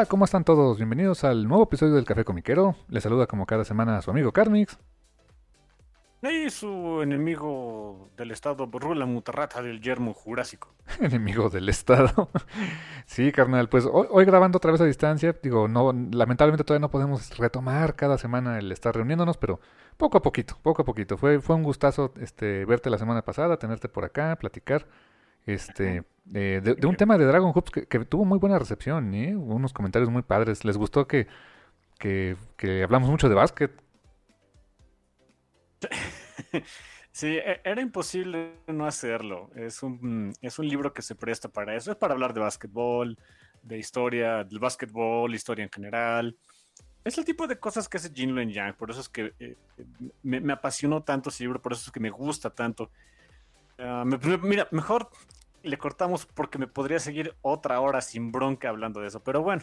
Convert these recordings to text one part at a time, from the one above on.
Hola, ¿cómo están todos? Bienvenidos al nuevo episodio del Café Comiquero. Les saluda como cada semana a su amigo Carmix. Y su enemigo del Estado, Rula Mutarrata del Yermo Jurásico. enemigo del Estado. sí, carnal, pues hoy, hoy, grabando otra vez a distancia. Digo, no, lamentablemente todavía no podemos retomar cada semana el estar reuniéndonos, pero poco a poquito, poco a poquito. Fue, fue un gustazo este, verte la semana pasada, tenerte por acá, platicar este eh, de, un tema de Dragon Hoops que, tuvo muy buena recepción, ¿eh? unos comentarios muy padres. ¿Les gustó que, que, hablamos mucho de básquet? Sí, e, era imposible no hacerlo. Es un, es un libro que se presta para eso. Es para hablar de básquetbol, de historia del básquetbol, historia en general. Es el tipo de cosas que hace Jin Luen Yang. Por eso es que eh, me, me, apasionó tanto ese libro, por eso es que me gusta tanto. Ah, mira, mejor le cortamos porque me podría seguir otra hora sin bronca hablando de eso, pero bueno.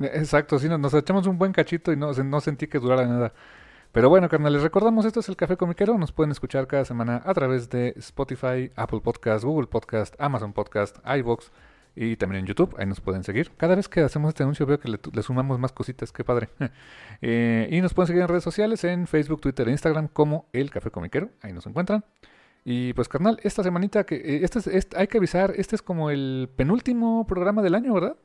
Exacto, sí, nos, echamos un buen cachito y no, no sentí que durara nada. Pero bueno, carnal, les recordamos, esto es el Café Comiquero. Nos pueden escuchar cada semana a través de Spotify, Apple Podcast, Google Podcast, Amazon Podcast, iVoox y también en YouTube. Ahí nos pueden seguir. Cada vez que hacemos este anuncio veo que le, sumamos más cositas. Qué padre. Eh, y nos pueden seguir en redes sociales, en Facebook, Twitter e Instagram como El Café Comiquero. Ahí nos encuentran. Y pues carnal, esta semanita que eh, este, es, hay que avisar, este es como el penúltimo programa del año, ¿verdad?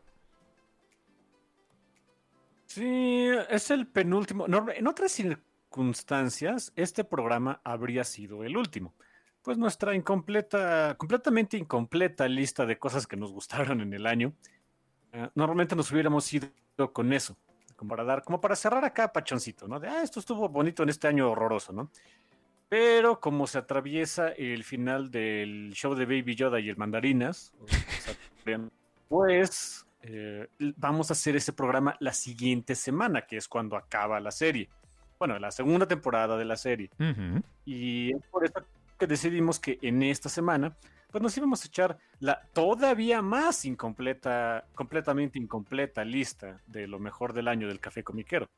Sí, es el penúltimo. en otras circunstancias, este programa habría sido el último. Pues nuestra incompleta, completamente incompleta lista de cosas que nos gustaron en el año, eh, normalmente nos hubiéramos ido con eso, como para dar, como para cerrar acá pachoncito, ¿no? De, ah, esto estuvo bonito en este año horroroso, ¿no? Pero como se atraviesa el final del show de Baby Yoda y el Mandarinas, pues eh, vamos a hacer ese programa la siguiente semana, que es cuando acaba la serie. Bueno, la segunda temporada de la serie. Y es por eso que decidimos que en esta semana, pues nos íbamos a echar la todavía más incompleta, completamente incompleta lista de lo mejor del año del café comiquero.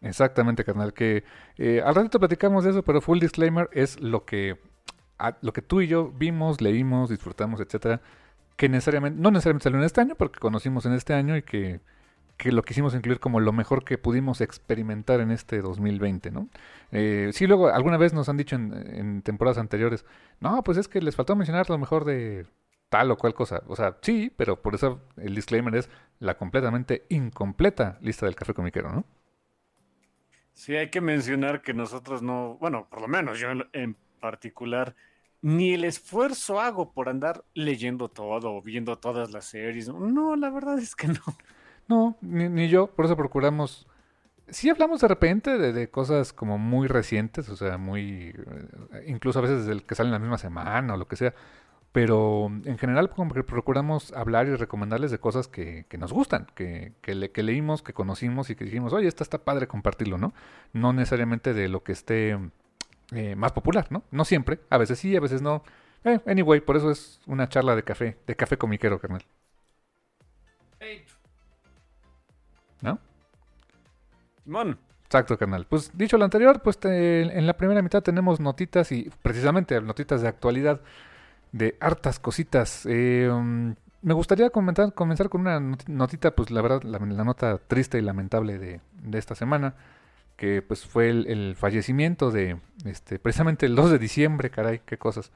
Exactamente, carnal. Que eh, al ratito platicamos de eso, pero full disclaimer es lo que, lo que tú y yo vimos, leímos, disfrutamos, etcétera. Que necesariamente, no necesariamente salió en este año, porque conocimos en este año y que, que lo quisimos incluir como lo mejor que pudimos experimentar en este 2020, ¿no? Eh, sí, luego alguna vez nos han dicho en, en temporadas anteriores, no, pues es que les faltó mencionar lo mejor de tal o cual cosa. O sea, sí, pero por eso el disclaimer es la completamente incompleta lista del café comiquero, ¿no? Sí, hay que mencionar que nosotros no, bueno, por lo menos yo en particular, ni el esfuerzo hago por andar leyendo todo o viendo todas las series. No, la verdad es que no. No, ni, yo, por eso procuramos. Sí hablamos de repente de, de, cosas como muy recientes, o sea, muy. Eh, incluso a veces el que salen la misma semana o lo que sea. Pero en general como que procuramos hablar y recomendarles de cosas que, que nos gustan, que, que, le, que, leímos, que conocimos y que dijimos, oye, esta está padre compartirlo, ¿no? No necesariamente de lo que esté eh, más popular, ¿no? No siempre, a veces sí, a veces no. Eh, anyway, por eso es una charla de café, de café comiquero, carnal. ¿no? Simón. Exacto, carnal. Pues dicho lo anterior, pues en la primera mitad tenemos notitas y precisamente notitas de actualidad de hartas cositas. Um, me gustaría comentar, comenzar con una notita, pues la verdad, la, nota triste y lamentable de, esta semana, que pues fue el, fallecimiento de, este, precisamente el 2 de diciembre, caray, qué cosas.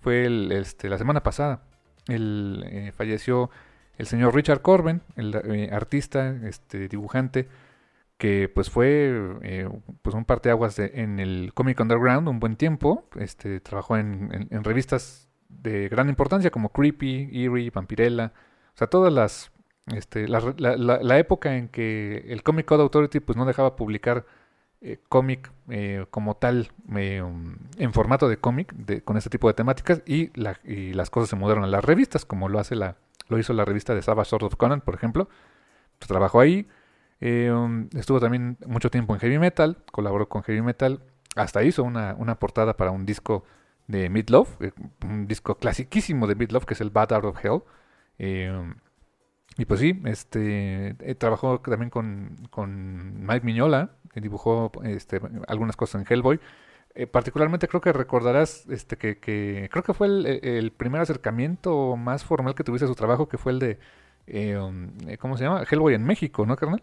Fue el, este, la semana pasada. El, eh, falleció el señor Richard Corben, el eh, artista, este, dibujante, que pues fue eh, pues un parteaguas de, en el cómic underground un buen tiempo. Este, trabajó en, en revistas de gran importancia como Creepy, Eerie, Vampirella, o sea, todas las, este, la, la, época en que el Comic Code Authority pues no dejaba publicar eh, cómic eh, como tal eh, um, en formato de cómic con este tipo de temáticas y, y, las cosas se mudaron a las revistas como lo hace la lo hizo la revista de Savage Sword of Conan por ejemplo. Pues, trabajó ahí um, estuvo también mucho tiempo en heavy metal colaboró con heavy metal hasta hizo una, una portada para un disco de Midlove, eh, un disco clasiquísimo de Midlove que es el Bad Out of Hell. Eh, y pues sí, este eh, trabajó también con, con Mike Miñola, que dibujó este, algunas cosas en Hellboy. particularmente creo que recordarás este que, creo que fue el, primer acercamiento más formal que tuviste a su trabajo, que fue el de um, ¿cómo se llama? Hellboy en México, ¿no, carnal?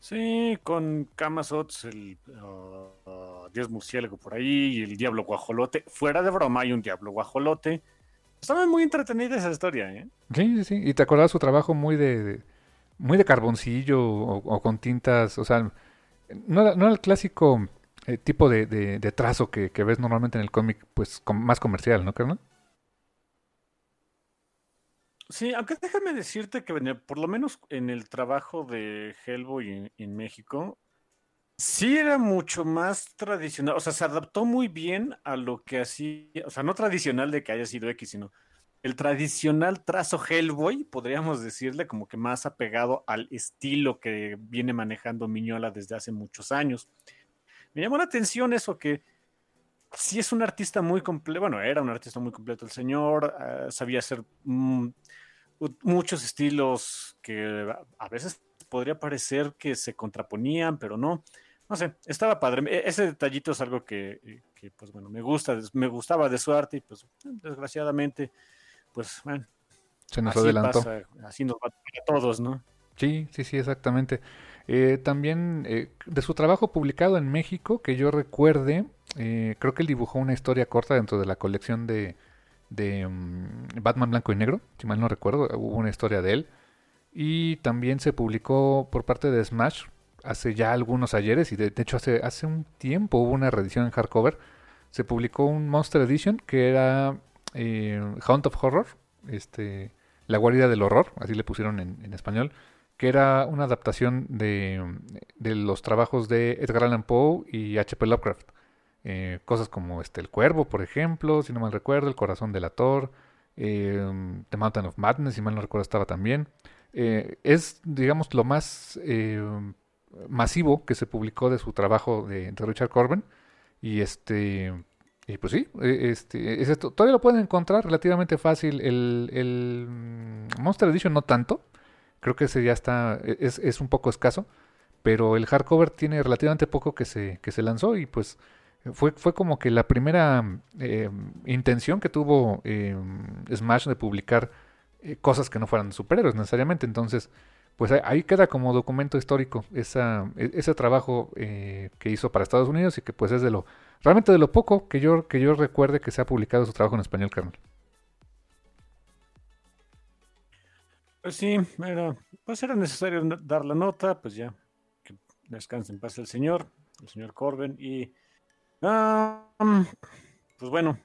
Sí, con Kamazots, el uh, Dios murciélago por ahí y el Diablo Guajolote. Fuera de broma hay un Diablo Guajolote. Estaba muy entretenida esa historia, ¿eh? Sí, sí, sí. Y te acordás su trabajo muy de, muy de carboncillo o, con tintas, o sea, no, era, el clásico eh, tipo de, de, trazo que, que, ves normalmente en el cómic, pues más comercial, ¿no, carnal? Sí, aunque déjame decirte que por lo menos en el trabajo de Hellboy en, México, sí era mucho más tradicional, o sea, se adaptó muy bien a lo que así, o sea, no tradicional de que haya sido X, sino el tradicional trazo Hellboy, podríamos decirle, como que más apegado al estilo que viene manejando Miñola desde hace muchos años. Me llamó la atención eso que sí es un artista muy completo, bueno, era un artista muy completo el señor, ah, sabía hacer mm, muchos estilos que a veces podría parecer que se contraponían, pero no. No sé, estaba padre. E, ese detallito es algo que, pues bueno, me gusta, me gustaba de su arte y pues desgraciadamente, pues bueno. Se nos adelantó. así nos va a todos, ¿no? Sí, sí, sí, exactamente. Eh, también eh, de su trabajo publicado en México, que yo recuerde, eh, creo que él dibujó una historia corta dentro de la colección de, mm, Batman Blanco y Negro, si mal no recuerdo, hubo una historia de él. Y también se publicó por parte de Smash hace ya algunos ayeres, y de, hecho hace, hace un tiempo hubo una reedición en hardcover. Se publicó un Monster Edition que era eh, Hunt of Horror, este, La Guarida del Horror, así le pusieron en, en español, que era una adaptación de, de los trabajos de Edgar Allan Poe y H.P. Lovecraft. Eh, cosas como este, El Cuervo, por ejemplo, si no mal recuerdo, El Corazón del Ator, eh, The Mountain of Madness, si mal no recuerdo, estaba también. Eh, es, digamos, lo más masivo que se publicó de su trabajo de, Richard Corbin. Y este. Y pues sí, este, es esto. todavía lo pueden encontrar relativamente fácil. El, el mm, Monster Edition no tanto. Creo que ese ya está. Es, es un poco escaso. Pero el hardcover tiene relativamente poco que se, que se lanzó. Y pues fue, fue como que la primera eh, intención que tuvo eh, Smash de publicar eh, cosas que no fueran superhéroes necesariamente. Entonces, pues ahí, queda como documento histórico esa, e, ese trabajo que hizo para Estados Unidos y que pues es de lo realmente de lo poco que yo, que yo recuerde que se ha publicado su trabajo en español, carnal. Pues sí, era, pues era necesario dar la nota, pues ya, que descanse en paz el señor, el señor Corbin, y Ah, pues bueno,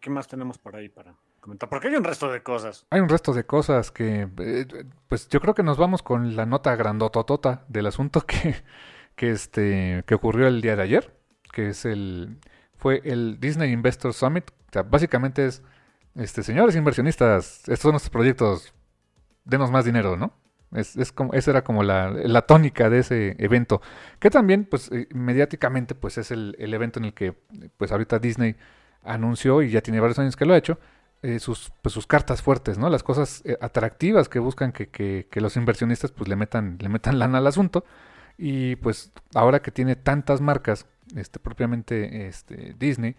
¿qué más tenemos por ahí para comentar? Porque hay un resto de cosas. Hay un resto de cosas que, eh, pues yo creo que nos vamos con la nota grandototota del asunto que, que, este, que ocurrió el día de ayer, que es el, fue el Disney Investor Summit. O sea, básicamente es, este, señores inversionistas, estos son nuestros proyectos, denos más dinero, ¿no? Es, es como, esa era como la, la, tónica de ese evento. Que también, pues, eh, mediáticamente, pues es el, el, evento en el que, pues, ahorita Disney anunció, y ya tiene varios años que lo ha hecho, eh, sus, pues, sus cartas fuertes, ¿no? Las cosas eh, atractivas que buscan que, que, que, los inversionistas pues le metan, le metan lana al asunto. Y pues ahora que tiene tantas marcas, este, propiamente este, Disney,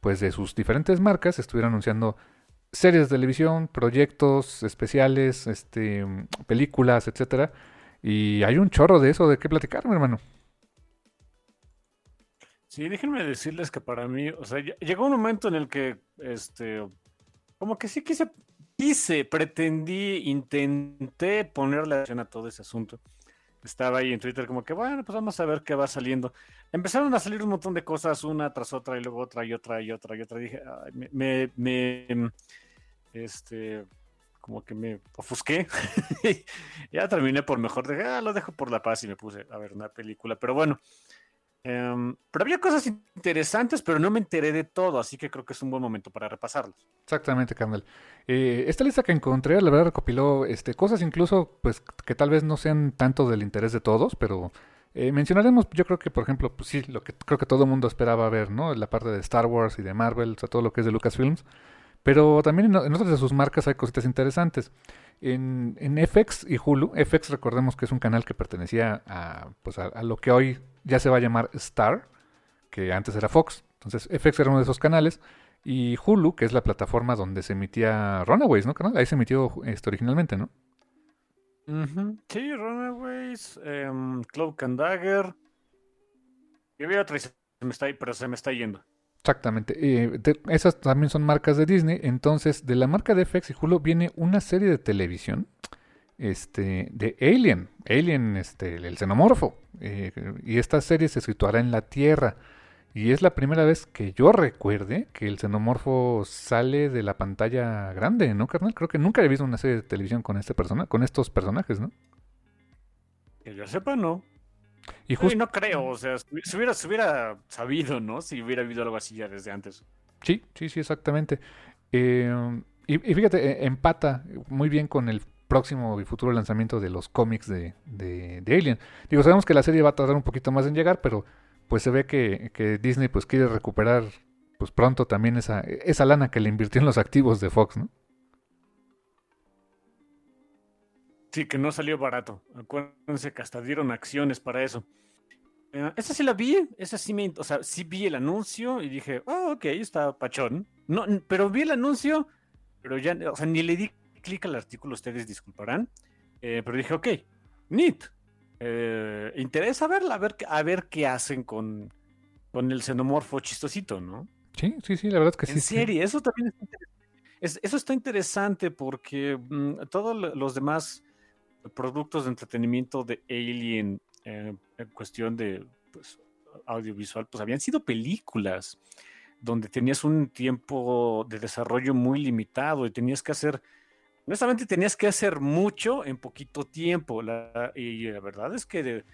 pues de sus diferentes marcas estuvieron anunciando series de televisión, proyectos especiales, este, películas, etcétera. Y hay un chorro de eso de qué platicar, mi hermano. Sí, déjenme decirles que para mí, o sea, llegó un momento en el que, este, como que sí quise, quise, pretendí, intenté ponerle atención a todo ese asunto. Estaba ahí en Twitter como que, bueno, pues vamos a ver qué va saliendo. Empezaron a salir un montón de cosas, una tras otra, y luego otra, y otra, y otra, y otra. dije, me, me, este, como que me ofusqué. ya terminé por mejor, de, ah, lo dejo por la paz y me puse a ver una película. Pero bueno, Em, pero había cosas interesantes, pero no me enteré de todo, así que creo que es un buen momento para repasarlos. Exactamente, carnal. Eh, esta lista que encontré, la verdad, recopiló este, cosas incluso pues que tal vez no sean tanto del interés de todos, pero eh, mencionaremos, yo creo que, por ejemplo, pues sí, lo que creo que todo el mundo esperaba ver, ¿no? La parte de Star Wars y de Marvel, todo lo que es de Lucasfilms. Pero también en, otras de sus marcas hay cositas interesantes. En, FX y Hulu, FX recordemos que es un canal que pertenecía a, pues a, lo que hoy ya se va a llamar Star, que antes era Fox. Entonces FX era uno de esos canales. Y Hulu, que es la plataforma donde se emitía Runaways, ¿no? Ahí se emitió esto originalmente, ¿no? Sí, Runaways, um, Cloak and Dagger. Y había otra, se me está, pero se me está yendo. Exactamente. Eh, esas también son marcas de Disney. Entonces, de la marca de FX y Hulu viene una serie de televisión este, de Alien. Alien, este, el xenomorfo. Eh, y esta serie se situará en la Tierra. Y es la primera vez que yo recuerde que el xenomorfo sale de la pantalla grande, ¿no, carnal? Creo que nunca he visto una serie de televisión con este persona, con estos personajes, ¿no? Que yo sepa, no. Y no creo, o sea, se hubiera, se hubiera sabido, ¿no? Si hubiera habido algo así ya desde antes. Sí, sí, sí, exactamente. Eh, y, fíjate, e, empata muy bien con el próximo y futuro lanzamiento de los cómics de, de, Alien. Digo, sabemos que la serie va a tardar un poquito más en llegar, pero pues se ve que, que Disney pues quiere recuperar pues pronto también esa, esa lana que le invirtió en los activos de Fox, ¿no? Sí, que no salió barato. Acuérdense que hasta dieron acciones para eso. Eh, esa sí la vi, esa sí me, o sea, sí vi el anuncio y dije, oh, ok, está pachón. No, pero vi el anuncio, pero ya, o sea, ni le di clic al artículo, ustedes disculparán. Eh, pero dije, ok, neat. Eh, interesa verla, a ver, a ver qué hacen con, con el xenomorfo chistosito, ¿no? Sí, sí, sí, la verdad es que sí. En serie, eso también está interesante. eso está interesante porque mm, todos los demás productos de entretenimiento de Alien eh, en cuestión de pues, audiovisual, pues habían sido películas donde tenías un tiempo de desarrollo muy limitado y tenías que hacer, honestamente tenías que hacer mucho en poquito tiempo. y la verdad es que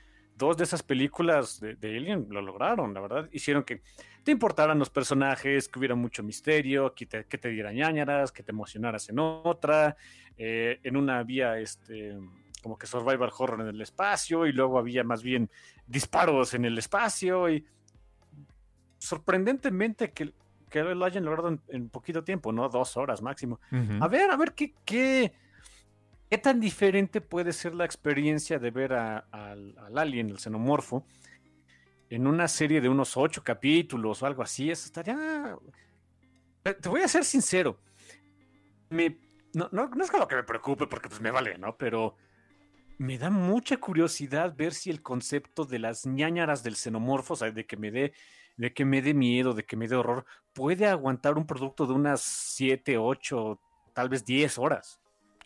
dos de esas películas de, Alien lo lograron, la verdad, hicieron que te importaran los personajes, que hubiera mucho misterio, que te, que te dieran ñañaras, que te emocionaras en otra. Eh, en una había este como que survival horror en el espacio y luego había más bien disparos en el espacio y sorprendentemente que, que lo hayan logrado en, poquito tiempo, ¿no? Dos horas máximo. A ver, a ver qué, qué, qué, tan diferente puede ser la experiencia de ver al, alien, el xenomorfo, en una serie de unos ocho capítulos o algo así. Eso estaría... Te voy a ser sincero. Me, no, no, no es que me preocupe porque pues me vale, ¿no? Pero me da mucha curiosidad ver si el concepto de las ñañaras del xenomorfo, o sea, de que me dé de que me dé miedo, de que me dé horror, puede aguantar un producto de unas 7, 8, tal vez 10 horas.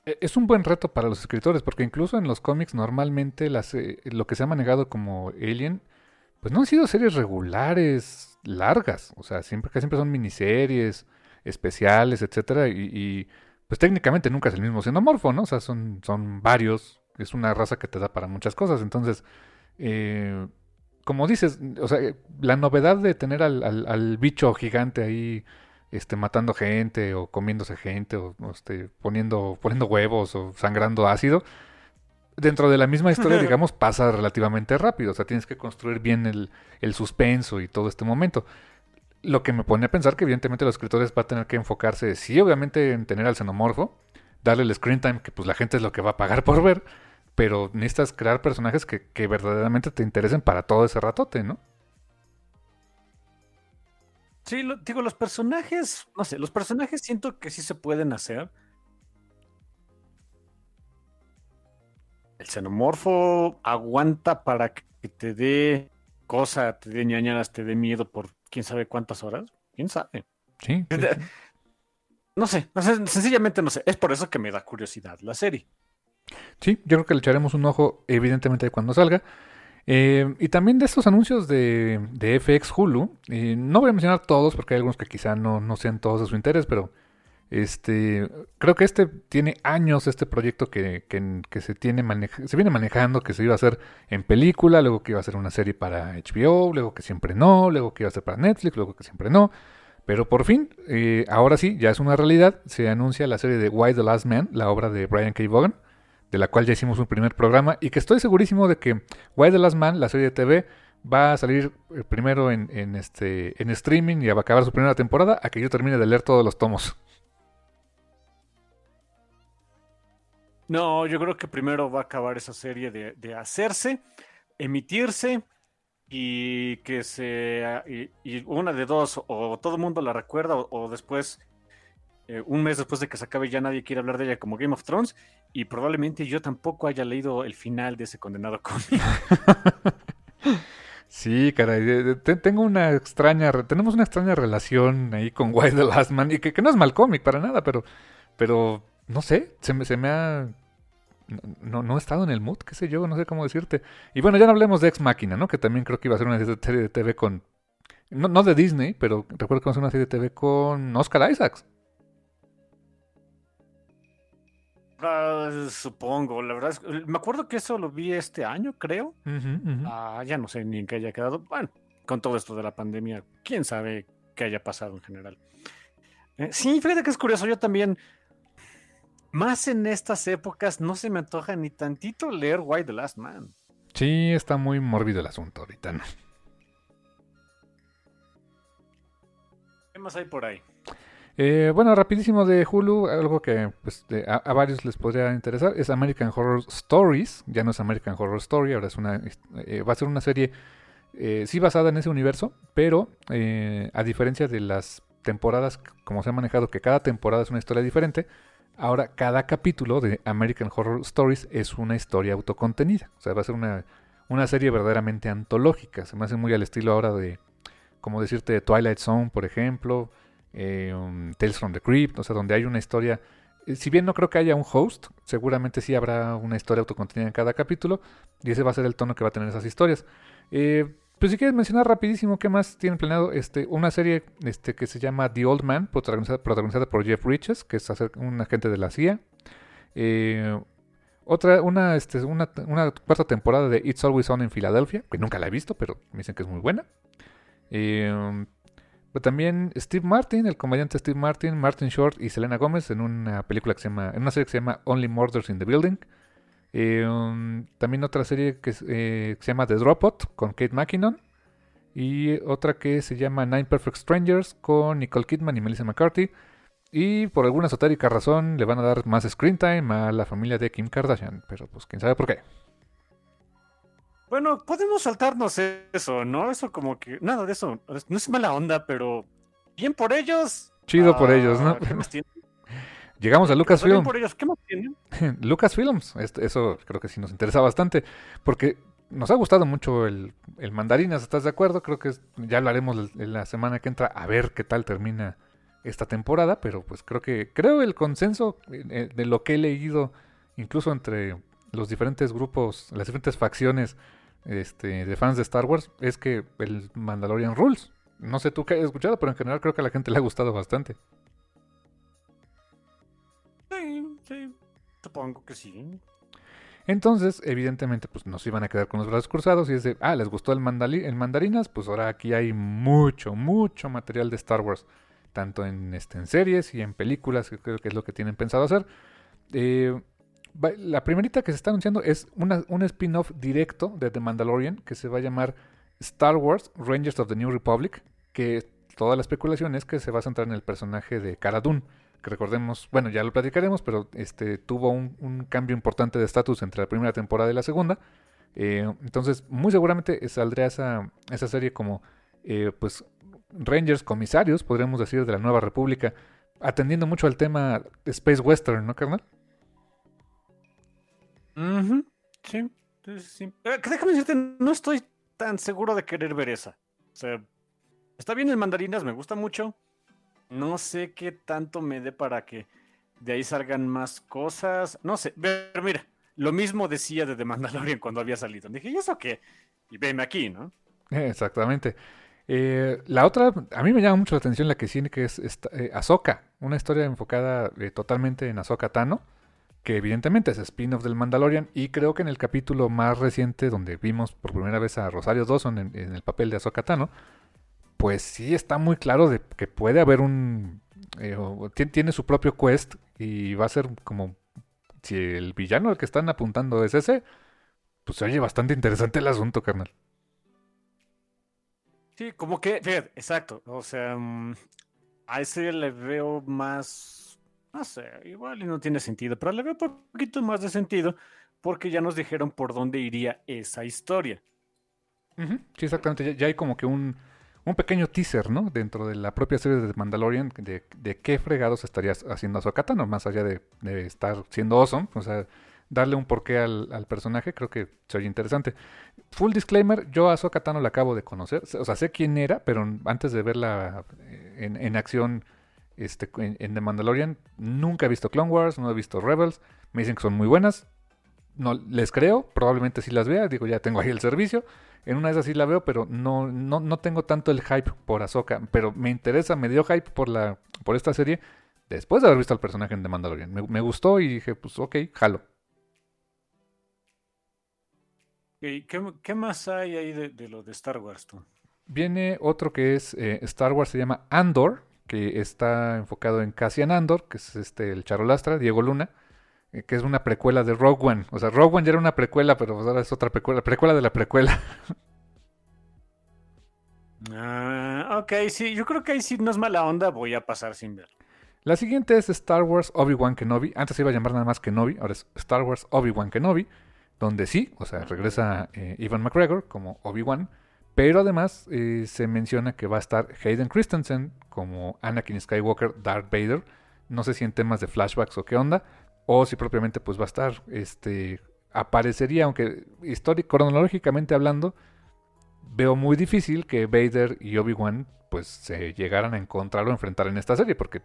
E, es un buen reto para los escritores, porque incluso en los cómics normalmente las, eh, lo que se ha manejado como Alien, pues no han sido series regulares, largas, o sea, siempre, que siempre son miniseries, especiales, etcétera, y, y, pues técnicamente nunca es el mismo xenomorfo, ¿no? O sea, son, son varios es una raza que te da para muchas cosas. Entonces, eh, como dices, o sea, la novedad de tener al, bicho gigante ahí este, matando gente o comiéndose gente o, este, poniendo, poniendo huevos o sangrando ácido, dentro de la misma historia, digamos, pasa relativamente rápido. O sea, tienes que construir bien el, el suspenso y todo este momento. Lo que me pone a pensar que evidentemente los escritores van a tener que enfocarse, sí, obviamente en tener al xenomorfo, darle el screen time, que pues la gente es lo que va a pagar por ver, pero necesitas crear personajes que, que verdaderamente te interesen para todo ese ratote, ¿no? Sí, lo- digo, los personajes, no sé, los personajes siento que sí se pueden hacer. El xenomorfo aguanta para que te dé cosa, te dé ñañaras, te dé miedo por quién sabe cuántas horas. ¿Quién sabe? Sí. sí, sí. No sé, no sé, sencillamente no sé. Es por eso que me da curiosidad la serie. Sí, yo creo que le echaremos un ojo, evidentemente, cuando salga. Eh, y también de estos anuncios de, FX Hulu, eh, no voy a mencionar todos porque hay algunos que quizá no, no sean todos de su interés, pero este creo que este tiene años, este proyecto que, que- que se, tiene maneja- se viene manejando, que se iba a hacer en película, luego que iba a ser una serie para HBO, luego que siempre no, luego que iba a ser para Netflix, luego que siempre no. Pero por fin, eh, ahora sí, ya es una realidad, se anuncia la serie de Why the Last Man, la obra de Brian K. Vaughan de la cual ya hicimos un primer programa y que estoy segurísimo de que Why the Last Man, la serie de TV, va a salir eh, primero en, en este en streaming y va a acabar su primera temporada a que yo termine de leer todos los tomos. No, yo creo que primero va a acabar esa serie de, hacerse, emitirse y que se... Y, una de dos, o todo el mundo la recuerda o después, eh, un mes después de que se acabe ya nadie quiere hablar de ella como Game of Thrones y probablemente yo tampoco haya leído el final de ese condenado cómic. Sí, caray, tengo una extraña, tenemos una extraña relación ahí con Why the Last Man y que, que no es mal cómic para nada, pero, pero no sé, se me, se me ha no, no, no he estado en el mood, qué sé yo, no sé cómo decirte. Y bueno, ya no hablemos de Ex Máquina, ¿no? Que también creo que iba a ser una serie de TV con, no, no de Disney, pero recuerdo que iba a ser una serie de TV con Oscar Isaacs. Ah, supongo, la verdad es me acuerdo que eso lo vi este año, creo. Ah, ya no sé ni en qué haya quedado. Bueno, con todo esto de la pandemia, quién sabe qué haya pasado en general. Eh, sí, fíjate que es curioso, yo también, más en estas épocas, no se me antoja ni tantito leer Why the Last Man. Sí, está muy mórbido el asunto ahorita, ¿no? ¿Qué más hay por ahí? Eh, bueno, rapidísimo de Hulu, algo que pues, a varios les podría interesar, es American Horror Stories. Ya no es American Horror Story, ahora es una, eh, va a ser una serie eh, sí basada en ese universo, pero eh, a diferencia de las temporadas, como se ha manejado, que cada temporada es una historia diferente, ahora cada capítulo de American Horror Stories es una historia autocontenida. O sea, va a ser una, una serie verdaderamente antológica. Se me hace muy al estilo ahora de, como decirte, Twilight Zone, por ejemplo eh, um, Tales from the Crypt, o sea, donde hay una historia. eh, Si bien no creo que haya un host, seguramente sí habrá una historia autocontenida en cada capítulo, y ese va a ser el tono que va a tener esas historias. Eh, pues si quieres mencionar rapidísimo qué más tienen planeado, este, una serie este, que se llama The Old Man, protagonizada, protagonizada por Jeff Bridges, que es un agente de la CIA. Eh, otra, una, este, una, una cuarta temporada de It's Always On en Filadelfia, que nunca la he visto, pero me dicen que es muy buena. Pero también Steve Martin, el comediante Steve Martin, Martin Short y Selena Gómez en una película que se llama, en una serie que se llama Only Murders in the Building. Eh, um, también otra serie que, eh, que se llama The Dropout con Kate McKinnon. Y otra que se llama Nine Perfect Strangers con Nicole Kidman y Melissa McCarthy. Y por alguna esotérica razón le van a dar más screen time a la familia de Kim Kardashian. Pero pues quién sabe por qué. Bueno, podemos saltarnos eso, ¿no? Eso como que, nada de eso, no es mala onda, pero bien por ellos. Chido por ellos, ¿no? ¿Qué más? Llegamos a Bien Lucasfilm. por ellos, ¿qué más tienen? Lucasfilms, eso creo que sí nos interesa bastante, porque nos ha gustado mucho el, el Mandarinas, ¿estás de acuerdo? Creo que ya hablaremos en la semana que entra a ver qué tal termina esta temporada, pero pues creo que creo el consenso eh, de lo que he leído, incluso entre los diferentes grupos, las diferentes facciones este, de fans de Star Wars, es que el Mandalorian rules. No sé tú qué hayas escuchado, pero en general creo que a la gente le ha gustado bastante. Sí, sí, supongo que sí. Entonces, evidentemente, pues nos iban a quedar con los brazos cruzados y es de, ah, ¿les gustó el, mandali- el mandarinas? Pues ahora aquí hay mucho, mucho material de Star Wars, tanto en, este, en series y en películas, que creo que es lo que tienen pensado hacer. Eh, la primerita que se está anunciando es una- un spin-off directo de The Mandalorian que se va a llamar Star Wars Rangers of the New Republic, que toda la especulación es que se va a centrar en el personaje de Cara que recordemos, bueno, ya lo platicaremos, pero este tuvo un, cambio importante de estatus entre la primera temporada y la segunda. Eh, entonces, muy seguramente saldría esa, esa serie como, eh, pues, Rangers comisarios, podríamos decir, de la Nueva República, atendiendo mucho al tema Space Western, ¿no, carnal? Sí, sí. Eh, déjame decirte, no estoy tan seguro de querer ver esa. O sea, está bien el mandarinas, me gusta mucho. No sé qué tanto me dé para que de ahí salgan más cosas. No sé, pero mira, lo mismo decía de The Mandalorian cuando había salido. Dije, ¿y eso qué? Y veme aquí, ¿no? Exactamente. Eh, la otra, a mí me llama mucho la atención la que tiene, que es eh, Ahsoka, una historia enfocada eh, totalmente en Ahsoka Tano, que evidentemente es spin-off del Mandalorian, y creo que en el capítulo más reciente, donde vimos por primera vez a Rosario Dawson en, el papel de Ahsoka Tano, pues sí está muy claro de que puede haber un... tiene su propio quest y va a ser como si el villano al que están apuntando es ese, pues se oye bastante interesante el asunto, carnal. Sí, como que, fíjate, exacto. O sea, mm, a ese le veo más, no sé, igual no tiene sentido, pero le veo un poquito más de sentido porque ya nos dijeron por dónde iría esa historia. Sí, exactamente. Ya, hay como que un, un, pequeño teaser, ¿no? Dentro de la propia serie de Mandalorian de, de qué fregados estarías haciendo a Sokatano, más allá de, de estar siendo awesome. O sea, darle un porqué al, personaje, creo que sería interesante. Full disclaimer, yo a Sokatano la acabo de conocer, o sea, sé quién era, pero antes de verla eh, en, en acción este, en, The Mandalorian, nunca he visto Clone Wars, no he visto Rebels, me dicen que son muy buenas, no les creo, probablemente sí las vea, digo, ya tengo ahí el servicio, en una de esas sí la veo, pero no, no, no tengo tanto el hype por Ahsoka, pero me interesa, me dio hype por, la, por esta serie después de haber visto al personaje en The Mandalorian. Me, me gustó y dije, pues ok, jalo. ¿Qué, más hay ahí de, lo de Star Wars tú? Viene otro que es eh, Star Wars, se llama Andor, que está enfocado en Cassian Andor, que es este el charolastra, Diego Luna, eh, que es una precuela de Rogue One. O sea, Rogue One ya era una precuela, pero ahora es otra precuela, precuela de la precuela. Ah, ok, sí, yo creo que ahí sí no es mala onda, voy a pasar sin ver. La siguiente es Star Wars Obi-Wan Kenobi. Antes se iba a llamar nada más Kenobi, ahora es Star Wars Obi-Wan Kenobi donde sí, o sea, regresa eh, Ivan McGregor como Obi-Wan, pero además eh, se menciona que va a estar Hayden Christensen como Anakin Skywalker, Darth Vader, no sé si en temas de flashbacks o qué onda, o si propiamente pues va a estar, este, aparecería, aunque histórico, cronológicamente hablando, veo muy difícil que Vader y Obi-Wan pues se llegaran a encontrar o enfrentar en esta serie, porque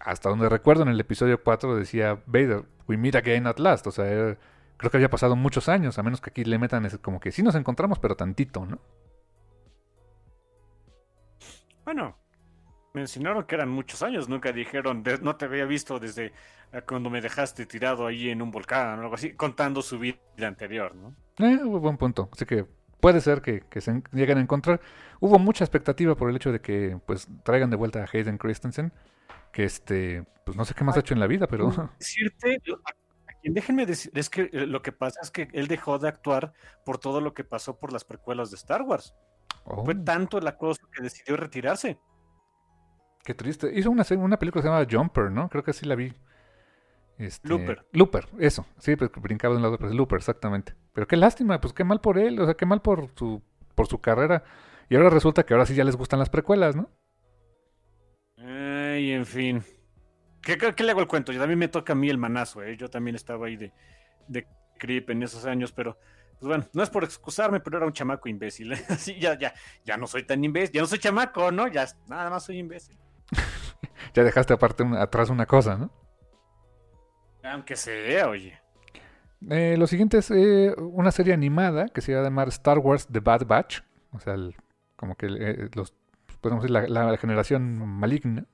hasta donde recuerdo en el episodio 4 decía Vader, we meet again at last, o sea, creo que había pasado muchos años, a menos que aquí le metan como que sí nos encontramos, pero tantito, ¿no? Bueno, mencionaron que eran muchos años, nunca dijeron, no te había visto desde eh, cuando me dejaste tirado ahí en un volcán o algo así, contando su vida anterior, ¿no? Eh, buen punto. Así que puede ser que, se lleguen a encontrar. Hubo mucha expectativa por el hecho de que pues traigan de vuelta a Hayden Christensen, que este, pues no sé qué más ha hecho en la vida, pero... Decirte, déjenme decir, es que eh, lo que pasa es que él dejó de actuar por todo lo que pasó por las precuelas de Star Wars. Fue oh. tanto el acoso que decidió retirarse. Qué triste. Hizo una, una película que se llama Jumper, ¿no? Creo que sí la vi. Este, Looper. Looper, eso. Sí, pues brincaba de un lado, pero Looper, exactamente. Pero qué lástima, pues qué mal por él, o sea, qué mal por su, por su carrera. Y ahora resulta que ahora sí ya les gustan las precuelas, ¿no? Ay, en fin. ¿Qué, le hago el cuento? Yo también me toca a mí el manazo, ¿eh? Yo también estaba ahí de, de creep en esos años, pero pues bueno, no es por excusarme, pero era un chamaco imbécil. Así ya, ya, ya no soy tan imbécil, ya no soy chamaco, ¿no? Ya nada más soy imbécil. ya dejaste aparte atrás una cosa, ¿no? Aunque sea, oye. Eh, lo siguiente es eh, una serie animada que se va a llamar Star Wars The Bad Batch. O sea, como que eh, los, podemos decir, la, la generación maligna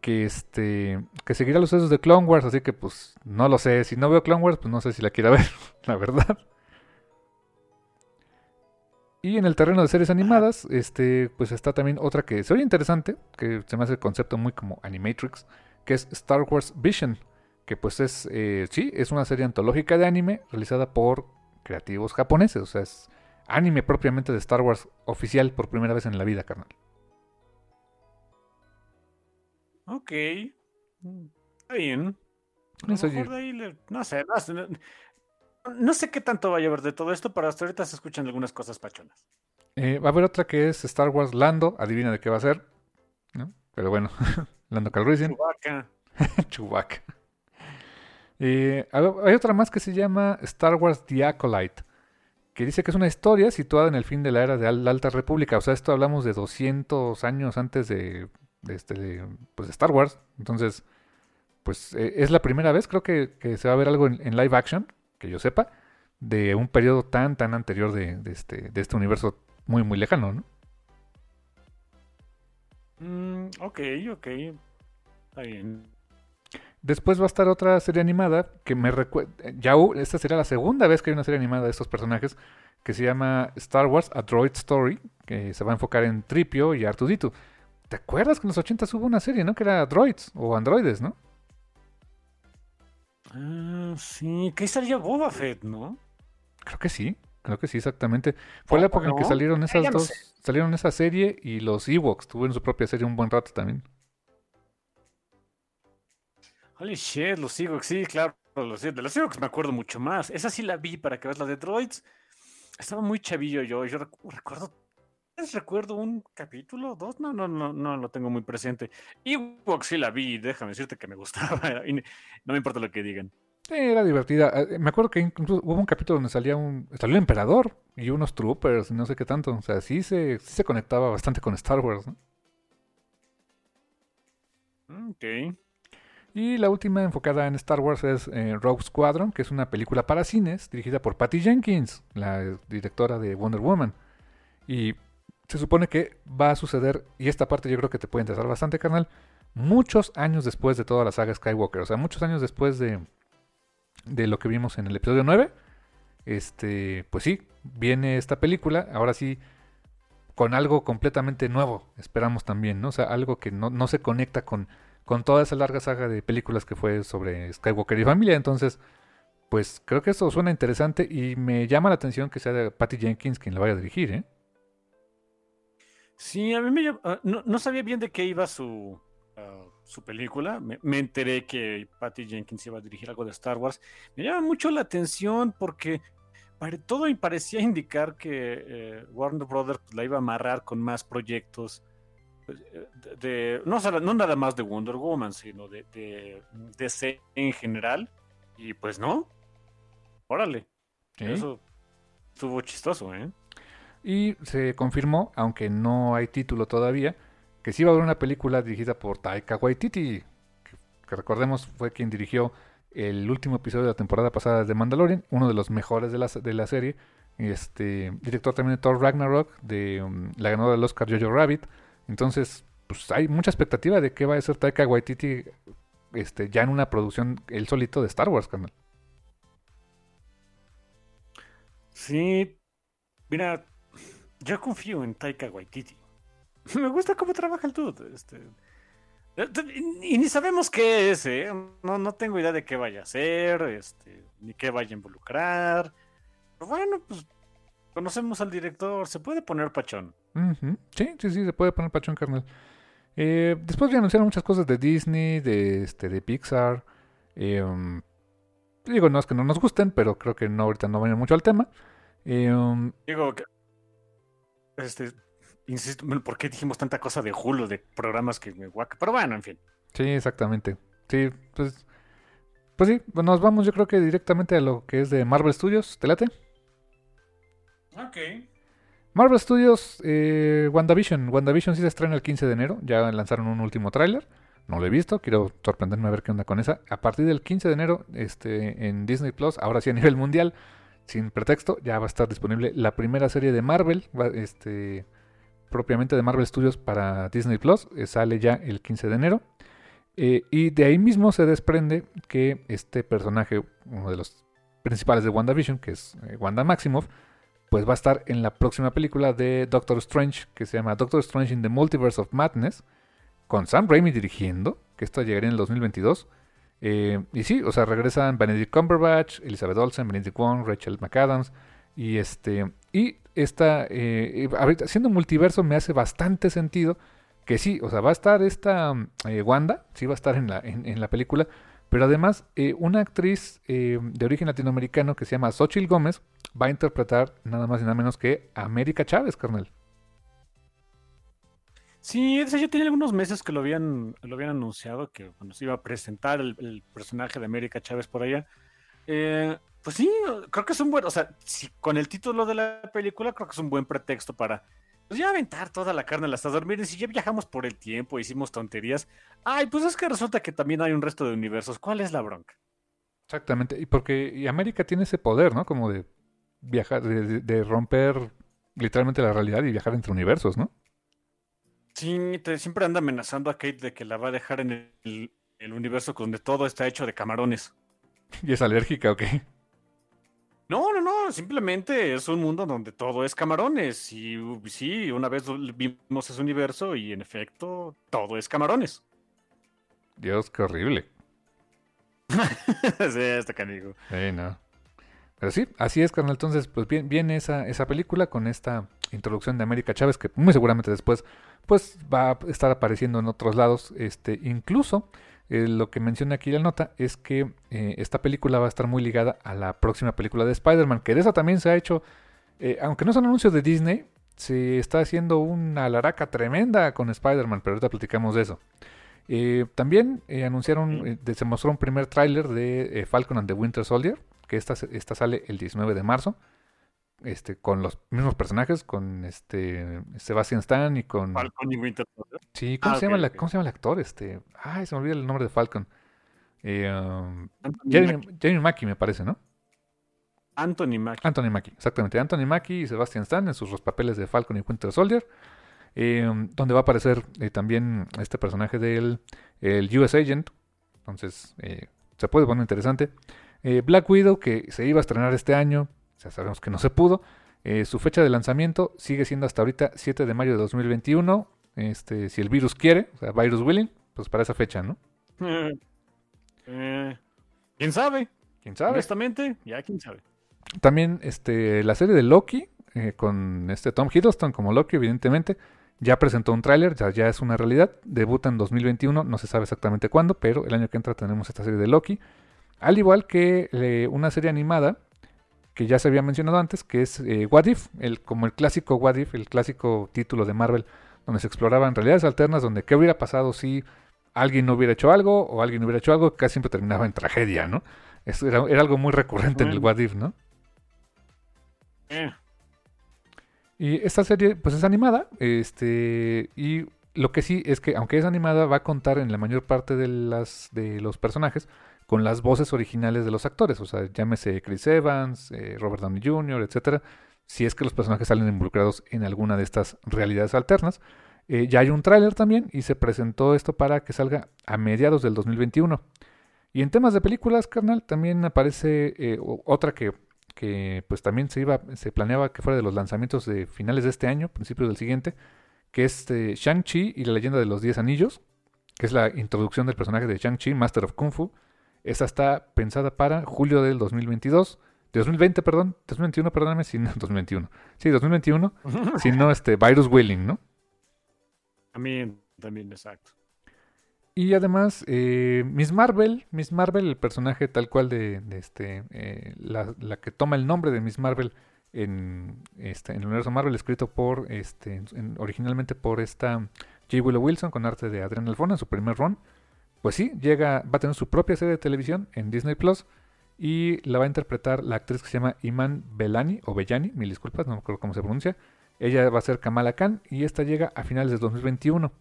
que este que seguirá los sucesos de Clone Wars, así que pues no lo sé, si no veo Clone Wars, pues no sé si la quiera ver, la verdad. Y en el terreno de series animadas, este pues está también otra que se oye interesante, que se me hace el concepto muy como Animatrix, que es Star Wars Vision, que pues es eh, sí, es una serie antológica de anime realizada por creativos japoneses, o sea, es anime propiamente de Star Wars oficial por primera vez en la vida, carnal. Ok. Mm, está bien. no sé, no sé, qué tanto vaya a haber de todo esto, pero hasta ahorita se escuchan algunas cosas pachonas. Eh, va a haber otra que es Star Wars Lando, adivina de qué va a ser. ¿no? Pero bueno, Lando Calrissian. Chewbacca. Chewbacca. Eh, hay otra más que se llama Star Wars The Acolyte, que dice que es una historia situada en el fin de la era de la Alta República. O sea, esto hablamos de 200 años antes de, este, pues, de Star Wars. Entonces, pues e, es la primera vez, creo que, se va a ver algo en, live action, que yo sepa, de un periodo tan, tan anterior de, este, de este universo muy, muy lejano, ¿no? Mm, ok, ok. Está bien. Después va a estar otra serie animada que me recuerda. Ya esta sería la segunda vez que hay una serie animada de estos personajes que se llama Star Wars A Droid Story, que se va a enfocar en Tripio y Artudito. ¿Te acuerdas que en los 80 hubo una serie, no? Que era droids o androides, ¿no? Ah, sí, que ahí salía Boba Fett, ¿no? Creo que sí, creo que sí, exactamente. Fue la época en que salieron esas dos, salieron esa serie y los Ewoks tuvieron su propia serie un buen rato también. Holy shit, los Ewoks, sí, claro. Los, de los Ewoks me acuerdo mucho más. Esa sí la vi para que veas la de Droids. Estaba muy chavillo yo. Yo recuerdo. Recuerdo un capítulo, dos, no, no, no, no lo tengo muy presente. Ewoks sí la vi, déjame decirte que me gustaba. no me importa lo que digan. Sí, era divertida. Eh, me acuerdo que incluso hubo un capítulo donde salía un. salió el emperador y unos troopers y no sé qué tanto. O sea, sí se, sí se conectaba bastante con Star Wars, ¿no? Ok. Y la última enfocada en Star Wars es eh, Rogue Squadron, que es una película para cines dirigida por Patty Jenkins, la directora de Wonder Woman. Y se supone que va a suceder, y esta parte yo creo que te puede interesar bastante, carnal, muchos años después de toda la saga Skywalker. O sea, muchos años después de, de lo que vimos en el episodio 9. Este, pues sí, viene esta película, ahora sí, con algo completamente nuevo, esperamos también, ¿no? O sea, algo que no, no se conecta con con toda esa larga saga de películas que fue sobre Skywalker y familia. Entonces, pues creo que esto suena interesante y me llama la atención que sea de Patty Jenkins quien la vaya a dirigir, ¿eh? Sí, a mí me ah, no, sabía bien de qué iba su, ah, su película. Me, enteré que Patty Jenkins iba a dirigir algo de Star Wars. Me llama mucho la atención porque todo parecía indicar que eh, Warner Brothers la iba a amarrar con más proyectos pues, eh, de, no, no, nada más de Wonder Woman, sino de, de, DC en general. Y pues no. Órale. Eso estuvo chistoso, ¿eh? Y se confirmó, aunque no hay título todavía, que sí va a haber una película dirigida por Taika Waititi, que, recordemos fue quien dirigió el último episodio de la temporada pasada de Mandalorian, uno de los mejores de la, de la serie. Este, director también de Thor Ragnarok, de um, la ganadora del Oscar Jojo Rabbit, entonces, pues hay mucha expectativa de qué va a ser Taika Waititi este, ya en una producción el solito de Star Wars, canal. Sí, mira, yo confío en Taika Waititi. Me gusta cómo trabaja el dude. Este, y ni sabemos qué es, ¿eh? No, no tengo idea de qué vaya a ser, este, ni qué vaya a involucrar. Pero bueno, pues conocemos al director, se puede poner pachón. Sí, sí, sí, se puede poner pachón, carnal. Eh, después ya anunciaron muchas cosas de Disney, de, este, de Pixar. Eh, um, digo, no es que no nos gusten, pero creo que no ahorita no viene mucho al tema. Eh, um, digo que. Este, insisto, ¿por qué dijimos tanta cosa de Hulu, de programas que me guaca? Pero bueno, en fin. Sí, exactamente. Sí, pues. Pues sí, nos vamos yo creo que directamente a lo que es de Marvel Studios. ¿Te late? Ok. Marvel Studios, eh, WandaVision. WandaVision sí se estrena el 15 de enero. Ya lanzaron un último tráiler. No lo he visto, quiero sorprenderme a ver qué onda con esa. A partir del 15 de enero, este, en Disney Plus, ahora sí a nivel mundial, sin pretexto, ya va a estar disponible la primera serie de Marvel, este, propiamente de Marvel Studios para Disney Plus. Eh, sale ya el 15 de enero. Eh, y de ahí mismo se desprende que este personaje, uno de los principales de WandaVision, que es Wanda Maximoff, pues va a estar en la próxima película de Doctor Strange, que se llama Doctor Strange in the Multiverse of Madness, con Sam Raimi dirigiendo, que esto llegaría en el 2022. Eh, y sí, o sea, regresan Benedict Cumberbatch, Elizabeth Olsen, Benedict Wong, Rachel McAdams, y este, y esta, eh, siendo multiverso me hace bastante sentido, que sí, o sea, va a estar esta eh, Wanda, sí va a estar en la, en, la película, pero además eh, una actriz eh, de origen latinoamericano que se llama Xochitl Gómez va a interpretar nada más y nada menos que América Chávez, carnal. Sí, ya tiene algunos meses que lo habían, lo habían anunciado, que cuando se iba a presentar el, personaje de América Chávez por allá. pues sí, creo que es un buen, o sea, si, con el título de la película, creo que es un buen pretexto para pues ya aventar toda la carne las dormir. Miren, si ya viajamos por el tiempo, hicimos tonterías. Ay, pues es que resulta que también hay un resto de universos. ¿Cuál es la bronca? Exactamente, y porque América tiene ese poder, ¿no? Como de viajar, de, romper literalmente la realidad y viajar entre universos, ¿no? Sí, siempre anda amenazando a Kate de que la va a dejar en el, el universo donde todo está hecho de camarones. ¿Y es alérgica o qué? No, no, no, simplemente es un mundo donde todo es camarones. Y sí, una vez vimos ese universo y en efecto todo es camarones. Dios, qué horrible. sí, está canigo. Sí, no. Pero sí, así es, carnal. Entonces, pues bien, viene esa, esa película con esta introducción de América Chávez, que muy seguramente después, pues va a estar apareciendo en otros lados. Este, incluso eh, lo que menciona aquí la nota es que eh, esta película va a estar muy ligada a la próxima película de Spider-Man, que de esa también se ha hecho, eh, aunque no son anuncios de Disney, se está haciendo una laraca tremenda con Spider-Man, pero ahorita platicamos de eso. también anunciaron, se mostró un primer tráiler de Falcon and the Winter Soldier, que esta, esta sale el 19 de marzo este, con los mismos personajes, con este Sebastian Stan y con. Falcon y Winter Sí, ¿cómo, ah, se llama ¿cómo se llama el actor? Este. Ay, se me olvida el nombre de Falcon. Eh, um, Jeremy, Mackie. me parece, ¿no? Anthony Mackie. Anthony Mackie, exactamente. Anthony Mackie y Sebastian Stan en sus papeles de Falcon y Winter Soldier. Eh, donde va a aparecer eh, también este personaje del el US Agent. Entonces, se puede poner interesante. Black Widow, que se iba a estrenar este año, sabemos que no se pudo. Eh, su fecha de lanzamiento sigue siendo hasta ahorita 7 de mayo de 2021. Este, si el virus quiere, o sea, virus willing, pues para esa fecha, ¿no? Eh, ¿Quién sabe? ¿Quién sabe? Honestamente, ya quién sabe. También este, la serie de Loki, eh, con este Tom Hiddleston como Loki, evidentemente, ya presentó un tráiler, ya, ya es una realidad. Debuta en 2021, no se sabe exactamente cuándo, pero el año que entra tenemos esta serie de Loki. Al igual que una serie animada que ya se había mencionado antes, que es eh, What If, el, como el clásico What If, el clásico título de Marvel, donde se exploraban realidades alternas, donde qué hubiera pasado si alguien no hubiera hecho algo o alguien hubiera hecho algo, casi siempre terminaba en tragedia, ¿no? era, algo muy recurrente en el What If, ¿no? Eh. Y esta serie, pues es animada, este, y lo que sí es que, aunque es animada, va a contar en la mayor parte de, las, de los personajes con las voces originales de los actores, o sea, llámese Chris Evans, eh, Robert Downey Jr., etcétera, si es que los personajes salen involucrados en alguna de estas realidades alternas. Eh, ya hay un tráiler también y se presentó esto para que salga a mediados del 2021. Y en temas de películas, carnal, también aparece eh, otra que, pues también se iba, se planeaba que fuera de los lanzamientos de finales de este año, principios del siguiente, que es Shang-Chi y la leyenda de los Diez Anillos, que es la introducción del personaje de Shang-Chi, Master of Kung Fu, esta está pensada para julio del 2022. De 2020, perdón. 2021, perdóname, si no, 2021. Sí, 2021. si no, este, Virus Willing, ¿no? También, también, exacto. Y además, eh, Miss Marvel, Miss Marvel, el personaje tal cual de, este, eh, la, que toma el nombre de Miss Marvel en, este, en el universo Marvel, escrito por, este, originalmente por esta J. Willow Wilson con arte de Adrian Alfona en su primer run pues sí, llega, va a tener su propia serie de televisión en Disney Plus y la va a interpretar la actriz que se llama Iman Belani o Bellani, mil disculpas, no me acuerdo cómo se pronuncia. Ella va a ser Kamala Khan y esta llega a finales de 2021.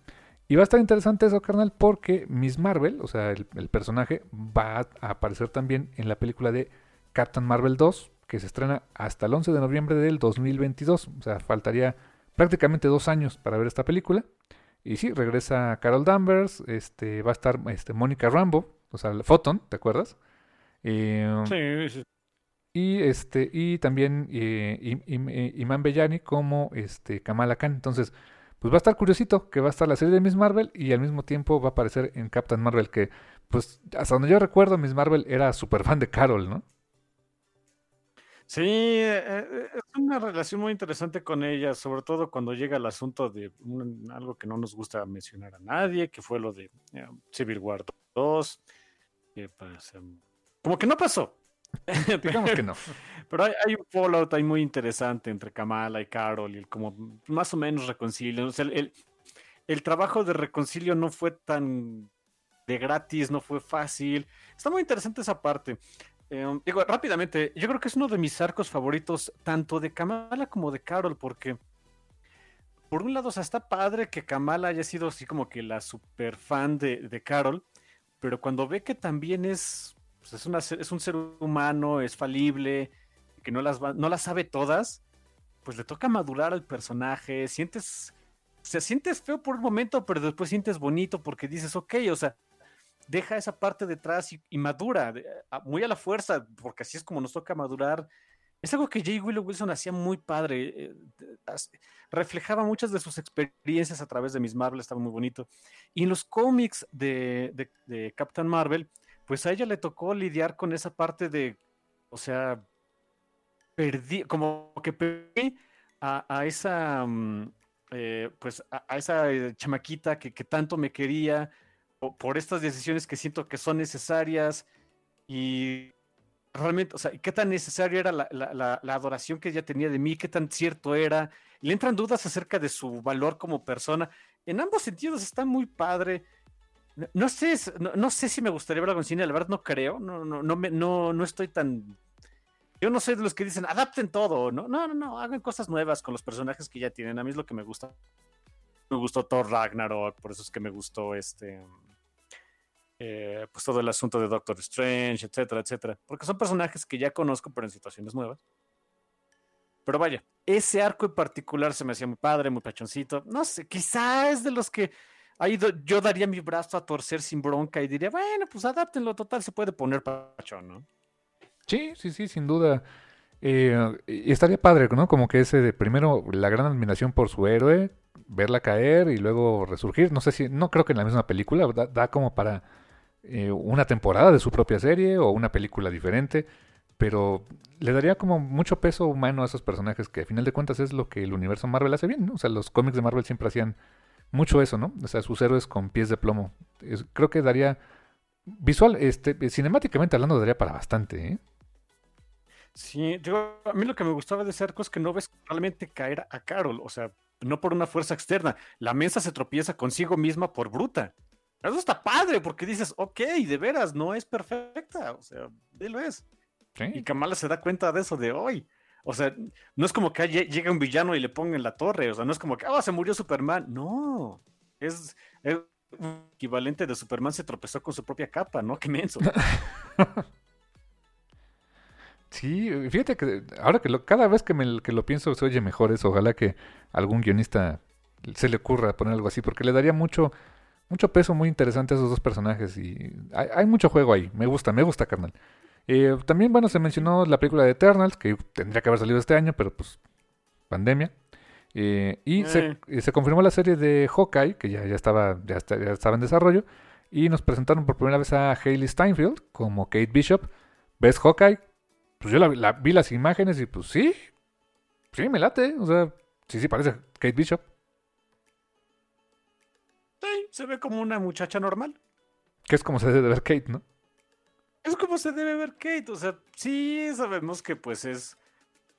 Y va a estar interesante eso, carnal, porque Miss Marvel, o sea, el, personaje, va a aparecer también en la película de Captain Marvel 2, que se estrena hasta el 11 de noviembre del 2022. O sea, faltaría prácticamente dos años para ver esta película. Y sí, regresa Carol Danvers, este, va a estar este, Mónica Rambo, o sea, Photon, ¿te acuerdas? Eh, sí, sí. Y este, y también eh, eh, Iman Bellani como este Kamala Khan. Entonces, pues va a estar curiosito que va a estar la serie de Miss Marvel y al mismo tiempo va a aparecer en Captain Marvel, que pues hasta donde yo recuerdo, Miss Marvel era súper fan de Carol, ¿no? Sí, es una relación muy interesante con ella, sobre todo cuando llega el asunto de algo que no nos gusta mencionar a nadie, que fue lo de eh, Civil War 2. Pues, como que no pasó. Digamos que no. Pero hay, un fallout ahí muy interesante entre Kamala y Carol y como más o menos reconcilio. O sea, el, el trabajo de reconcilio no fue tan de gratis, no fue fácil. Está muy interesante esa parte. Eh, digo, rápidamente, yo creo que es uno de mis arcos favoritos, tanto de Kamala como de Carol, porque por un lado, o está padre que Kamala haya sido así como que la super fan de, Carol, pero cuando ve que también es, pues, es, es, un ser humano, es falible, que no las, no las sabe todas, pues le toca madurar al personaje, sientes, se sientes feo por un momento, pero después sientes bonito porque dices, ok, o sea, deja esa parte detrás y, madura, muy a la fuerza, porque así es como nos toca madurar. Es algo que J. Willow Wilson hacía muy padre. Eh, reflejaba muchas de sus experiencias a través de Miss Marvel, estaba muy bonito. Y en los cómics de, de, Captain Marvel, pues a ella le tocó lidiar con esa parte de, o sea, perdí, como que perdí a, esa, mm, eh, pues a, esa eh, chamaquita que tanto me quería, por estas decisiones que siento que son necesarias y realmente, o sea, qué tan necesaria era la, adoración que ella tenía de mí, qué tan cierto era. le entran dudas acerca de su valor como persona. En ambos sentidos está muy padre. No, sé, no, sé si me gustaría verla con cine, la verdad no creo, no, no, no, me, no, no estoy tan... Yo no soy de los que dicen, adapten todo, ¿no? No, no, no, hagan cosas nuevas con los personajes que ya tienen. A mí es lo que me gusta. Me gustó Thor Ragnarok, por eso es que me gustó este eh, pues todo el asunto de Doctor Strange, etcétera, etcétera. Porque son personajes que ya conozco, pero en situaciones nuevas. Pero vaya, ese arco en particular se me hacía muy padre, muy pachoncito. No sé, quizás de los que ahí yo daría mi brazo a torcer sin bronca y diría, bueno, pues adáptenlo, total, se puede poner pachón, ¿no? Sí, sí, sí, sin duda. Eh, y estaría padre, ¿no? Como que ese de primero la gran admiración por su héroe, verla caer y luego resurgir. No sé si, no creo que en la misma película, da como para eh, una temporada de su propia serie o una película diferente, pero le daría como mucho peso humano a esos personajes que a final de cuentas es lo que el universo Marvel hace bien, ¿no? O sea, los cómics de Marvel siempre hacían mucho eso, ¿no? O sea, sus héroes con pies de plomo. creo que daría visual, este, cinemáticamente hablando daría para bastante, ¿eh? Sí, digo, a mí lo que me gustaba de Cerco es que no ves realmente caer a Carol, o sea, no por una fuerza externa. La mesa se tropieza consigo misma por bruta. Eso está padre porque dices, ok, de veras, no es perfecta. O sea, él lo es. Y Kamala se da cuenta de eso de hoy. O sea, no es como que llegue un villano y le ponga en la torre. O sea, no es como que, ah, se murió Superman. No. Es, equivalente de Superman se tropezó con su propia capa, ¿no? Qué menso. sí, fíjate que ahora que lo, cada vez que, me, que lo pienso se oye mejor eso. Ojalá que algún guionista se le ocurra poner algo así, porque le daría mucho mucho peso muy interesante a esos dos personajes y hay, mucho juego ahí. Me gusta, me gusta, carnal. Eh, también, bueno, se mencionó la película de Eternals, que tendría que haber salido este año, pero pues pandemia. Eh, y se, eh. se, confirmó la serie de Hawkeye, que ya, ya, estaba, ya, estaba en desarrollo. Y nos presentaron por primera vez a Hayley Steinfeld como Kate Bishop. ¿Ves Hawkeye? Pues yo la, vi las imágenes y pues sí, sí, me late. O sea, sí, sí, parece Kate Bishop se ve como una muchacha normal. Que es como se debe ver Kate, ¿no? Es como se debe ver Kate, o sea, sí sabemos que pues es,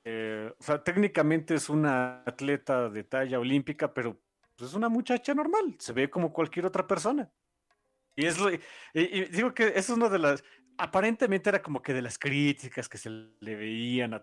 eh, o sea, técnicamente es una atleta de talla olímpica, pero pues, es una muchacha normal, se ve como cualquier otra persona. Y es y, digo que es una de las, aparentemente era como que de las críticas que se le veían,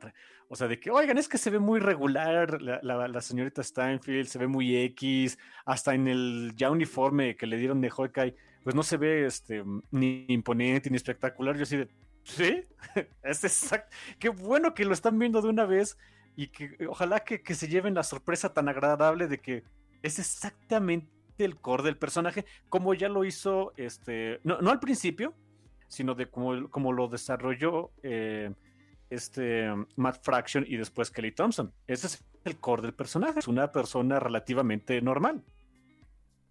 o sea, de que, oigan, es que se ve muy regular la, señorita Steinfeld, se ve muy X, hasta en el ya uniforme que le dieron de Hawkeye, pues no se ve este, ni imponente ni espectacular. Yo así de, ¿sí? es exacto. Qué bueno que lo están viendo de una vez y que ojalá que, que se lleven la sorpresa tan agradable de que es exactamente el core del personaje, como ya lo hizo, este, no, no al principio, sino de cómo, lo desarrolló eh, este Matt Fraction y después Kelly Thompson. Ese es el core del personaje, es una persona relativamente normal.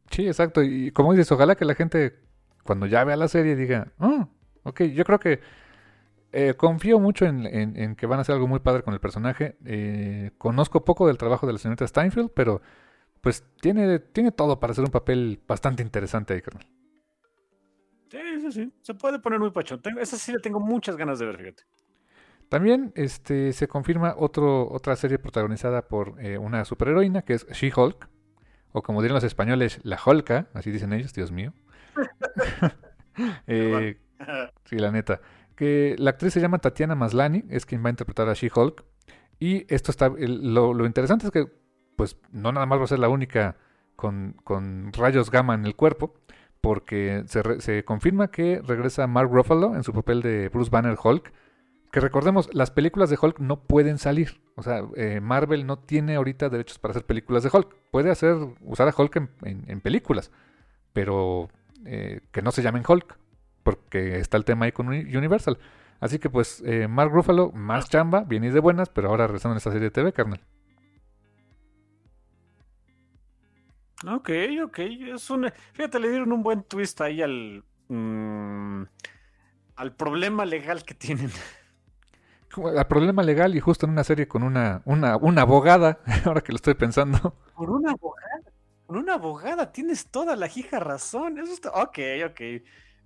Sí, exacto. Y como dices, ojalá que la gente cuando ya vea la serie diga, oh, ok, yo creo que eh, confío mucho en, que van a hacer algo muy padre con el personaje. Eh, conozco poco del trabajo de la señorita Steinfeld, pero pues tiene, tiene todo para hacer un papel bastante interesante ahí, carnal. Sí, sí, sí. Se puede poner muy pachón. esa sí le tengo muchas ganas de ver, fíjate. También este, se confirma otro, otra serie protagonizada por eh, una superheroína que es She-Hulk, o como dirían los españoles, la Hulka, así dicen ellos, Dios mío. sí, la neta que la actriz se llama Tatiana Maslani, es quien va a interpretar a She-Hulk. Y esto está, lo, interesante es que, pues, no nada más va a ser la única con, rayos gamma en el cuerpo, porque se, se, confirma que regresa Mark Ruffalo en su papel de Bruce Banner Hulk. Que recordemos, las películas de Hulk no pueden salir. O sea, eh, Marvel no tiene ahorita derechos para hacer películas de Hulk. Puede hacer, usar a Hulk en, películas, pero eh, que no se llamen Hulk porque está el tema ahí con Universal. Así que pues eh, Mark Ruffalo, más chamba, bien y de buenas, pero ahora regresando en esta serie de TV, carnal. Ok, ok. Es un, fíjate, le dieron un buen twist ahí al, mm, al problema legal que tienen. Al problema legal y justo en una serie con una, una, una abogada, ahora que lo estoy pensando. Por una abogada, con una abogada, tienes toda la hija razón. Eso está, ok, ok.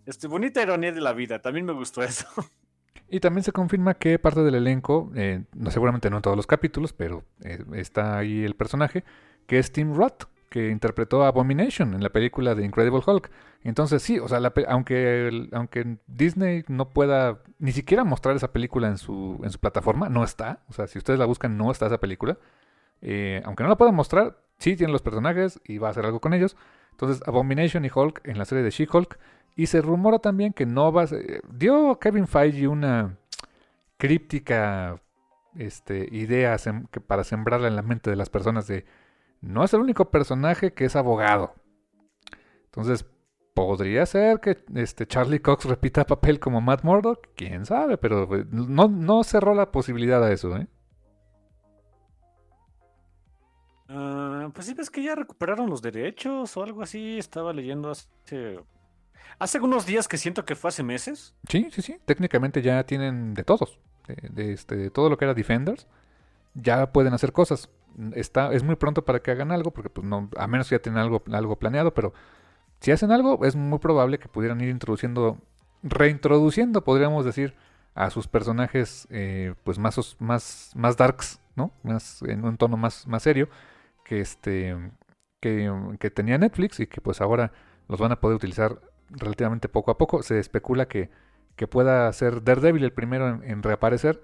Este, bonita ironía de la vida, también me gustó eso. Y también se confirma que parte del elenco, eh, seguramente no en todos los capítulos, pero eh, está ahí el personaje, que es Tim Roth, que interpretó a Abomination en la película de Incredible Hulk. Entonces sí, o sea, aunque, aunque Disney no pueda ni siquiera mostrar esa película en su, en su plataforma, no está. O sea, si ustedes la buscan, no está esa película. Eh, aunque no la puedan mostrar, sí tienen los personajes y va a hacer algo con ellos. Entonces, Abomination y Hulk en la serie de She-Hulk y se rumora también que no va a dio Kevin Feige una críptica este, idea para sembrarla en la mente de las personas de no es el único personaje que es abogado. Entonces, podría ser que este Charlie Cox repita papel como Matt Murdock, quién sabe, pero pues, no, no cerró la posibilidad a eso, ¿eh? Ah, pues sí, ves que ya recuperaron los derechos o algo así. Estaba leyendo hace Hace unos días que siento que fue hace meses. Sí, sí, sí. Técnicamente ya tienen de todos. De, este, todo lo que era Defenders. Ya pueden hacer cosas. Es muy pronto para que hagan algo, porque pues no, a menos que ya algo, algo planeado, pero si hacen algo, es muy probable que pudieran ir introduciendo, reintroduciendo, podríamos decir, a sus personajes eh, pues más, más, más darks, ¿no? Más, en un tono más, más serio, que este que, que tenía Netflix y que pues ahora los van a poder utilizar relativamente poco a poco. Se especula que, que pueda ser Daredevil el primero en, reaparecer.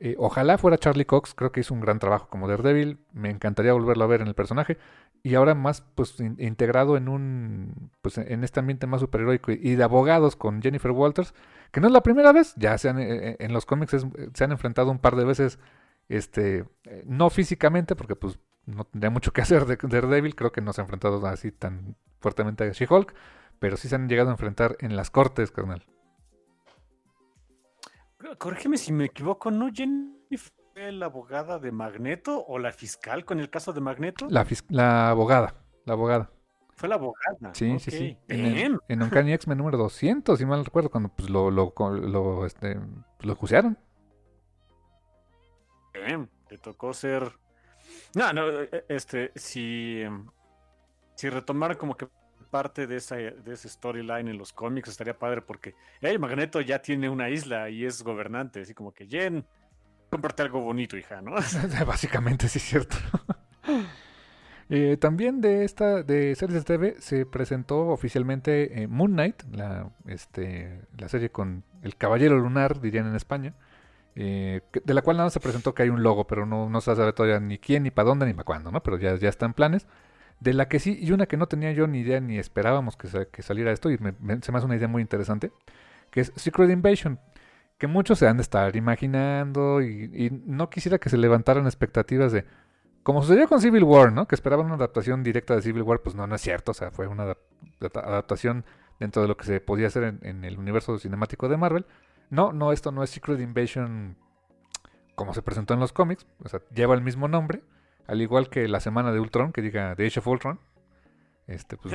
Eh, ojalá fuera Charlie Cox, creo que hizo un gran trabajo como Daredevil. Me encantaría volverlo a ver en el personaje. Y ahora más pues integrado en un pues en este ambiente más superheroico y de abogados con Jennifer Walters, que no es la primera vez, ya se han, eh, eh, en los cómics se han enfrentado un par de veces este no físicamente porque pues no tendría mucho que hacer de Daredevil, creo que no se ha enfrentado así tan fuertemente a She-Hulk, pero sí se han llegado a enfrentar en las cortes, carnal. Corrígeme si me equivoco, ¿no Jennifer fue la abogada de Magneto o la fiscal con el caso de Magneto? La, la abogada, la abogada. Fue la abogada. Sí, sí, sí. En, en Uncanny X-Men número 200, si mal recuerdo, cuando pues, lo, lo, lo, este, lo juzgaron. Te tocó ser... No, no, e, este, si, si retomar como que parte de, esa, de ese storyline en los cómics estaría padre porque hey, Magneto ya tiene una isla y es gobernante, así como que Jen, cómprate algo bonito, hija, ¿no? Básicamente, sí es cierto. Eh, también de esta de series de TV se presentó oficialmente eh, Moon Knight, la, este, la serie con el Caballero Lunar, dirían en España, eh, de la cual nada se presentó que hay un logo, pero no, no se sabe todavía ni quién, ni para dónde, ni para cuándo, ¿no? Pero ya, ya está en planes. De la que sí, y una que no tenía yo ni idea ni esperábamos que, saliera esto, y se me hace una idea muy interesante, que es Secret Invasion, que muchos se han de estar imaginando y, no quisiera que se levantaran expectativas de, como sucedió con Civil War, ¿no? Que esperaban una adaptación directa de Civil War, pues no, no es cierto, o sea, fue una adaptación dentro de lo que se podía hacer en, en el universo cinemático de Marvel. No, no, esto no es Secret Invasion como se presentó en los cómics, o sea, lleva el mismo nombre, al igual que la semana de Ultron, que diga The Age of Ultron. Este, pues,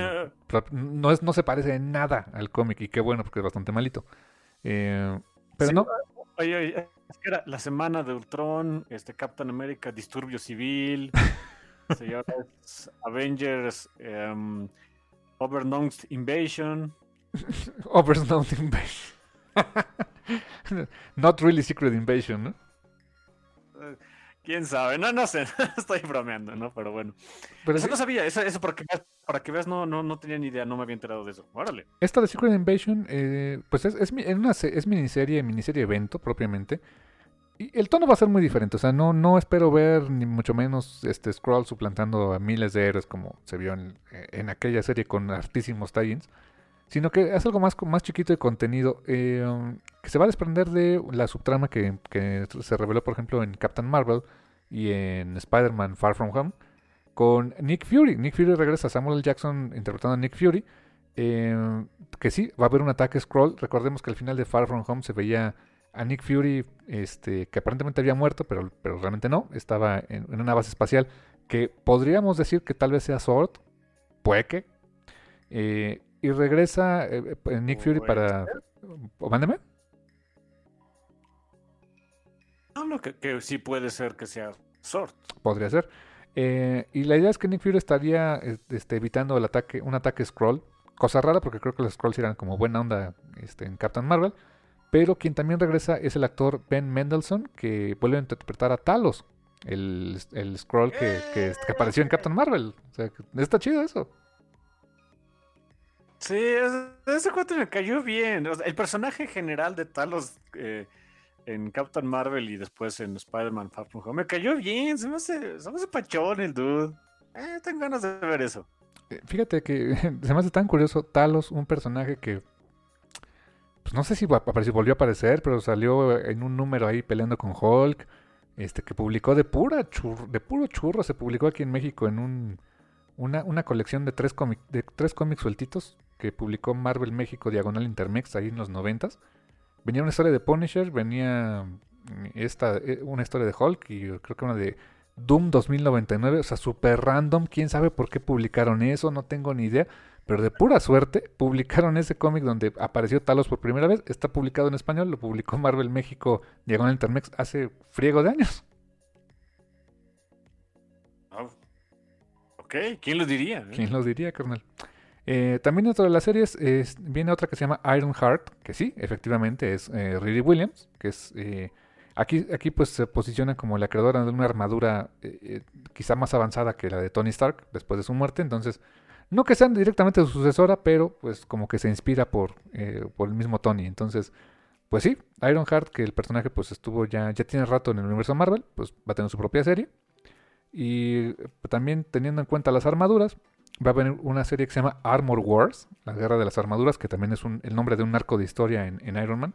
no, es, no se parece en nada al cómic y qué bueno porque es bastante malito. Eh, pero no. Oye, oye, es que era la semana de Ultron, este Captain America, Disturbio Civil, señores, Avengers, um, Invasion. Overknown Invasion. Not really Secret Invasion, ¿no? Eh, Quién sabe, no, no sé, estoy bromeando, ¿no? Pero bueno. Pero eso no sabía, eso, eso para, que, para que veas, no, no, no tenía ni idea, no me había enterado de eso. Órale. Esta de Secret Invasion, eh, pues es, es, una, es miniserie, miniserie evento propiamente. Y el tono va a ser muy diferente, o sea, no, no espero ver ni mucho menos este Scroll suplantando a miles de héroes como se vio en, en aquella serie con artísimos tie sino que es algo más, más chiquito de contenido eh, que se va a desprender de la subtrama que, que, se reveló, por ejemplo, en Captain Marvel y en Spider-Man Far From Home con Nick Fury. Nick Fury regresa a Samuel Jackson interpretando a Nick Fury. Eh, que sí, va a haber un ataque scroll. Recordemos que al final de Far From Home se veía a Nick Fury, este, que aparentemente había muerto, pero, pero realmente no. Estaba en, una base espacial que podríamos decir que tal vez sea Sword. Puede que. Eh, y regresa eh, eh, Nick Fury para... Mándeme. No, que, que, sí puede ser que sea Sword. Podría ser. Eh, y la idea es que Nick Fury estaría este, evitando el ataque, un ataque Scroll. Cosa rara porque creo que los Scrolls eran como buena onda este, en Captain Marvel. Pero quien también regresa es el actor Ben Mendelssohn, que vuelve a interpretar a Talos, el, el Scroll que, que, apareció en Captain Marvel. O sea, está chido eso. Sí, ese cuento me cayó bien. el personaje general de Talos eh, en Captain Marvel y después en Spider-Man Far From Home me cayó bien. Se me hace, se me hace pachón el dude. Eh, tengo ganas de ver eso. Eh, fíjate que se me hace tan curioso Talos, un personaje que pues no sé si volvió a aparecer, pero salió en un número ahí peleando con Hulk, este que publicó de pura de puro churro, se publicó aquí en México en un una, una colección de tres, de tres cómics sueltitos que publicó Marvel México Diagonal Intermex ahí en los noventas. Venía una historia de Punisher, venía mm, esta, eh, una historia de Hulk y creo que una de Doom 2099, o sea, súper random, quién sabe por qué publicaron eso, no tengo ni idea, pero de pura suerte publicaron ese cómic donde apareció Talos por primera vez, está publicado en español, lo publicó Marvel México Diagonal Intermex hace friego de años. Ok, ¿quién lo diría? Eh? ¿Quién lo diría, carnal? Eh, también dentro de las series viene otra que se llama Iron Heart, que sí, efectivamente es eh, Riri Williams, que es eh, aquí, aquí pues se posiciona como la creadora de una armadura quizá más avanzada que la de Tony Stark después de su muerte, entonces no que sea directamente su sucesora, pero pues como que se inspira por, por el mismo Tony, entonces pues sí, Iron Heart, que el personaje pues estuvo ya, ya tiene rato en el universo Marvel, pues va a tener su propia serie. Y también teniendo en cuenta las armaduras, va a venir una serie que se llama Armor Wars, la guerra de las armaduras, que también es el nombre de un arco de historia en, Iron Man.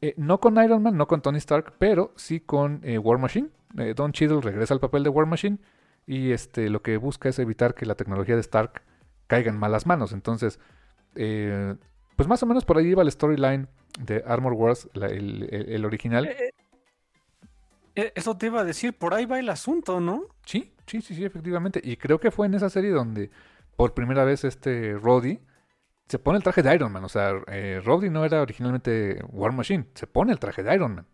Eh, no con Iron Man, no con Tony Stark, pero sí con eh, War Machine. Eh, Don Cheadle regresa al papel de War Machine y este, lo que busca es evitar que la tecnología de Stark caiga en malas manos. Entonces, pues más o menos por ahí iba el storyline de Armor Wars, el, original. Eso te iba a decir, por ahí va el asunto, ¿no? Sí, sí, sí, sí, efectivamente. Y creo que fue en esa serie donde por primera vez este Roddy se pone el traje de Iron Man. O sea, eh, Roddy no era originalmente War Machine, se pone el traje de Iron Man.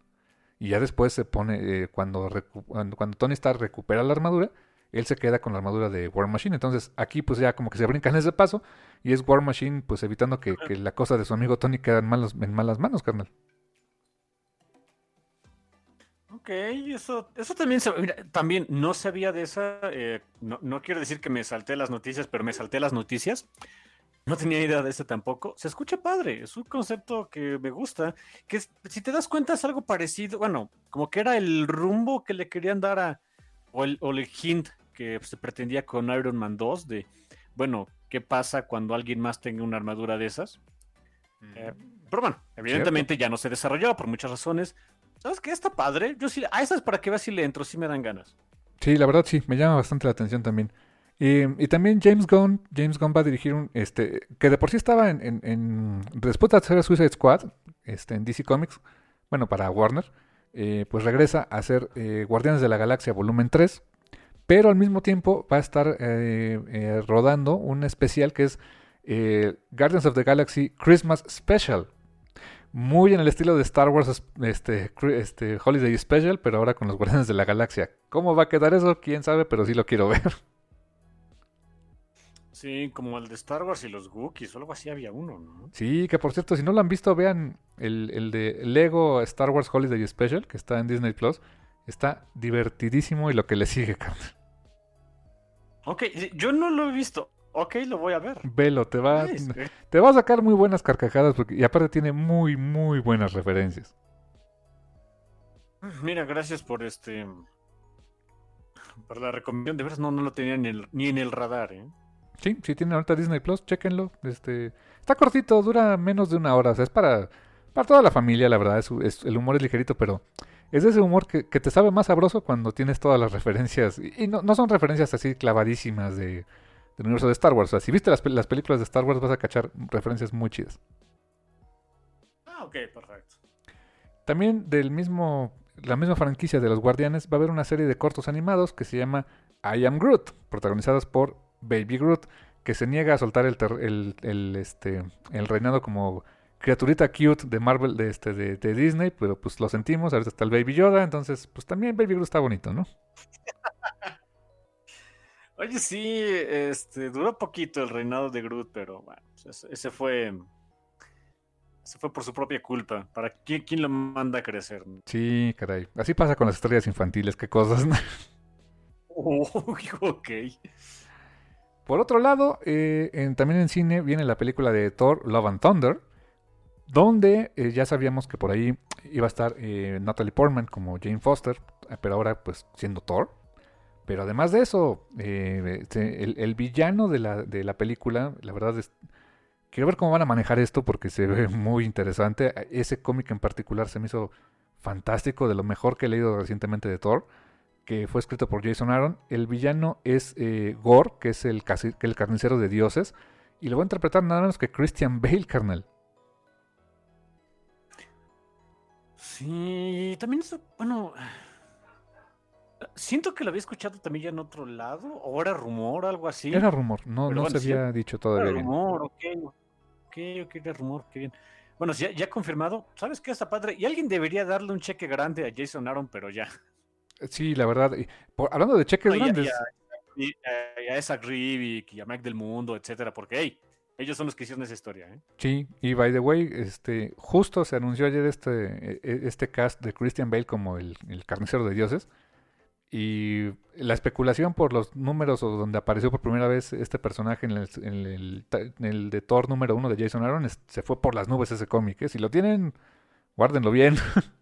Y ya después se pone, eh, cuando, cuando, Tony Stark recupera la armadura, él se queda con la armadura de War Machine. Entonces aquí pues ya como que se brincan ese paso y es War Machine pues evitando que, que la cosa de su amigo Tony quede en, en malas manos, carnal. Ok, eso, eso también, también no sabía de esa, eh, no, quiero decir que me salté las noticias, pero me salté las noticias. No tenía idea de ese tampoco. Se escucha padre, es un concepto que me gusta, que si te das cuenta es algo parecido, bueno, como que era el rumbo que le querían dar a, o el, hint que se pretendía con Iron Man 2 de, bueno, ¿qué pasa cuando alguien más tenga una armadura de esas? Eh, pero bueno, evidentemente ya no se desarrollaba por muchas razones. ¿Sabes qué? Está padre. Yo sí, a esas para que veas si le entro, sí me dan ganas. Sí, la verdad sí, me llama bastante la atención también. Y, también James Gunn, James Gunn va a dirigir un, este, que de por sí estaba en, en, después de hacer Suicide Squad, este, en DC Comics, bueno, para Warner, eh, pues regresa a hacer eh, Guardianes de la Galaxia Volumen 3, pero al mismo tiempo va a estar eh, rodando un especial que es Guardians of the Galaxy Christmas Special, muy en el estilo de Star Wars este, este Holiday Special, pero ahora con los Guardianes de la Galaxia. ¿Cómo va a quedar eso? Quién sabe, pero sí lo quiero ver. Sí, como el de Star Wars y los Wookiees, o algo así había uno, ¿no? Sí, que por cierto, si no lo han visto, vean el, el de Lego Star Wars Holiday Special, que está en Disney Plus. Está divertidísimo y lo que le sigue, carnal. Ok, yo no lo he visto. Ok, lo voy a ver. Velo, te va, te va a sacar muy buenas carcajadas porque, y aparte tiene muy, muy buenas referencias. Mira, gracias por este. Por la recomendación. De veras, no, no lo tenía ni, ni en el radar, ¿eh? Sí, sí tiene ahorita Disney Plus, chéquenlo. Este, está cortito, dura menos de una hora. O sea, es para, para toda la familia, la verdad. Es, el humor es ligerito, pero es ese humor que, te sabe más sabroso cuando tienes todas las referencias. Y, no, no, son referencias así clavadísimas de, del universo de Star Wars. O sea, si viste las, las películas de Star Wars vas a cachar referencias muy chidas. Ah, ok, perfecto. También del mismo, la misma franquicia de los Guardianes va a haber una serie de cortos animados que se llama I Am Groot, protagonizadas por Baby Groot, que se niega a soltar el, el, este, el reinado como criaturita cute de Marvel, de, este, de, Disney, pero pues lo sentimos, ahorita está el Baby Yoda, entonces pues también Baby Groot está bonito, ¿no? Oye, sí, este, duró poquito el reinado de Groot, pero bueno, pues, ese fue... Ese fue por su propia culpa. ¿Para quién, quién lo manda a crecer? Sí, caray. Así pasa con las estrellas infantiles, qué cosas. ok. Por otro lado, eh, también en cine viene la película de Thor, Love and Thunder, donde eh, ya sabíamos que por ahí iba a estar eh, Natalie Portman como Jane Foster, pero ahora pues siendo Thor. Pero además de eso, este, el, villano de la, de la, película, la verdad es... Quiero ver cómo van a manejar esto porque se ve muy interesante. Ese cómic en particular se me hizo fantástico, de lo mejor que he leído recientemente de Thor que fue escrito por Jason Aaron. El villano es eh, Gore, que es el, el carnicero de dioses. Y lo va a interpretar nada menos que Christian Bale, carnal. Sí, también eso, bueno, siento que lo había escuchado también ya en otro lado, o era rumor, algo así. Era rumor, no, no se había dicho todavía. Era rumor, ok, ok, ok, era rumor, qué bien. Bueno, ya, ya confirmado, ¿sabes qué está padre? Y alguien debería darle un cheque grande a Jason Aaron, pero ya. Sí, la verdad. hablando de cheques grandes. Y a, esa Rivik y a Mac del Mundo, etcétera, porque hey, ellos son los que hicieron esa historia. ¿eh? Sí, y by the way, este, justo se anunció ayer este, e, e, este cast de Christian Bale como el, carnicero de dioses. Y la especulación por los números o donde apareció por primera vez este personaje en el, en el, de Thor número uno de Jason Aaron se fue por las nubes ese cómic. ¿eh? Si lo tienen, guárdenlo bien.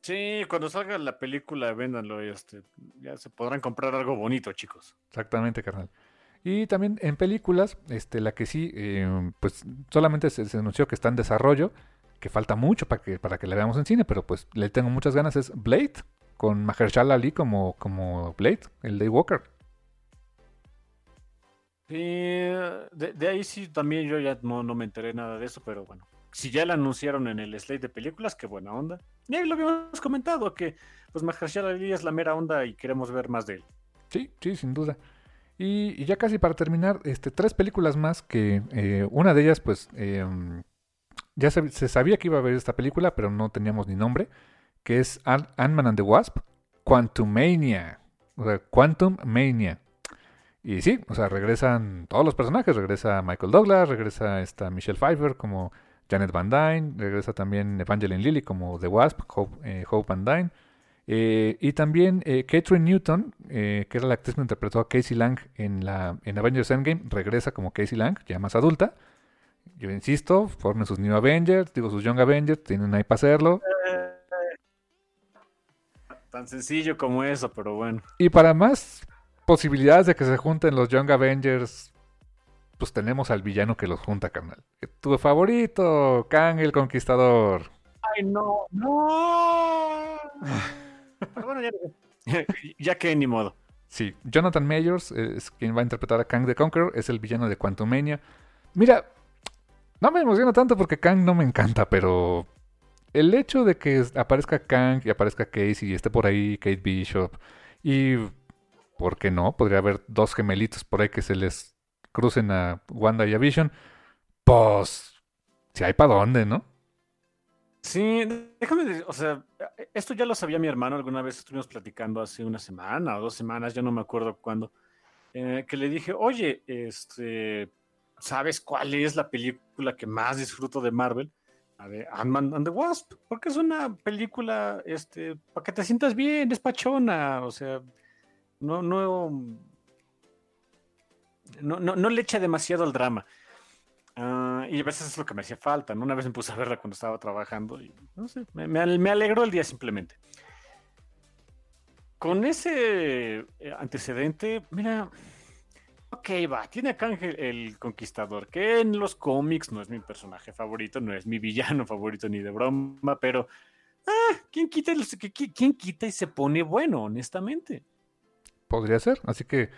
Sí, cuando salga la película, véndanlo y este, ya se podrán comprar algo bonito, chicos. Exactamente, carnal. Y también en películas, este, la que sí, eh, pues solamente se, anunció que está en desarrollo, que falta mucho para que, para que la veamos en cine, pero pues le tengo muchas ganas, es Blade, con Mahershala Ali como, como Blade, el Daywalker. Sí, de, ahí sí también yo ya no, no me enteré nada de eso, pero bueno, si ya la anunciaron en el slate de películas, qué buena onda. Y ahí lo habíamos comentado, que pues Mahershala Ali es la mera onda y queremos ver más de él. Sí, sí, sin duda. Y, ya casi para terminar, este, tres películas más que eh, una de ellas, pues, em, ya se, sabía que iba a haber esta película, pero no teníamos ni nombre, que es Ant-Man and the Wasp, Quantum Mania. O sea, Quantum Mania. Y sí, o sea, regresan todos los personajes, regresa Michael Douglas, regresa esta Michelle Pfeiffer como Janet Van Dyne, regresa también Evangeline Lilly como The Wasp, Hope, eh, Van Dyne. Eh, y también eh, Catherine Newton, que era la actriz que interpretó a Casey Lang en, la, en Avengers Endgame, regresa como Casey Lang, ya más adulta. Yo insisto, formen sus New Avengers, digo sus Young Avengers, tienen ahí para hacerlo. Tan sencillo como eso, pero bueno. Y para más posibilidades de que se junten los Young Avengers pues tenemos al villano que los junta, carnal. Tu favorito, Kang el Conquistador. Ay, no, no. bueno, ya, que ni modo. Sí, Jonathan Mayors es quien va a interpretar a Kang the Conqueror, es el villano de Quantumania. Mira, no me emociona tanto porque Kang no me encanta, pero el hecho de que aparezca Kang y aparezca Casey y esté por ahí Kate Bishop y, ¿por qué no? Podría haber dos gemelitos por ahí que se les crucen a Wanda y a Vision, pues si hay para dónde, ¿no? Sí, déjame decir, o sea, esto ya lo sabía mi hermano, alguna vez estuvimos platicando hace una semana o dos semanas, ya no me acuerdo cuándo, eh, que le dije, oye, este, ¿sabes cuál es la película que más disfruto de Marvel? A ver, Ant-Man and the Wasp, porque es una película, este, para que te sientas bien, es pachona, o sea, no, no, no, le echa demasiado al drama. Ah, y a veces es lo que me hacía falta. Una vez me puse a verla cuando estaba trabajando y, no sé, me, me, alegró el día simplemente. Con ese eh, antecedente, mira, ok, va, tiene acá el Conquistador, que en los cómics no es mi personaje favorito, no es mi villano favorito ni de broma, pero, ah, ¿quién quita, ¿quién quita y se pone bueno, honestamente? Podría ser, así que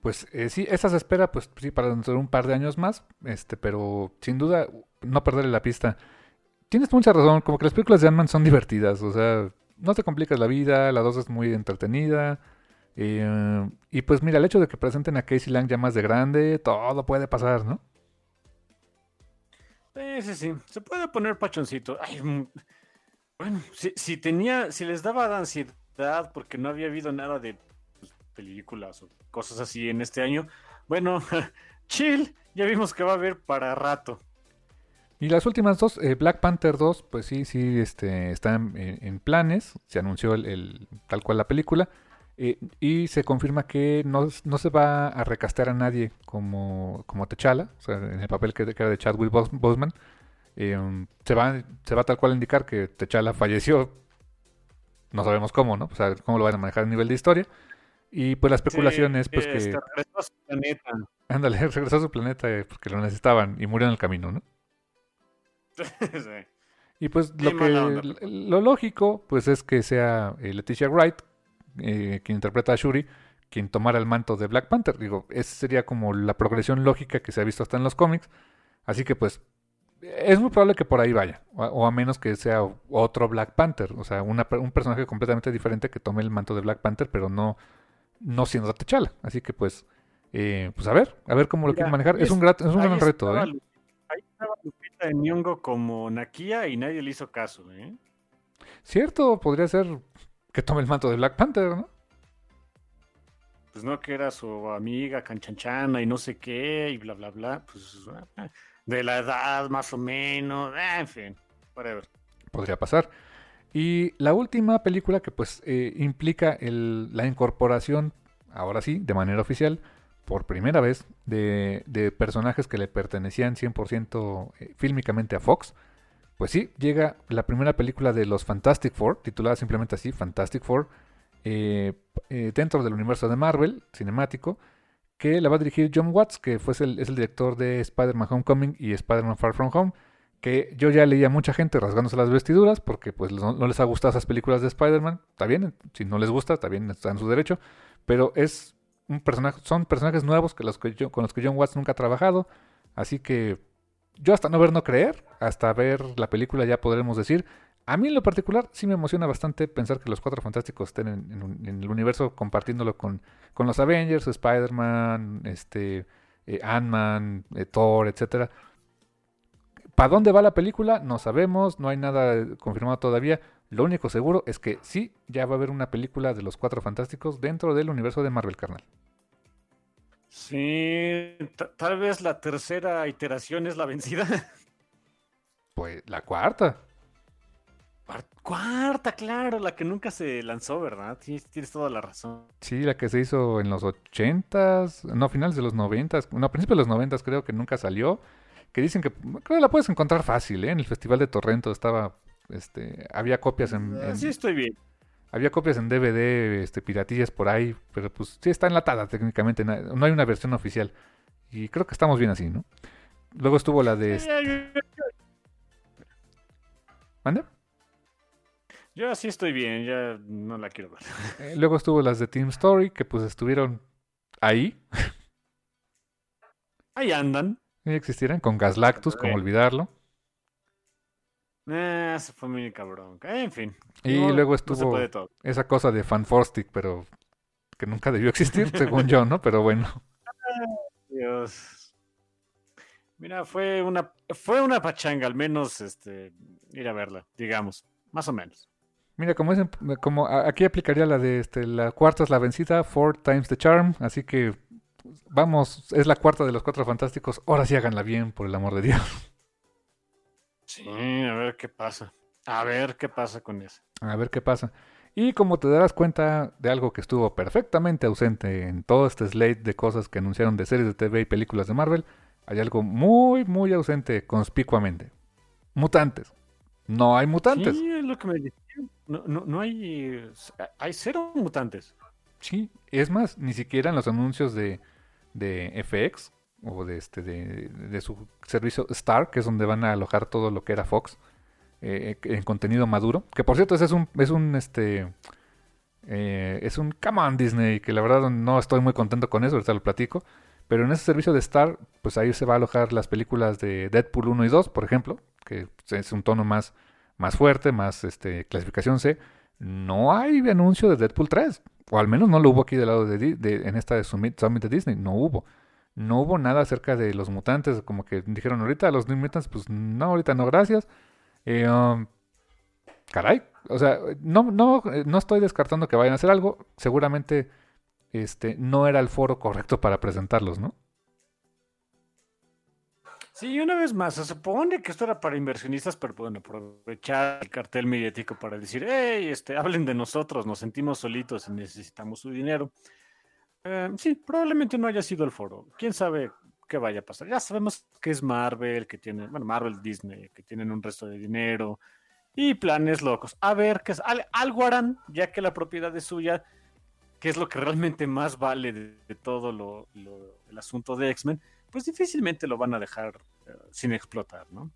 pues eh, sí, esa se espera, pues sí, para dentro de un par de años más, este, pero sin duda no perderle la pista. Tienes mucha razón, como que las películas de Ant-Man son divertidas, o sea, no te complicas la vida, la dos es muy entretenida. Eh, y pues mira, el hecho de que presenten a Casey Lang ya más de grande, todo puede pasar, ¿no? Sí, sí, sí, se puede poner pachoncito. Mm, bueno, si, si tenía, si les daba ansiedad porque no había habido nada de películas o cosas así en este año. Bueno, chill, ya vimos que va a haber para rato. Y las últimas dos, eh, Black Panther 2, pues sí, sí, este, están en, planes. Se anunció el, tal cual la película. Eh, y se confirma que no, se va a recastear a nadie como, como T'Challa, o sea, en el papel que, era de Chadwick Boseman. Eh, se, va, se va tal cual a indicar que T'Challa falleció. No sabemos cómo, ¿no? O sea, cómo lo van a manejar a nivel de historia. Y pues la especulación es pues que... Regresó a su planeta. Ándale, regresó a su planeta eh, porque lo necesitaban y murió en el camino, ¿no? sí. Y pues lo, que, lo lógico pues es que sea eh, Leticia Wright, eh, quien interpreta a Shuri, quien tomara el manto de Black Panther. Digo, esa sería como la progresión lógica que se ha visto hasta en los cómics. Así que pues es muy probable que por ahí vaya, o a, menos que sea otro Black Panther, o sea, una, un personaje completamente diferente que tome el manto de Black Panther, pero no no siendo T'Challa. Así que pues, eh, pues a ver, a ver cómo lo quieren manejar. Es, un, gran, es un gran reto, ¿eh? Ahí estaba Lupita de Nyong'o como Nakia y nadie le hizo caso, ¿eh? Cierto, podría ser que tome el manto de Black Panther, ¿no? Pues no, que era su amiga canchanchana y no sé qué y bla, bla, bla. Pues de la edad más o menos, en fin, whatever. Podría pasar. Y la última película que pues eh, implica la incorporación, ahora sí, de manera oficial, por primera vez, de, personajes que le pertenecían 100% eh, fílmicamente a Fox. Pues sí, llega la primera película de los Fantastic Four, titulada simplemente así, Fantastic Four, eh, dentro del universo de Marvel, cinemático, que la va a dirigir John Watts, que fue el, es el director de Spider-Man Homecoming y Spider-Man Far From Home que yo ya leía a mucha gente rasgándose las vestiduras porque pues no, les ha gustado esas películas de Spider-Man. Está bien, si no les gusta, está bien, está en su derecho. Pero es un personaje, son personajes nuevos que los que con los que John Watts nunca ha trabajado. Así que yo hasta no ver, no creer, hasta ver la película ya podremos decir. A mí en lo particular sí me emociona bastante pensar que los Cuatro Fantásticos estén en, el universo compartiéndolo con, con los Avengers, Spider-Man, este, eh, Ant-Man, eh, Thor, etcétera ¿Para dónde va la película? No sabemos, no hay nada confirmado todavía. Lo único seguro es que sí, ya va a haber una película de los Cuatro Fantásticos dentro del universo de Marvel Carnal. Sí, tal vez la tercera iteración es la vencida. Pues la cuarta. Cuarta, claro, la que nunca se lanzó, ¿verdad? tienes toda la razón. Sí, la que se hizo en los ochentas, no, finales de los noventas, no, a principios de los noventas creo que nunca salió que dicen que creo que la puedes encontrar fácil, ¿eh? En el Festival de Torrento estaba, este, había copias en, ah, sí estoy bien. Había copias en DVD, este, piratillas por ahí, pero pues sí está enlatada técnicamente, no hay una versión oficial. Y creo que estamos bien así, ¿no? Luego estuvo la de... ¿Mande? Yo así estoy bien, ya no la quiero ver. Eh, luego estuvo las de Team Story, que pues estuvieron ahí. Ahí andan existieran, con Gaslactus, como olvidarlo. Eh, se fue muy cabrón. En fin. Y luego estuvo esa cosa de Fanforstic, pero que nunca debió existir, según yo, ¿no? Pero bueno. Dios. Mira, fue una, fue una pachanga, al menos este, ir a verla, digamos, más o menos. Mira, como es, como aquí aplicaría la de este, la cuarta es la vencida, four times the charm, así que vamos, es la cuarta de los cuatro fantásticos, ahora sí háganla bien, por el amor de Dios. Sí, a ver qué pasa. A ver qué pasa con eso. A ver qué pasa. Y como te darás cuenta de algo que estuvo perfectamente ausente en todo este slate de cosas que anunciaron de series de TV y películas de Marvel, hay algo muy, muy ausente conspicuamente. Mutantes. No hay mutantes. Sí, es lo que me decían. No, no, no hay. Hay cero mutantes. Sí, es más, ni siquiera en los anuncios de, de FX o de este de, de, su servicio Star, que es donde van a alojar todo lo que era Fox eh, en contenido maduro. Que por cierto, ese es un, es un este eh, es un come on Disney, que la verdad no estoy muy contento con eso, ahorita lo platico. Pero en ese servicio de Star, pues ahí se va a alojar las películas de Deadpool 1 y 2, por ejemplo, que es un tono más, más fuerte, más este, clasificación C. No hay anuncio de Deadpool 3, o al menos no lo hubo aquí del lado de, en esta de Summit, de Disney, no hubo. No hubo nada acerca de los mutantes, como que dijeron ahorita, los New Mutants, pues no, ahorita no, gracias. Eh, um, caray, o sea, no, no, no estoy descartando que vayan a hacer algo, seguramente este, no era el foro correcto para presentarlos, ¿no? Sí, una vez más, se supone que esto era para inversionistas, pero bueno, aprovechar el cartel mediático para decir, hey, este, hablen de nosotros, nos sentimos solitos y necesitamos su dinero. Eh, sí, probablemente no haya sido el foro. Quién sabe qué vaya a pasar. Ya sabemos que es Marvel, que tiene, bueno, Marvel Disney, que tienen un resto de dinero y planes locos. A ver, qué es, algo harán, ya que la propiedad es suya que es lo que realmente más vale de, todo lo, el asunto de X-Men, pues difícilmente lo van a dejar eh, sin explotar, ¿no?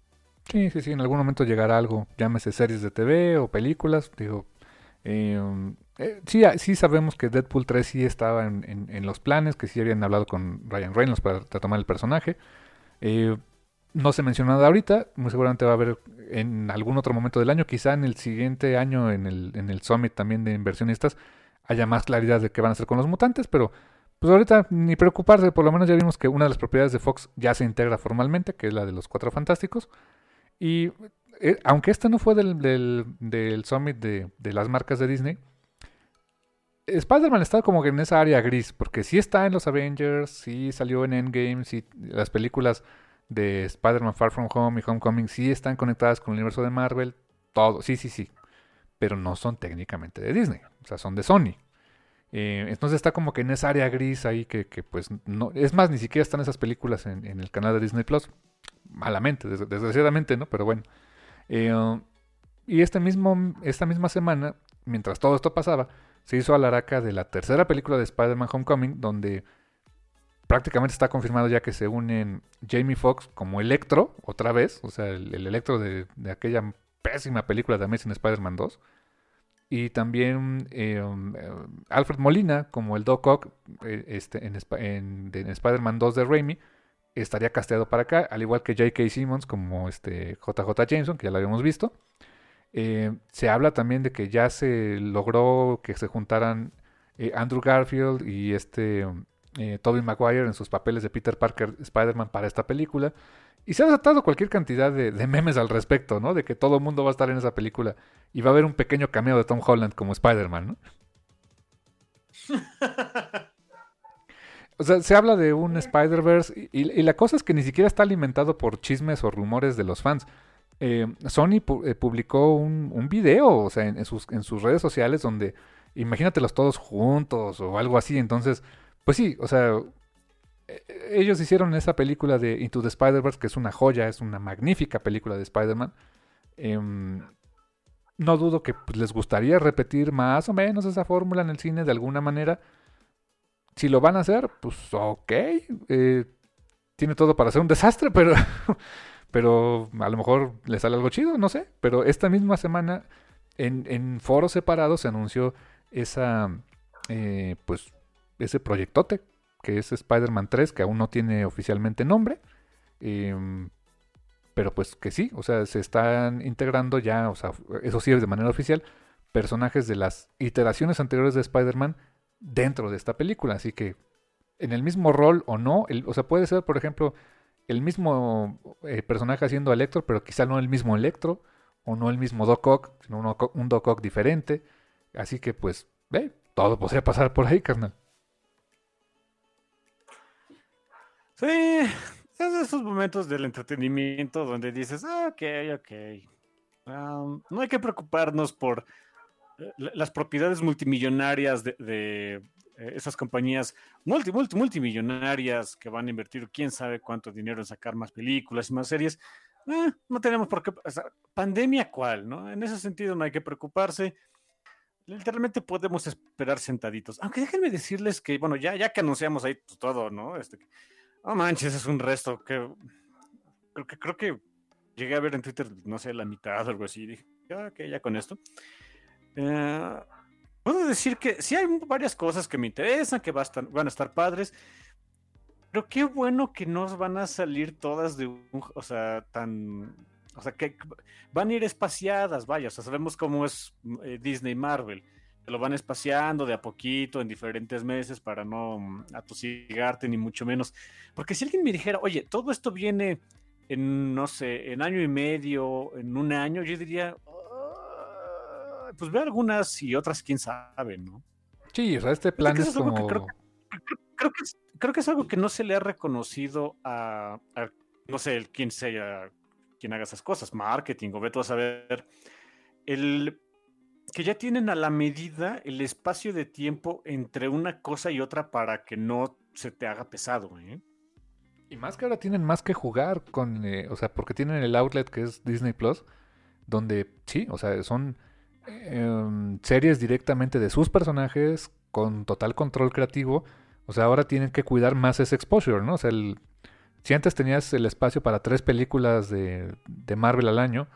Sí, sí, sí, en algún momento llegará algo, llámese series de TV o películas, digo, em, eh, sí, ah, sí sabemos que Deadpool 3 sí estaba en, los planes, que sí habían hablado con Ryan Reynolds para retomar el personaje. Eh, no se mencionó nada ahorita, muy seguramente va a haber en algún otro momento del año, quizá en el siguiente año en el, en el Summit también de inversionistas, haya más claridad de qué van a hacer con los mutantes, pero pues ahorita ni preocuparse, por lo menos ya vimos que una de las propiedades de Fox ya se integra formalmente, que es la de los Cuatro Fantásticos. Y eh, aunque este no fue del, del, summit de, de, las marcas de Disney, Spider-Man está como que en esa área gris, porque sí está en los Avengers, sí salió en Endgame, sí las películas de Spider-Man Far From Home y Homecoming sí están conectadas con el universo de Marvel, todo, sí, sí, sí pero no son técnicamente de Disney, o sea, son de Sony. Eh, entonces está como que en esa área gris ahí que, pues no, es más, ni siquiera están esas películas en, el canal de Disney Plus, malamente, desgraciadamente, ¿no? Pero bueno. Eh, y este mismo, esta misma semana, mientras todo esto pasaba, se hizo a la araca de la tercera película de Spider-Man Homecoming, donde prácticamente está confirmado ya que se unen Jamie Foxx como Electro, otra vez, o sea, el, Electro de, aquella pésima película de Amazing Spider-Man 2. Y también eh, um, eh, Alfred Molina, como el Doc Ock este, en, en, Spider-Man 2 de Raimi, estaría casteado para acá, al igual que J.K. Simmons como este JJ Jameson, que ya lo habíamos visto. se habla también de que ya se logró que se juntaran Andrew Garfield y este Tobey Maguire en sus papeles de Peter Parker Spider-Man para esta película. Y se ha desatado cualquier cantidad de, memes al respecto, ¿no? De que todo el mundo va a estar en esa película y va a haber un pequeño cameo de Tom Holland como Spider-Man, ¿no? o sea, se habla de un Spider-Verse y, la cosa es que ni siquiera está alimentado por chismes o rumores de los fans. Eh, Sony eh, publicó un, un, video, o sea, en, sus, en sus redes sociales donde imagínatelos todos juntos o algo así. Entonces, pues sí, o sea, eh, ellos hicieron esa película de Into the Spider-Verse, que es una joya, es una magnífica película de Spider-Man. Em, no dudo que pues, les gustaría repetir más o menos esa fórmula en el cine de alguna manera. Si lo van a hacer, pues ok. Eh, tiene todo para ser un desastre, pero, pero a lo mejor le sale algo chido, no sé. Pero esta misma semana, en, foros separados, se anunció esa, eh, pues, ese proyectote que es Spider-Man 3, que aún no tiene oficialmente nombre. Em, pero pues que sí, o sea, se están integrando ya, o sea, eso sí es de manera oficial, personajes de las iteraciones anteriores de Spider-Man dentro de esta película. Así que en el mismo rol o no, o sea, puede ser, por ejemplo, el mismo eh, personaje haciendo Electro, pero quizá no el mismo Electro, o no el mismo Doc Ock, sino un Doc Ock diferente. Así que pues, ve, todo podría pasar por ahí, carnal. Sí, es de esos momentos del entretenimiento donde dices, ah, ok, ok. no hay que preocuparnos por eh, las propiedades multimillonarias de, de eh, esas compañías multi, multi, multimillonarias que van a invertir quién sabe cuánto dinero en sacar más películas y más series. Eh, no tenemos por qué. pandemia, ¿cuál? ¿no? En ese sentido, no hay que preocuparse. Literalmente podemos esperar sentaditos. Aunque déjenme decirles que, bueno, ya, ya que anunciamos ahí todo, ¿no? Este, oh manches, es un resto que creo que creo que llegué a ver en Twitter, no sé, la mitad o algo así. Dije, ah, ok, ya con esto. Eh, puedo decir que sí hay varias cosas que me interesan, que van a estar padres. Pero qué bueno que no van a salir todas de un, o sea, tan, o sea, que van a ir espaciadas, vaya, o sea, sabemos cómo es eh, Disney Marvel, lo van espaciando de a poquito en diferentes meses para no atosigarte ni mucho menos, porque si alguien me dijera, oye, todo esto viene en, no sé, en año y medio, en un año, yo diría, pues ve algunas y otras, quién sabe, ¿no? Sí, o sea, este plan es, como... creo, que es, creo que es algo que no se le ha reconocido a, no sé, quién sea quien haga esas cosas, marketing o ve a saber, el que ya tienen a la medida el espacio de tiempo entre una cosa y otra para que no se te haga pesado. ¿eh? Y más que ahora tienen más que jugar con, eh, o sea, porque tienen el outlet que es Disney Plus, donde sí, o sea, son em, series directamente de sus personajes con total control creativo o sea, ahora tienen que cuidar más ese exposure, ¿no? O sea, el, si antes tenías el espacio para tres películas de, de, Marvel al año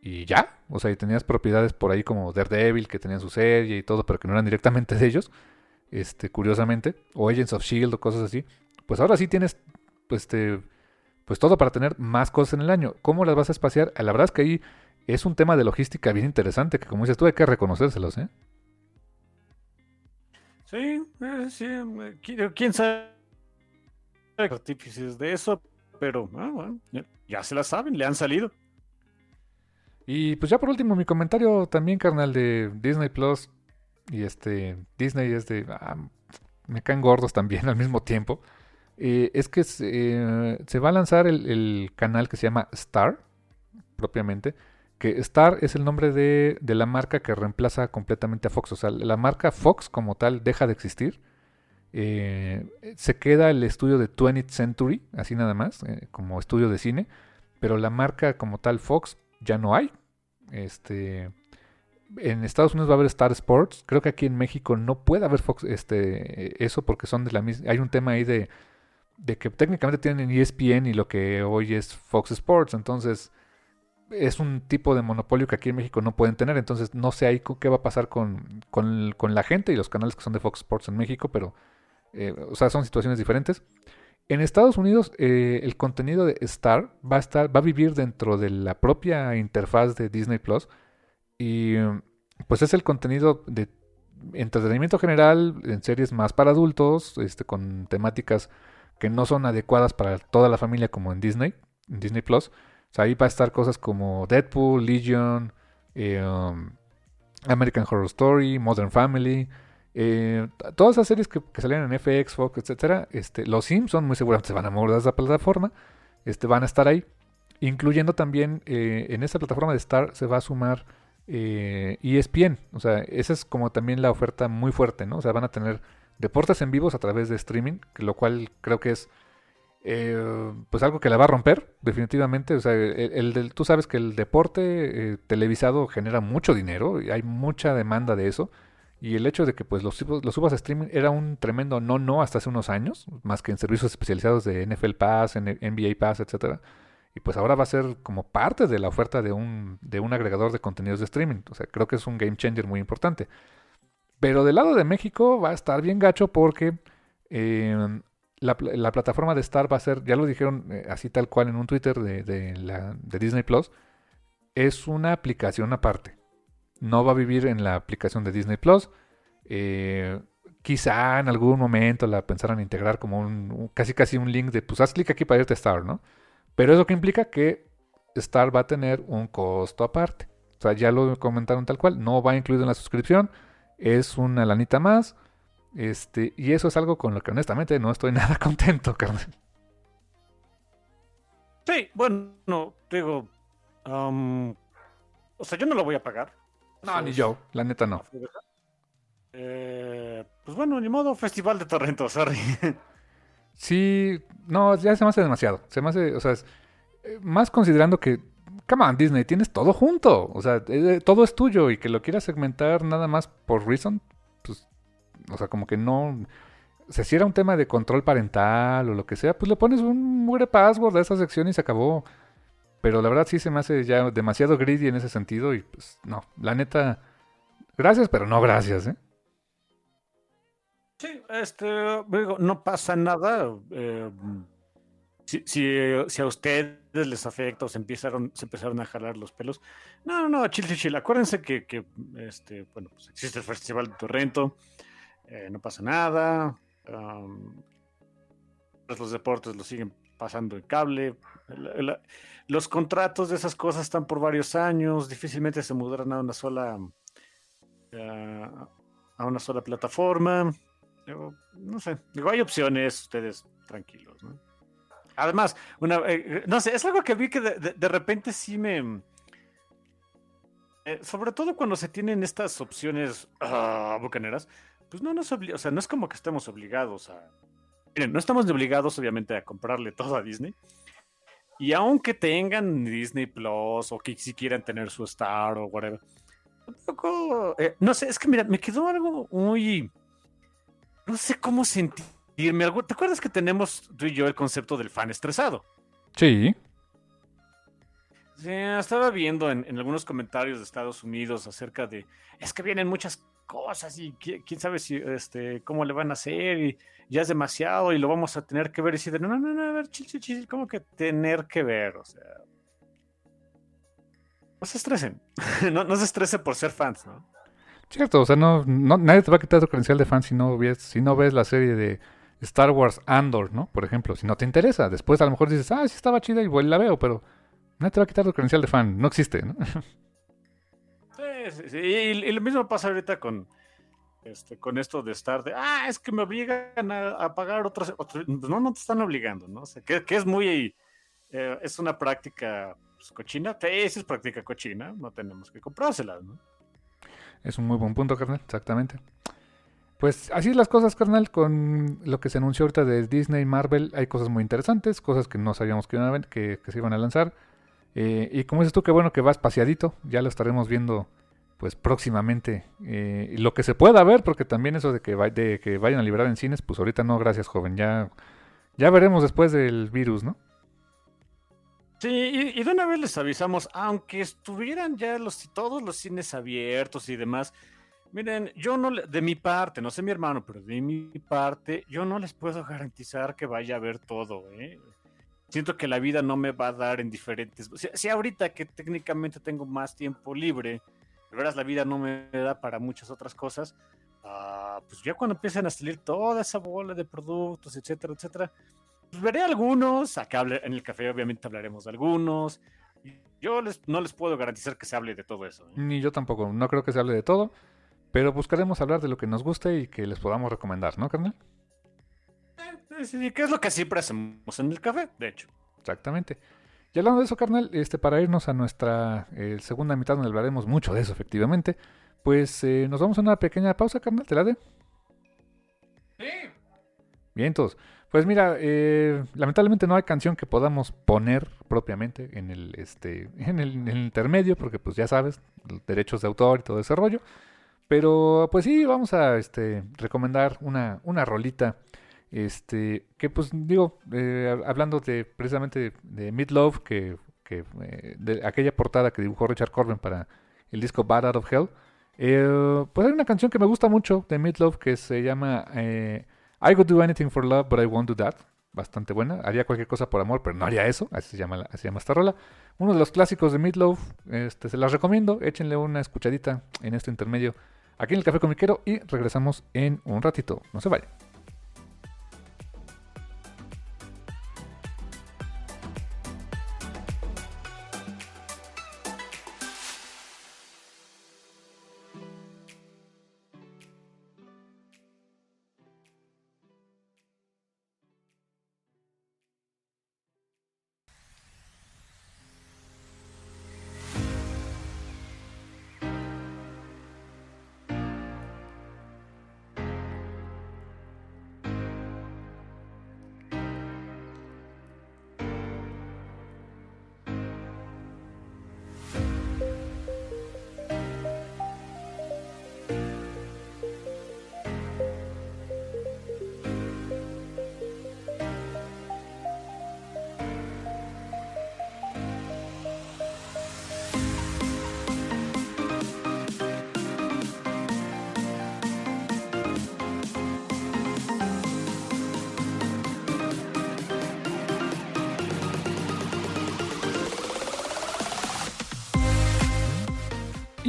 y ya, o sea, y tenías propiedades por ahí como Daredevil que tenían su serie y todo, pero que no eran directamente de ellos, este, curiosamente, o Agents of Shield o cosas así, pues ahora sí tienes, pues, este, pues todo para tener más cosas en el año. ¿Cómo las vas a espaciar? La verdad es que ahí es un tema de logística bien interesante que, como dices tú, hay que reconocérselos, ¿eh? Sí, eh, sí, quién sabe artífices de eso, pero ah, bueno, ya, se la saben, le han salido. Y pues ya por último, mi comentario también, carnal, de Disney Plus. Y este, Disney es de. Ah, me caen gordos también al mismo tiempo. Eh, es que se, se, va a lanzar el, el, canal que se llama Star, propiamente que Star es el nombre de, la marca que reemplaza completamente a Fox. O sea, la marca Fox como tal deja de existir. Eh, se queda el estudio de 20th Century, así nada más, eh, como estudio de cine. Pero la marca como tal Fox ya no hay. Este, en Estados Unidos va a haber Star Sports. Creo que aquí en México no puede haber Fox, este, eso porque son de la misma. Hay un tema ahí de, de que técnicamente tienen ESPN y lo que hoy es Fox Sports. Entonces es un tipo de monopolio que aquí en México no pueden tener. Entonces no sé ahí qué va a pasar con, la gente y los canales que son de Fox Sports en México, pero eh, o sea, son situaciones diferentes. En Estados Unidos eh, el contenido de Star va a estar, va a vivir dentro de la propia interfaz de Disney Plus y pues es el contenido de entretenimiento general en series más para adultos, este, con temáticas que no son adecuadas para toda la familia como en Disney, Disney Plus ahí va a estar cosas como Deadpool, Legion, eh, um, American Horror Story, Modern Family. Eh, todas esas series que, salieron en FX, Fox, etcétera, este, los Simpsons muy seguramente se van a mover de esa plataforma, este, van a estar ahí, incluyendo también eh, en esa plataforma de Star se va a sumar ESPN, o sea, esa es como también la oferta muy fuerte, ¿no? O sea, van a tener deportes en vivos a través de streaming, lo cual creo que es eh, pues algo que la va a romper, definitivamente. O sea, el, tú sabes que el deporte eh, televisado genera mucho dinero y hay mucha demanda de eso. Y el hecho de que pues los, los subas a streaming era un tremendo no no hasta hace unos años, más que en servicios especializados de NFL Pass, NBA Pass, etcétera. Y pues ahora va a ser como parte de la oferta de un, de un agregador de contenidos de streaming. O sea, creo que es un game changer muy importante. Pero del lado de México va a estar bien gacho porque eh, la, plataforma de Star va a ser, ya lo dijeron eh, así tal cual en un Twitter de, la, de Disney Plus, es una aplicación aparte. No va a vivir en la aplicación de Disney Plus. Eh, quizá en algún momento la pensaran integrar como un, casi casi un link de pues haz clic aquí para irte a Star, ¿no? Pero eso que implica que Star va a tener un costo aparte. O sea, ya lo comentaron tal cual, no va incluido en la suscripción, es una lanita más. Este, y eso es algo con lo que honestamente no estoy nada contento, carnal. Sí, bueno, digo, um, o sea, yo no lo voy a pagar. No, ni yo, la neta no. Eh, pues bueno, ni modo, Festival de Torrento, sorry. Sí, no, ya se me hace demasiado. Se me hace, o sea, eh, más considerando que, come on, Disney, tienes todo junto. O sea, eh, todo es tuyo y que lo quieras segmentar nada más por Reason, pues, o sea, como que no. O sea, si era un tema de control parental o lo que sea, pues le pones un mugre password a esa sección y se acabó. Pero la verdad sí se me hace ya demasiado greedy en ese sentido y pues no, la neta, gracias, pero no gracias, ¿eh? Sí, este, no pasa nada. Eh, si, si, a ustedes les afecta o se empezaron, se empezaron a jalar los pelos, no, no, no, chill, chill, Acuérdense que, que este, bueno, pues existe el Festival de Torrento, eh, no pasa nada. Pues los deportes lo siguen pasando en cable. los contratos de esas cosas están por varios años, difícilmente se mudarán a una sola eh, a una sola plataforma no sé, digo, hay opciones, ustedes tranquilos, ¿no? Además, una, eh, no sé, es algo que vi que de, repente sí me... Sobre todo cuando se tienen estas opciones uh, bucaneras, pues no nos obliga, o sea, no es como que estemos obligados a... Miren, no estamos obligados obviamente a comprarle todo a Disney. Y aunque tengan Disney Plus o que si quieran tener su Star o whatever, tampoco... Eh, no sé, es que mira, me quedó algo muy no sé cómo sentirme. ¿Te acuerdas que tenemos tú y yo el concepto del fan estresado? Sí. Sí, estaba viendo en, algunos comentarios de Estados Unidos acerca de es que vienen muchas cosas y quién sabe si este cómo le van a hacer y ya es demasiado y lo vamos a tener que ver y decir, no, no, no, a ver, chil, chil, chil, ¿cómo que tener que ver? O sea, no se estresen, no, no se estresen por ser fans, ¿no? Cierto, o sea, no, nadie te va a quitar tu credencial de fan si no ves, si no ves la serie de Star Wars Andor, ¿no? Por ejemplo, si no te interesa. Después a lo mejor dices, ah, sí estaba chida y la veo, pero nadie te va a quitar tu credencial de fan. No existe, ¿no? Y, lo mismo pasa ahorita con, este, con esto de estar de, ah, es que me obligan a, pagar otros, pues no, no te están obligando, ¿no? O sea, que, es muy, eh, es una práctica pues, cochina. Sí, es práctica cochina, no tenemos que comprárselas, ¿no? Es un muy buen punto, carnal, exactamente. Pues así las cosas, carnal, con lo que se anunció ahorita de Disney Marvel, hay cosas muy interesantes, cosas que no sabíamos que, iban a, que, se iban a lanzar. Eh, y como dices tú, que bueno que va espaciadito, ya lo estaremos viendo pues próximamente. Eh, lo que se pueda ver, porque también eso de que, de que vayan a liberar en cines, pues ahorita no, gracias joven, ya, ya veremos después del virus, ¿no? Sí, y, de una vez les avisamos, aunque estuvieran ya los, todos los cines abiertos y demás, miren, yo no, de mi parte, no sé mi hermano, pero de mi parte, yo no les puedo garantizar que vaya a ver todo, ¿eh? Siento que la vida no me va a dar en diferentes... Si, ahorita que técnicamente tengo más tiempo libre, de veras la vida no me da para muchas otras cosas, ah, pues ya cuando empiecen a salir toda esa bola de productos, etcétera, etcétera, pues, veré algunos, acá en el café obviamente hablaremos de algunos. Yo les, no les puedo garantizar que se hable de todo eso. ¿eh? Ni yo tampoco, no creo que se hable de todo, pero buscaremos hablar de lo que nos guste y que les podamos recomendar, ¿no, carnal? Eh, sí, que es lo que siempre hacemos en el café, de hecho. Exactamente. Y hablando de eso, carnal, este, para irnos a nuestra eh, segunda mitad donde hablaremos mucho de eso, efectivamente, pues nos vamos a una pequeña pausa, carnal, ¿te la de? Sí. Bien, entonces, pues mira, eh, lamentablemente no hay canción que podamos poner propiamente en el, este, en el, intermedio, porque pues ya sabes, derechos de autor y todo ese rollo. Pero pues sí, vamos a este, recomendar una, una rolita. Este, que pues digo, eh, hablando de precisamente de, Mid Love, que, eh, de aquella portada que dibujó Richard Corbin para el disco Bad Out of Hell, pues hay una canción que me gusta mucho de Love que se llama I would do anything for love, but I won't do that. Bastante buena. Haría cualquier cosa por amor, pero no haría eso. Así se llama, así llama esta rola. Uno de los clásicos de Meatloaf. Este, se las recomiendo. Échenle una escuchadita en este intermedio aquí en el Café Comiquero y regresamos en un ratito. No se vayan.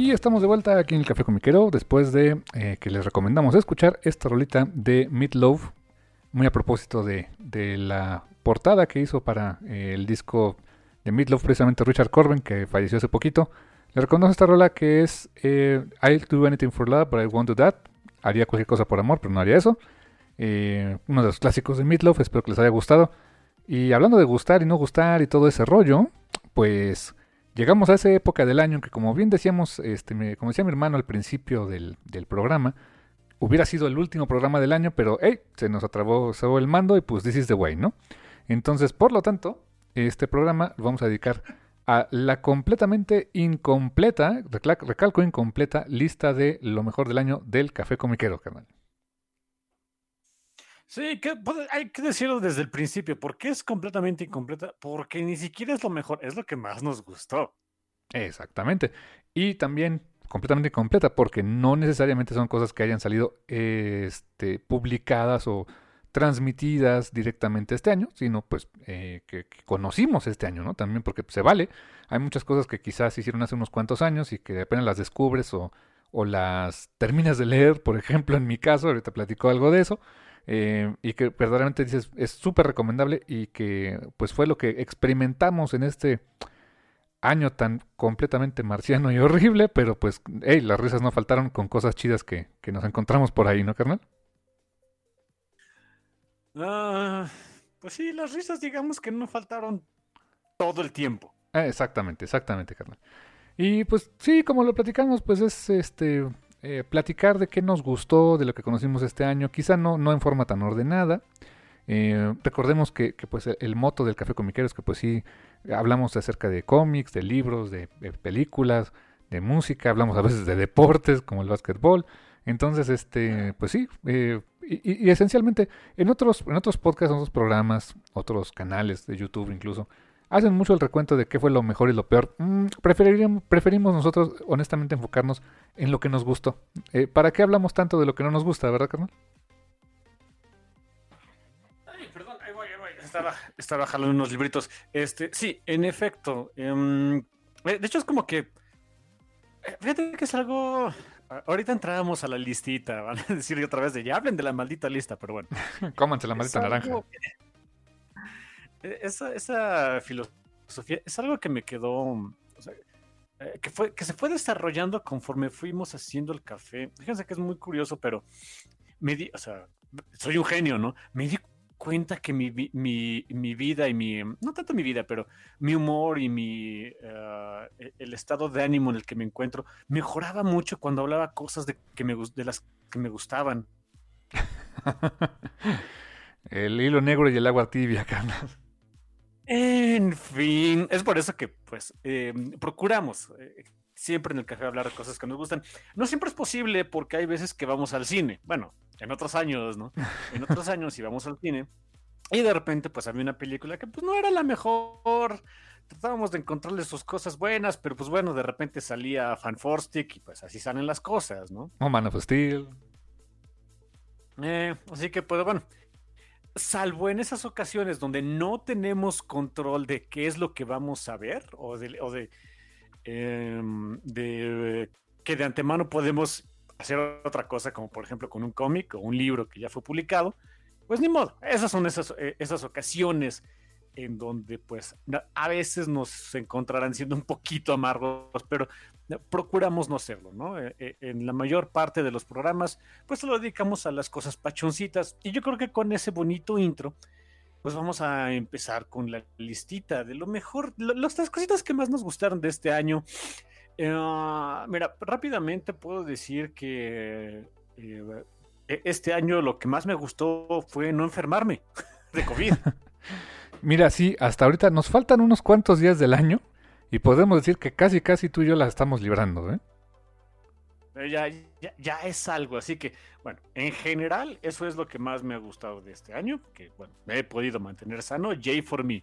Y estamos de vuelta aquí en el Café Comiquero después de eh, que les recomendamos escuchar esta rolita de Meatloaf, muy a propósito de, de la portada que hizo para eh, el disco de Meatloaf, precisamente Richard Corbin, que falleció hace poquito. Le reconoce esta rola que es eh, I'll do anything for love, but I won't do that. Haría cualquier cosa por amor, pero no haría eso. Eh, uno de los clásicos de Meatloaf, espero que les haya gustado. Y hablando de gustar y no gustar y todo ese rollo, pues llegamos a esa época del año que como bien decíamos, este, como decía mi hermano al principio del, programa, hubiera sido el último programa del año, pero hey, se nos atravesó el mando y pues this is the way, ¿no? Entonces, por lo tanto, este programa lo vamos a dedicar a la completamente incompleta, recalco incompleta, lista de lo mejor del año del café comiquero, carnal. Sí, que, pues, hay que decirlo desde el principio. ¿Por qué es completamente incompleta? Porque ni siquiera es lo mejor, es lo que más nos gustó. Exactamente. Y también completamente incompleta, porque no necesariamente son cosas que hayan salido este, publicadas o transmitidas directamente este año, sino pues eh, que, conocimos este año, ¿no? También porque se vale. Hay muchas cosas que quizás hicieron hace unos cuantos años y que apenas las descubres o, o las terminas de leer, por ejemplo, en mi caso, ahorita platico algo de eso, eh, y que verdaderamente dices es súper recomendable y que pues fue lo que experimentamos en este año tan completamente marciano y horrible, pero pues, hey, las risas no faltaron con cosas chidas que, que nos encontramos por ahí, ¿no, carnal? Ah, pues sí, las risas digamos que no faltaron todo el tiempo. Ah, exactamente, exactamente, carnal. Y pues sí, como lo platicamos, pues es este eh, platicar de qué nos gustó, de lo que conocimos este año, quizá no, no en forma tan ordenada. Eh, recordemos que, pues el, moto del Café Comiquero es que pues sí hablamos acerca de cómics, de libros, de, de películas, de música, hablamos a veces de deportes como el básquetbol. Entonces, este, pues sí, eh, y, y, esencialmente en otros, en otros podcasts, en otros programas, otros canales de YouTube incluso, hacen mucho el recuento de qué fue lo mejor y lo peor. Mm, preferiríamos, preferimos nosotros, honestamente, enfocarnos en lo que nos gustó. Eh, ¿Para qué hablamos tanto de lo que no nos gusta, verdad, carnal? Ay, perdón, ahí voy, ahí voy. Estaba, estaba jalando unos libritos. Este, sí, en efecto. em, eh, de hecho, es como que. eh, Fíjate que es algo. Ahorita entrábamos a la listita, van a decir otra vez de ya hablen de la maldita lista, pero bueno. Cómanse la maldita naranja. que- Esa, esa filosofía es algo que me quedó, eh, que, fue, que se fue desarrollando conforme fuimos haciendo el café. Fíjense que es muy curioso, pero me di, o sea, soy un genio, ¿no? Me di cuenta que mi, mi, mi vida y mi, no tanto mi vida, pero mi humor y mi, eh, el estado de ánimo en el que me encuentro mejoraba mucho cuando hablaba cosas de, que me, de las que me gustaban. el hilo negro y el agua tibia, carnal. En fin, es por eso que pues eh, procuramos eh, siempre en el café hablar de cosas que nos gustan. No siempre es posible porque hay veces que vamos al cine. Bueno, en otros años, ¿no? En otros años íbamos al cine y de repente pues había una película que pues no era la mejor. Tratábamos de encontrarle sus cosas buenas, pero pues bueno, de repente salía Fan Stick y pues así salen las cosas, ¿no? Oh, Man of Steel. Eh, así que, pues bueno, salvo en esas ocasiones donde no tenemos control de qué es lo que vamos a ver o de, em, de que de antemano podemos hacer otra cosa, como por ejemplo con un cómic o un libro que ya fue publicado, pues ni modo. Esas son esas, eh, esas ocasiones en donde pues a veces nos encontrarán siendo un poquito amargos, pero procuramos no serlo, ¿no? Eh, eh, en la mayor parte de los programas pues lo dedicamos a las cosas pachoncitas y yo creo que con ese bonito intro pues vamos a empezar con la listita de lo mejor, las cositas que más nos gustaron de este año. mira, rápidamente puedo decir que e, este año lo que más me gustó fue no enfermarme de COVID. Mira, sí, hasta ahorita nos faltan unos cuantos días del año y podemos decir que casi, casi tú y yo la estamos librando, ¿eh? Ya, ya, es algo, así que, bueno, en general, eso es lo que más me ha gustado de este año, que, bueno, me he podido mantener sano, Jay for me.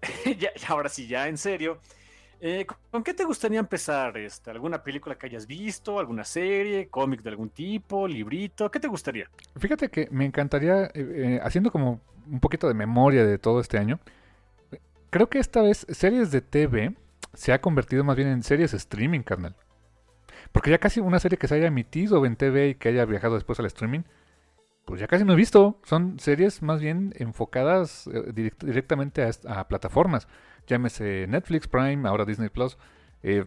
ya, ahora sí, ya en serio, eh, ¿Con qué te gustaría empezar? Este, ¿Alguna película que hayas visto? ¿Alguna serie? ¿Cómic de algún tipo? ¿Librito? ¿Qué te gustaría? Fíjate que me encantaría, eh, eh, haciendo como un poquito de memoria de todo este año, creo que esta vez series de TV se ha convertido más bien en series streaming, carnal. Porque ya casi una serie que se haya emitido en TV y que haya viajado después al streaming, pues ya casi no he visto. Son series más bien enfocadas directamente a plataformas llámese Netflix, Prime, ahora Disney Plus. Eh,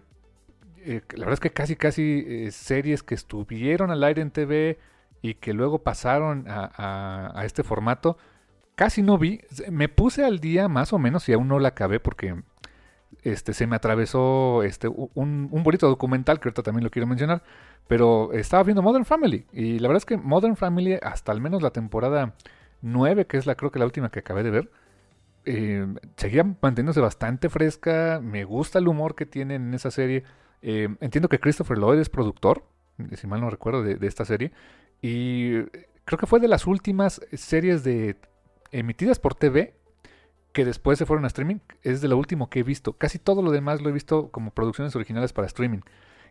eh, la verdad es que casi, casi eh, series que estuvieron al aire en TV y que luego pasaron a, este formato, casi no vi. Me puse al día más o menos y aún no la acabé porque este, se me atravesó este, un, bonito documental que ahorita también lo quiero mencionar. Pero estaba viendo Modern Family y la verdad es que Modern Family hasta al menos la temporada 9, que es la creo que la última que acabé de ver, eh, seguía manteniéndose bastante fresca. Me gusta el humor que tienen en esa serie. Eh, entiendo que Christopher Lloyd es productor, si mal no recuerdo, de, esta serie. Y creo que fue de las últimas series de emitidas por TV que después se fueron a streaming. Es de lo último que he visto. Casi todo lo demás lo he visto como producciones originales para streaming.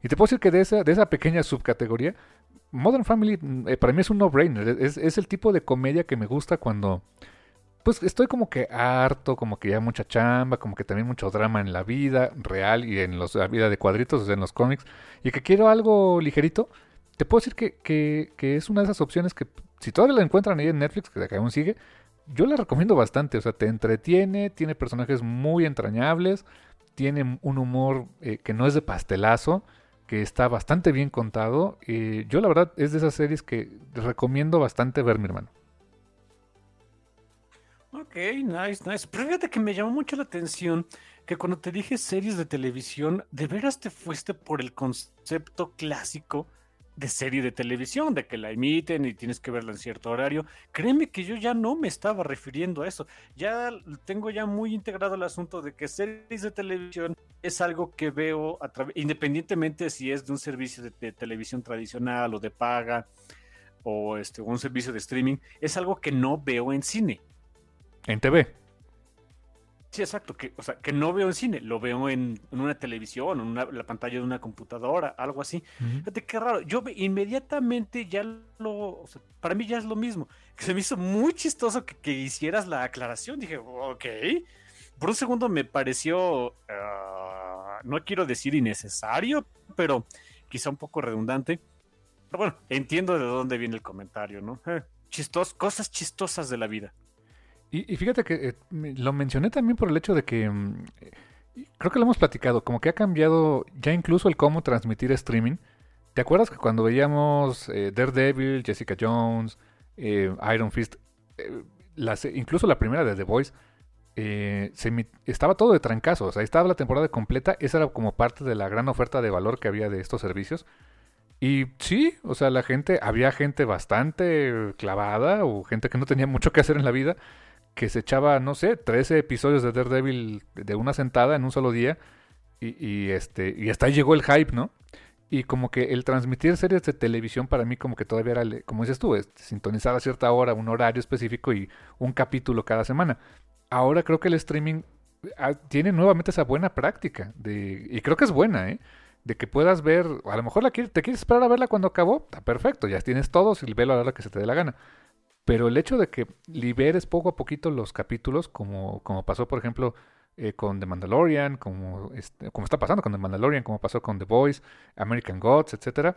Y te puedo decir que de esa, de esa pequeña subcategoría, Modern Family eh, para mí es un no-brainer. Es, es, el tipo de comedia que me gusta cuando pues estoy como que harto, como que ya mucha chamba, como que también mucho drama en la vida real y en los, la vida de cuadritos, o sea, en los cómics, y que quiero algo ligerito, te puedo decir que, que, que, es una de esas opciones que si todavía la encuentran ahí en Netflix, que aún sigue, yo la recomiendo bastante, o sea, te entretiene, tiene personajes muy entrañables, tiene un humor eh, que no es de pastelazo, que está bastante bien contado, y yo la verdad es de esas series que recomiendo bastante ver, mi hermano. Ok, nice, nice. Pero fíjate que me llamó mucho la atención que cuando te dije series de televisión, de veras te fuiste por el concepto clásico de serie de televisión, de que la emiten y tienes que verla en cierto horario. Créeme que yo ya no me estaba refiriendo a eso. Ya tengo ya muy integrado el asunto de que series de televisión es algo que veo a través, independientemente si es de un servicio de, televisión tradicional o de paga o este, un servicio de streaming, es algo que no veo en cine. En TV. Sí, exacto, que, o sea, que no veo en cine, lo veo en, una televisión, en la pantalla de una computadora, algo así. Fíjate qué raro, yo inmediatamente ya lo, o sea, para mí ya es lo mismo. Que se me hizo muy chistoso que, hicieras la aclaración, dije, ok. Por un segundo me pareció, ah, no quiero decir innecesario, pero quizá un poco redundante. Pero bueno, entiendo de dónde viene el comentario, ¿no? Eh, chistos, cosas chistosas de la vida. Y, fíjate que eh, lo mencioné también por el hecho de que mm, creo que lo hemos platicado, como que ha cambiado ya incluso el cómo transmitir streaming. ¿Te acuerdas que cuando veíamos eh, Daredevil, Jessica Jones, eh, Iron Fist, incluso la primera de The Voice, se estaba todo de trancazo, o sea, estaba la temporada completa, esa era como parte de la gran oferta de valor que había de estos servicios. Y sí, o sea, la gente, había gente bastante clavada o gente que no tenía mucho que hacer en la vida que se echaba, no sé, 13 episodios de Daredevil de una sentada en un solo día. Y, este, y hasta llegó el hype, ¿no? Y como que el transmitir series de televisión para mí como que todavía era, como dices tú, este, sintonizar a cierta hora, un horario específico y un capítulo cada semana. Ahora creo que el streaming ah, tiene nuevamente esa buena práctica, de, y creo que es buena, ¿eh? De que puedas ver, a lo mejor la, te quieres esperar a verla cuando acabó, está perfecto, ya tienes todo, y velo a la hora que se te dé la gana. Pero el hecho de que liberes poco a poquito los capítulos, como, como pasó, por ejemplo, eh, con The Mandalorian, como, este, como está pasando con The Mandalorian, como pasó con The Boys, American Gods, etcétera,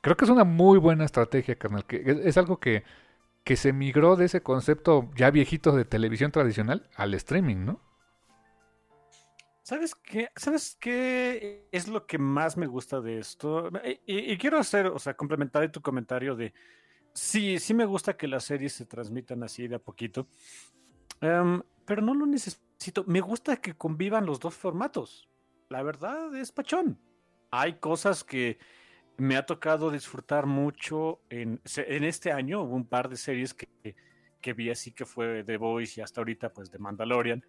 creo que es una muy buena estrategia, carnal. Que es, algo que, que se migró de ese concepto ya viejito de televisión tradicional al streaming, ¿no? ¿Sabes qué? ¿Sabes qué es lo que más me gusta de esto? Y, quiero hacer, o sea, complementar tu comentario de sí, sí me gusta que las series se transmitan así de a poquito. Em, pero no lo necesito. Me gusta que convivan los dos formatos. La verdad es pachón. Hay cosas que me ha tocado disfrutar mucho en, en este año. Hubo un par de series que, que vi así que fue The Voice y hasta ahorita pues de Mandalorian.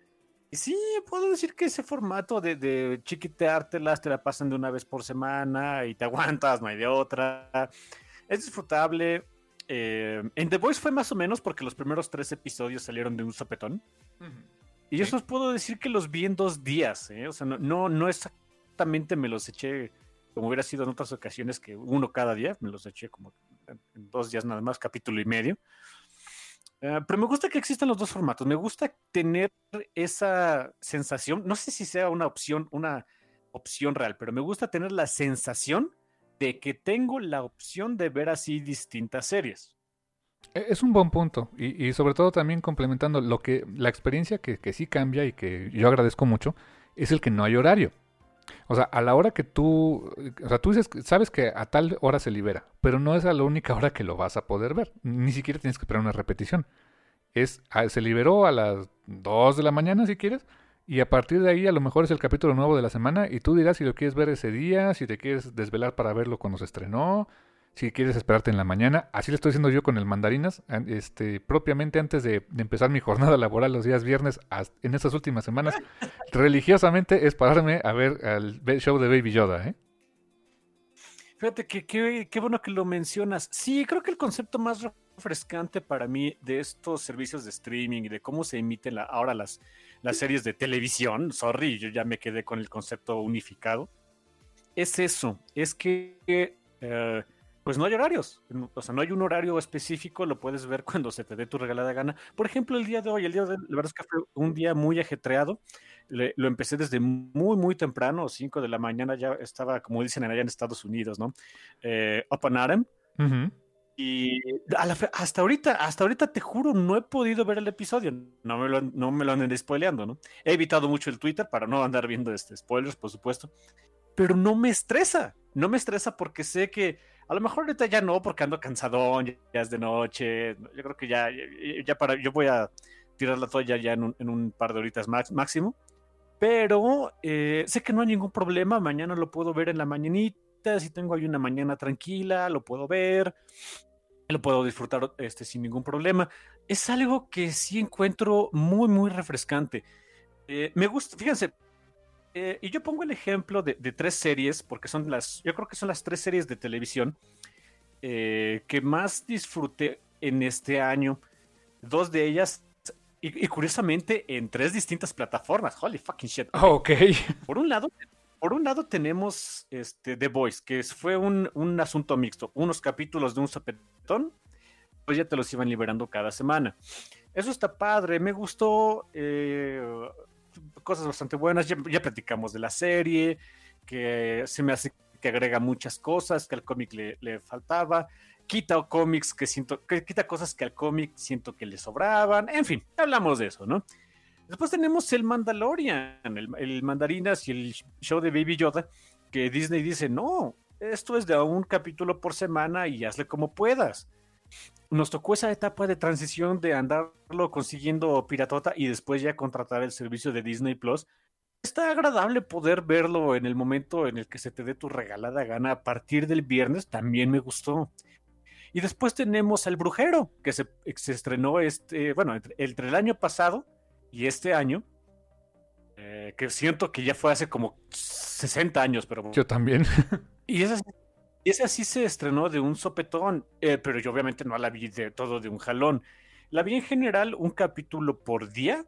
Y sí, puedo decir que ese formato de, de chiquiteártelas te la pasan de una vez por semana y te aguantas, no hay de otra. Es disfrutable. Eh, en The Voice fue más o menos porque los primeros tres episodios salieron de un sopetón. Y yo os puedo decir que los vi en dos días. ¿eh? O sea, no, no, exactamente me los eché como hubiera sido en otras ocasiones que uno cada día. Me los eché como en dos días nada más, capítulo y medio. Eh, pero me gusta que existan los dos formatos. Me gusta tener esa sensación. No sé si sea una opción, una opción real, pero me gusta tener la sensación de que tengo la opción de ver así distintas series. E, es un buen punto y, sobre todo también complementando lo que la experiencia que, sí cambia y que yo agradezco mucho es el que no hay horario. O sea, a la hora que tú, o sea, tú sabes que a tal hora se libera, pero no es a la única hora que lo vas a poder ver. Ni siquiera tienes que esperar una repetición. Es, ah, se liberó a las 2 de la mañana si quieres, y a partir de ahí a lo mejor es el capítulo nuevo de la semana y tú dirás si lo quieres ver ese día, si te quieres desvelar para verlo cuando se estrenó, si quieres esperarte en la mañana. Así lo estoy haciendo yo con el mandarinas, este, propiamente antes de, empezar mi jornada laboral los días viernes en estas últimas semanas, religiosamente es pararme a ver el show de Baby Yoda. ¿eh? Fíjate que qué bueno que lo mencionas. Sí, creo que el concepto más refrescante para mí de estos servicios de streaming y de cómo se emiten ahora las las series de televisión, sorry, yo ya me quedé con el concepto unificado, es eso, es que eh, pues no hay horarios, o sea, no hay un horario específico, lo puedes ver cuando se te dé tu regalada gana. Por ejemplo, el día de hoy, el día de la verdad es que fue un día muy ajetreado, lo empecé desde muy, muy temprano, 5 de la mañana, ya estaba, como dicen allá en Estados Unidos, ¿no? Eh, up and Adam. Y hasta ahorita, hasta ahorita te juro, no he podido ver el episodio. No me lo, no me lo anden spoileando, ¿no? He evitado mucho el Twitter para no andar viendo este spoilers, por supuesto. Pero no me estresa. No me estresa porque sé que a lo mejor ahorita ya no, porque ando cansadón, ya es de noche. Yo creo que ya, ya para, yo voy a tirar la toalla ya en un, en un par de horitas máximo. Pero eh, sé que no hay ningún problema. Mañana lo puedo ver en la mañanita. Si tengo ahí una mañana tranquila, lo puedo ver lo puedo disfrutar este, sin ningún problema. Es algo que sí encuentro muy, muy refrescante. Eh, me gusta, fíjense, eh, y yo pongo el ejemplo de, tres series, porque son las, yo creo que son las tres series de televisión eh, que más disfruté en este año. Dos de ellas, y, curiosamente, en tres distintas plataformas. Holy fucking shit. ok. Por un lado, por un lado tenemos este, The Voice, que fue un, asunto mixto. Unos capítulos de un sopetón, pues ya te los iban liberando cada semana. Eso está padre, me gustó. Eh, cosas bastante buenas. Ya, platicamos de la serie, que se me hace que agrega muchas cosas que al cómic le, faltaba. Quita cómics que siento, que quita cosas que al cómic siento que le sobraban. En fin, hablamos de eso, ¿no? Después tenemos el Mandalorian, el, Mandarinas y el show de Baby Yoda, que Disney dice, no, esto es de un capítulo por semana y hazle como puedas. Nos tocó esa etapa de transición de andarlo consiguiendo piratota y después ya contratar el servicio de Disney Plus. Está agradable poder verlo en el momento en el que se te dé tu regalada gana a partir del viernes, también me gustó. Y después tenemos El Brujero, que se, estrenó este, bueno, entre el año pasado y este año, eh, que siento que ya fue hace como 60 años, pero... Yo también. y ese, ese así se estrenó de un sopetón, eh, pero yo obviamente no la vi de todo de un jalón. La vi en general un capítulo por día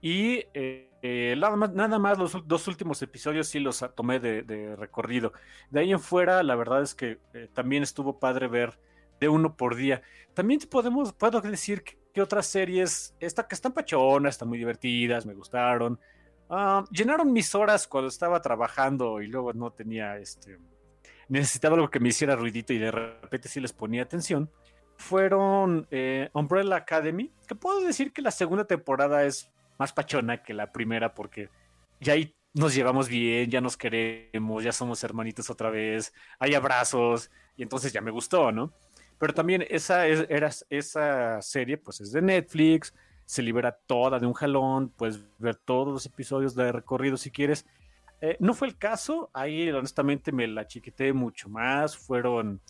y eh, nada, más, nada más los dos últimos episodios sí los tomé de, recorrido. De ahí en fuera, la verdad es que también estuvo padre ver de uno por día. También podemos, puedo decir que que otras series esta, que están pachonas, están muy divertidas, me gustaron. Ah, llenaron mis horas cuando estaba trabajando y luego no tenía este necesitaba algo que me hiciera ruidito y de repente sí les ponía atención, fueron eh, Umbrella Academy, que puedo decir que la segunda temporada es más pachona que la primera porque ya ahí nos llevamos bien, ya nos queremos, ya somos hermanitos otra vez, hay abrazos y entonces ya me gustó, ¿no? Pero también esa, era, esa serie pues es de Netflix, se libera toda de un jalón, puedes ver todos los episodios de recorrido si quieres. Eh, no fue el caso, ahí honestamente me la chiquité mucho más, fueron...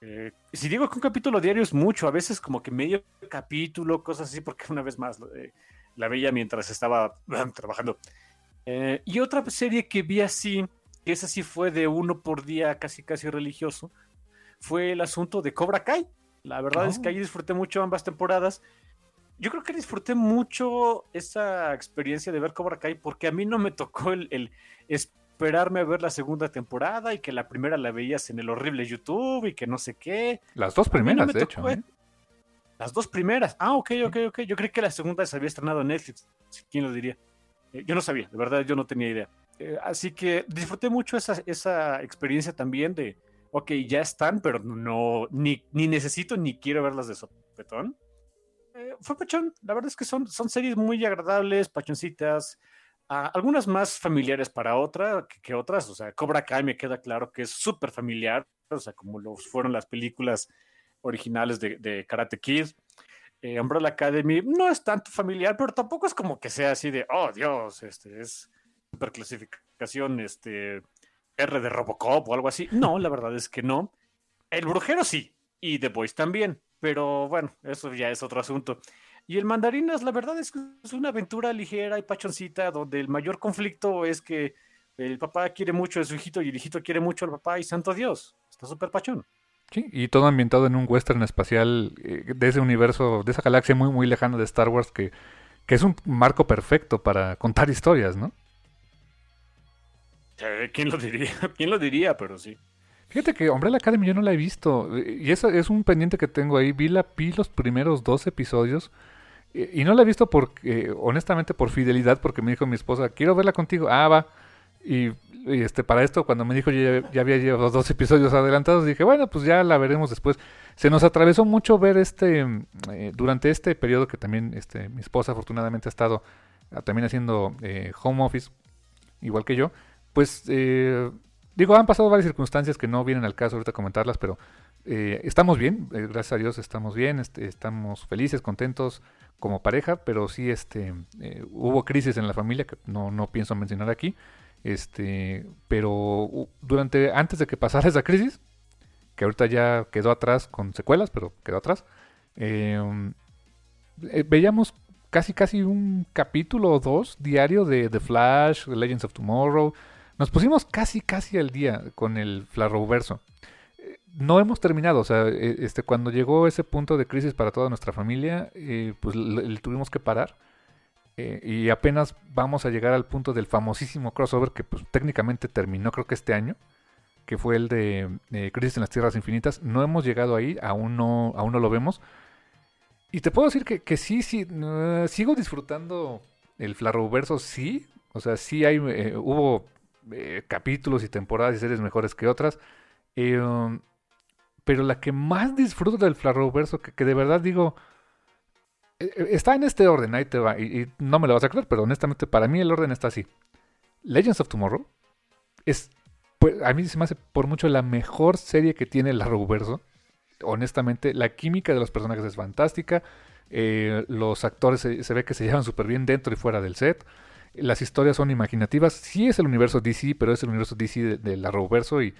Eh, si digo que un capítulo diario es mucho, a veces como que medio capítulo, cosas así, porque una vez más eh, la veía mientras estaba trabajando. y otra serie que vi así, que esa sí fue de uno por día, casi casi religioso, fue el asunto de Cobra Kai. La verdad es que oh. ahí disfruté mucho ambas temporadas yo creo que disfruté mucho esa experiencia de ver Cobra Kai porque a mí no me tocó el, esperarme a ver la segunda temporada y que la primera la veías en el horrible YouTube y que no sé qué. Las dos primeras, de hecho. ¿eh? Las dos primeras. Ah, ok, ok, ok. Yo creí que la segunda se había estrenado en Netflix. ¿Quién lo diría? Eh, yo no sabía, de verdad, yo no tenía idea. Eh, así que disfruté mucho esa, esa experiencia también de, ok, ya están, pero no, ni, ni necesito ni quiero verlas de sopetón. Eh, fue pachón. La verdad es que son, son series muy agradables, pachoncitas. Ah, algunas más familiares para otra que, otras. O sea, Cobra Kai me queda claro que es súper familiar. O sea, como lo fueron las películas originales de, Karate Kid. Eh, Umbrella Academy no es tanto familiar, pero tampoco es como que sea así de, oh Dios, este es super clasificación, este R de Robocop o algo así. No, la verdad es que no. El brujero sí, y The Boys también. Pero bueno, eso ya es otro asunto. Y el Mandarinas, la verdad es que es una aventura ligera y pachoncita, donde el mayor conflicto es que el papá quiere mucho a su hijito y el hijito quiere mucho al papá y santo Dios. Está súper pachón. Sí, y todo ambientado en un western espacial eh, de ese universo, de esa galaxia muy, muy lejana de Star Wars, que, que es un marco perfecto para contar historias, ¿no? ¿Quién lo diría? ¿Quién lo diría? Pero sí. Fíjate que Umbrella Academy yo no la he visto. Y eso es un pendiente que tengo ahí. Vi, la, vi los primeros dos episodios. Y, no la he visto porque, honestamente, por fidelidad, porque me dijo mi esposa, quiero verla contigo. Ah, va. Y, este, para esto, cuando me dijo ya, ya había llevado dos episodios adelantados, dije, bueno, pues ya la veremos después. Se nos atravesó mucho ver este, eh, durante este periodo que también este, mi esposa afortunadamente ha estado ah, también haciendo eh, home office, igual que yo, pues eh, Digo, han pasado varias circunstancias que no vienen al caso ahorita comentarlas, pero eh, estamos bien, eh, gracias a Dios estamos bien, este, estamos felices, contentos como pareja, pero sí este, hubo crisis en la familia que no, no pienso mencionar aquí. Este, pero durante, antes de que pasara esa crisis, que ahorita ya quedó atrás con secuelas, pero quedó atrás, em, veíamos casi casi un capítulo o dos diario de The Flash, The Legends of Tomorrow, nos pusimos casi, casi al día con el Flarroverso. Eh, no hemos terminado, o sea, eh, este, cuando llegó ese punto de crisis para toda nuestra familia, eh, pues le, tuvimos que parar. y apenas vamos a llegar al punto del famosísimo crossover que pues, técnicamente terminó creo que este año, que fue el de Crisis en las Tierras Infinitas. No hemos llegado ahí, aún no, aún no lo vemos. Y te puedo decir que, que sí, sí, sigo disfrutando el Flarroverso, sí. O sea, sí hay, hubo eh, capítulos y temporadas y series mejores que otras. Eh, um, pero la que más disfruto del Flarroverso, que, que de verdad digo, eh, está en este orden, ahí te va, y, no me lo vas a creer, pero honestamente para mí el orden está así. Legends of Tomorrow es, pues, a mí se me hace por mucho la mejor serie que tiene el Flarroverso. Honestamente, la química de los personajes es fantástica. los actores se, se, ve que se llevan súper bien dentro y fuera del set. Las historias son imaginativas. Sí es el universo DC, pero es el universo DC del de la Roverso y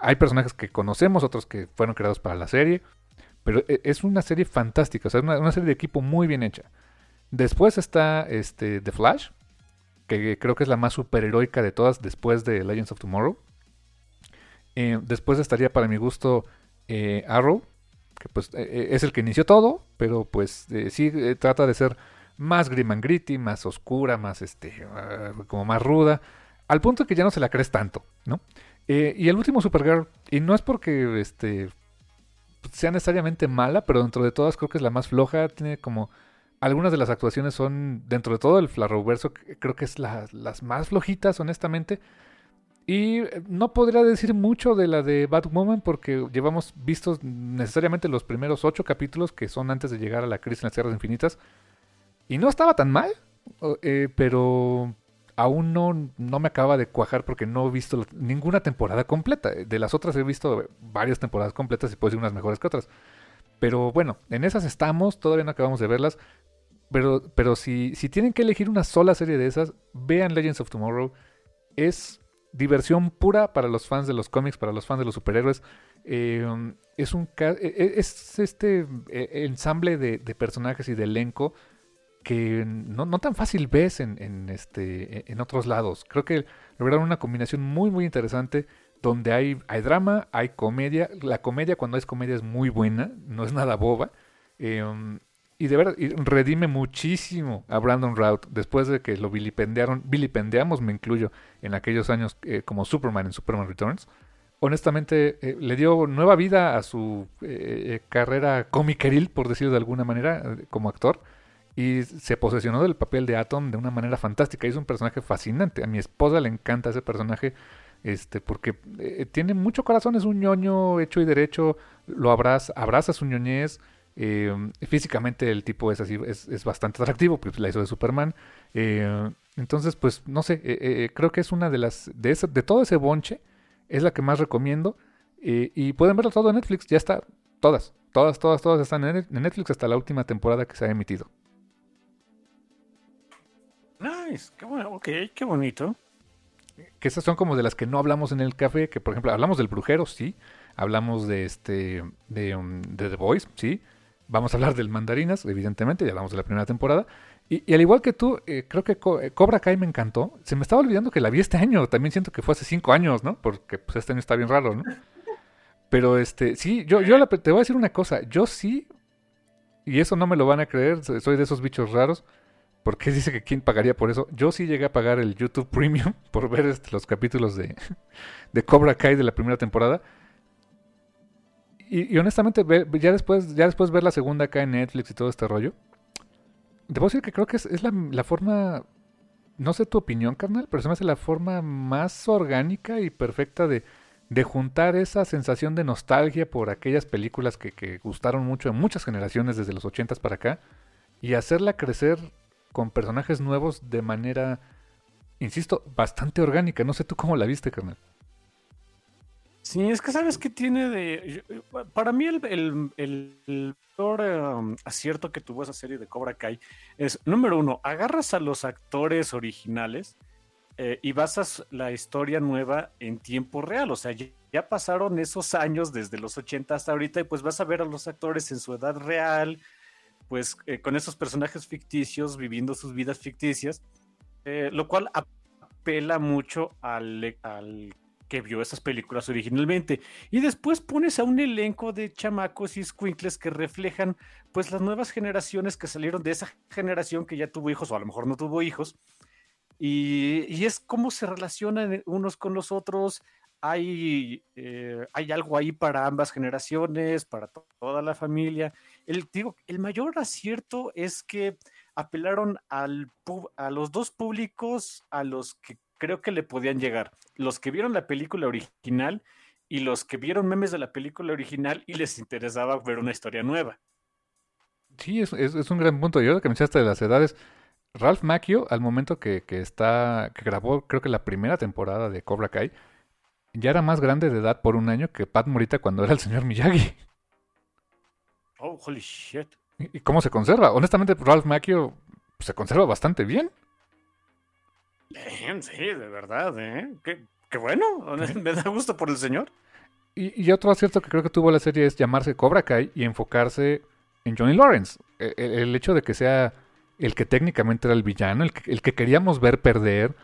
hay personajes que conocemos, otros que fueron creados para la serie. Pero e, es una serie fantástica, o sea, una, una serie de equipo muy bien hecha. Después está este, The Flash, que creo que es la más superheroica de todas después de Legends of Tomorrow. Eh, después estaría para mi gusto eh, Arrow, que pues e, e, es el que inició todo, pero pues eh, sí trata de ser más grim and gritty, más oscura, más este, ah, como más ruda, al punto que ya no se la crees tanto, ¿no? Eh, y el último Supergirl, y no es porque este sea necesariamente mala, pero dentro de todas creo que es la más floja, tiene como algunas de las actuaciones son dentro de todo el Flarroverso, creo que es las más flojitas, honestamente. Y eh, no podría decir mucho de la de Batwoman porque llevamos vistos necesariamente los primeros ocho capítulos que son antes de llegar a la crisis en las Tierras Infinitas. Y no estaba tan mal, eh, pero aún no, no me acaba de cuajar porque no he visto ninguna temporada completa. De las otras he visto varias temporadas completas y puede ser unas mejores que otras. Pero bueno, en esas estamos, todavía no acabamos de verlas. Pero, pero si, si tienen que elegir una sola serie de esas, vean Legends of Tomorrow. Es diversión pura para los fans de los cómics, para los fans de los superhéroes. Eh, es un e, e, es este e, ensamble de, personajes y de elenco que no, tan fácil ves en, este, en otros lados. Creo que lograron una combinación muy muy interesante donde hay, drama, hay comedia. La comedia cuando es comedia es muy buena, no es nada boba. Eh, y de verdad, redime muchísimo a Brandon Routh después de que lo vilipendiaron, vilipendiamos, me incluyo, en aquellos años eh, como Superman en Superman Returns. Honestamente, eh, le dio nueva vida a su eh, carrera comiqueril, por decirlo de alguna manera, como actor. Y se posesionó del papel de Atom de una manera fantástica. Es un personaje fascinante. A mi esposa le encanta ese personaje este porque tiene mucho corazón, es un ñoño hecho y derecho, lo abraza, abraza su ñoñez, eh, físicamente el tipo es así, es, bastante atractivo, pues la hizo de Superman. Eh, entonces, pues no sé, eh, creo que es una de las, de, de todo ese bonche, es la que más recomiendo. y pueden verlo todo en Netflix, ya está, todas, todas, todas, todas están en Netflix hasta la última temporada que se ha emitido. Nice, qué bueno, ok, qué bonito. Que esas son como de las que no hablamos en el café, que por ejemplo hablamos del brujero, sí, hablamos de este, de, um, de The Voice, sí, Vamos a hablar del Mandarinas, evidentemente, ya hablamos de la primera temporada. Y, al igual que tú, eh, creo que eh, Cobra Kai me encantó. Se me estaba olvidando que la vi este año. También siento que fue hace cinco años, ¿no? Porque pues, este año está bien raro, ¿no? Pero este, sí, yo, yo te voy a decir una cosa. Yo sí, y eso no me lo van a creer, soy de esos bichos raros. Porque dice que quién pagaría por eso. Yo sí llegué a pagar el YouTube Premium por ver este, los capítulos de, de Cobra Kai de la primera temporada y, honestamente, ya después, ya después ver la segunda acá en Netflix y todo este rollo, debo decir que creo que es, la, forma, no sé tu opinión, carnal, pero se me hace la forma más orgánica y perfecta de, de juntar esa sensación de nostalgia por aquellas películas que, que gustaron mucho en muchas generaciones desde los ochentas para acá y hacerla crecer con personajes nuevos de manera, insisto, bastante orgánica. No sé tú cómo la viste, carnal. Sí, es que sabes que tiene de. Para mí, el, el, el, peor um, acierto que tuvo esa serie de Cobra Kai es: número uno, agarras a los actores originales eh, y basas la historia nueva en tiempo real. O sea, ya, pasaron esos años desde los 80 hasta ahorita y pues vas a ver a los actores en su edad real, pues eh, con esos personajes ficticios viviendo sus vidas ficticias, eh, lo cual apela mucho al, al que vio esas películas originalmente. Y después pones a un elenco de chamacos y squinkles que reflejan pues las nuevas generaciones que salieron de esa generación que ya tuvo hijos o a lo mejor no tuvo hijos. Y, es cómo se relacionan unos con los otros. Hay, eh, hay algo ahí para ambas generaciones, para toda la familia. El, digo, el mayor acierto es que apelaron al, a los dos públicos a los que creo que le podían llegar. Los que vieron la película original y los que vieron memes de la película original y les interesaba ver una historia nueva. Sí, es, es, un gran punto. Yo lo que me echaste de las edades, Ralph Macchio, al momento que, que, está, que grabó, creo que la primera temporada de Cobra Kai, ya era más grande de edad por un año que Pat Morita cuando era el señor Miyagi. Oh, holy shit. ¿Y cómo se conserva? Honestamente, Ralph Macchio se conserva bastante bien sí, de verdad, ¿eh? Qué, bueno, me da gusto por el señor. Y, otro acierto que creo que tuvo la serie es llamarse Cobra Kai y enfocarse en Johnny Lawrence. E, e, el, hecho de que sea el que técnicamente era el villano, el que, el que queríamos ver perder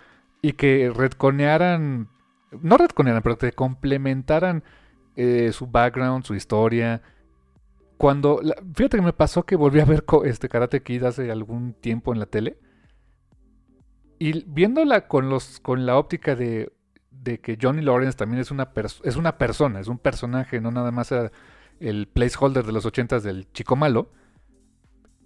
y que retconearan, no retconearan, pero que complementaran eh, su background, su historia. Cuando, fíjate que me pasó que volví a ver este Karate Kid hace algún tiempo en la tele y viéndola con, los, con la óptica de, que Johnny Lawrence también es una, es una persona, es un personaje, no nada más el placeholder de los ochentas del chico malo,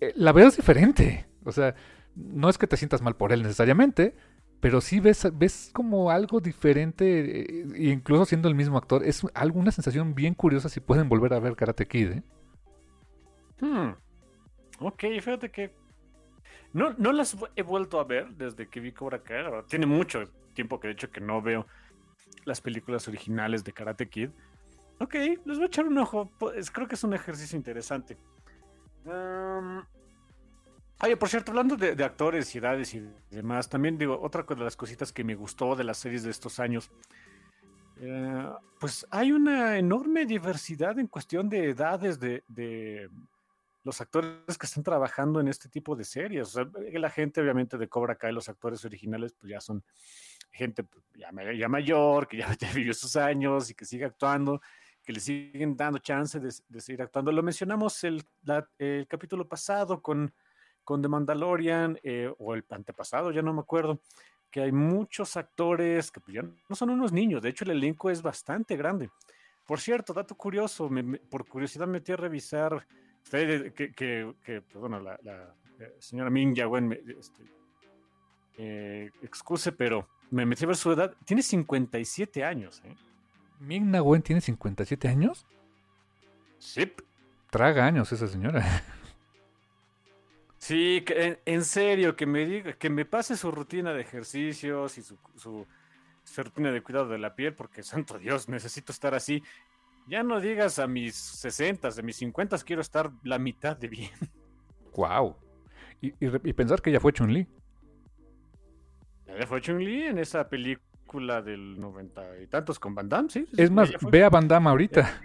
eh, la veo es diferente. O sea, no es que te sientas mal por él necesariamente, pero sí ves, ves como algo diferente, eh, incluso siendo el mismo actor. Es alguna sensación bien curiosa si pueden volver a ver Karate Kid. ¿eh? Hmm. Ok, fíjate que no, no las he vuelto a ver desde que vi Cobra Kai. Tiene mucho tiempo que de hecho que no veo las películas originales de Karate Kid. Ok, les voy a echar un ojo. Pues, creo que es un ejercicio interesante. oye, por cierto, hablando de, actores y edades y demás, también digo, otra de las cositas que me gustó de las series de estos años. Eh, pues hay una enorme diversidad en cuestión de edades de, los actores que están trabajando en este tipo de series. la gente, obviamente, de Cobra Kai, los actores originales, pues ya son gente pues, ya, mayor, que ya, vivió sus años y que sigue actuando, que le siguen dando chance de, seguir actuando. Lo mencionamos el, el capítulo pasado con, con The Mandalorian, eh, o el antepasado, ya no me acuerdo, que hay muchos actores que pues, ya no son unos niños, de hecho el elenco es bastante grande. Por cierto, dato curioso, por curiosidad metí a revisar que, que, que pues, bueno, la, eh, señora Ming Yagüen me este, eh, excuse, pero me metí a ver su edad. Tiene 57 años. ¿eh? Ming Na Wen tiene 57 años. Sí. Traga años esa señora. Sí, que, en, serio, que me diga, que me pase su rutina de ejercicios y su, su, rutina de cuidado de la piel, porque santo Dios, necesito estar así. Ya no digas a mis 60, de mis 50 quiero estar la mitad de bien. Wow. Y, y, pensar que ya fue Chun-Li. Ya fue Chun-Li en esa película del noventa y tantos con Van Damme, sí. Es más, ve a Van Damme ahorita.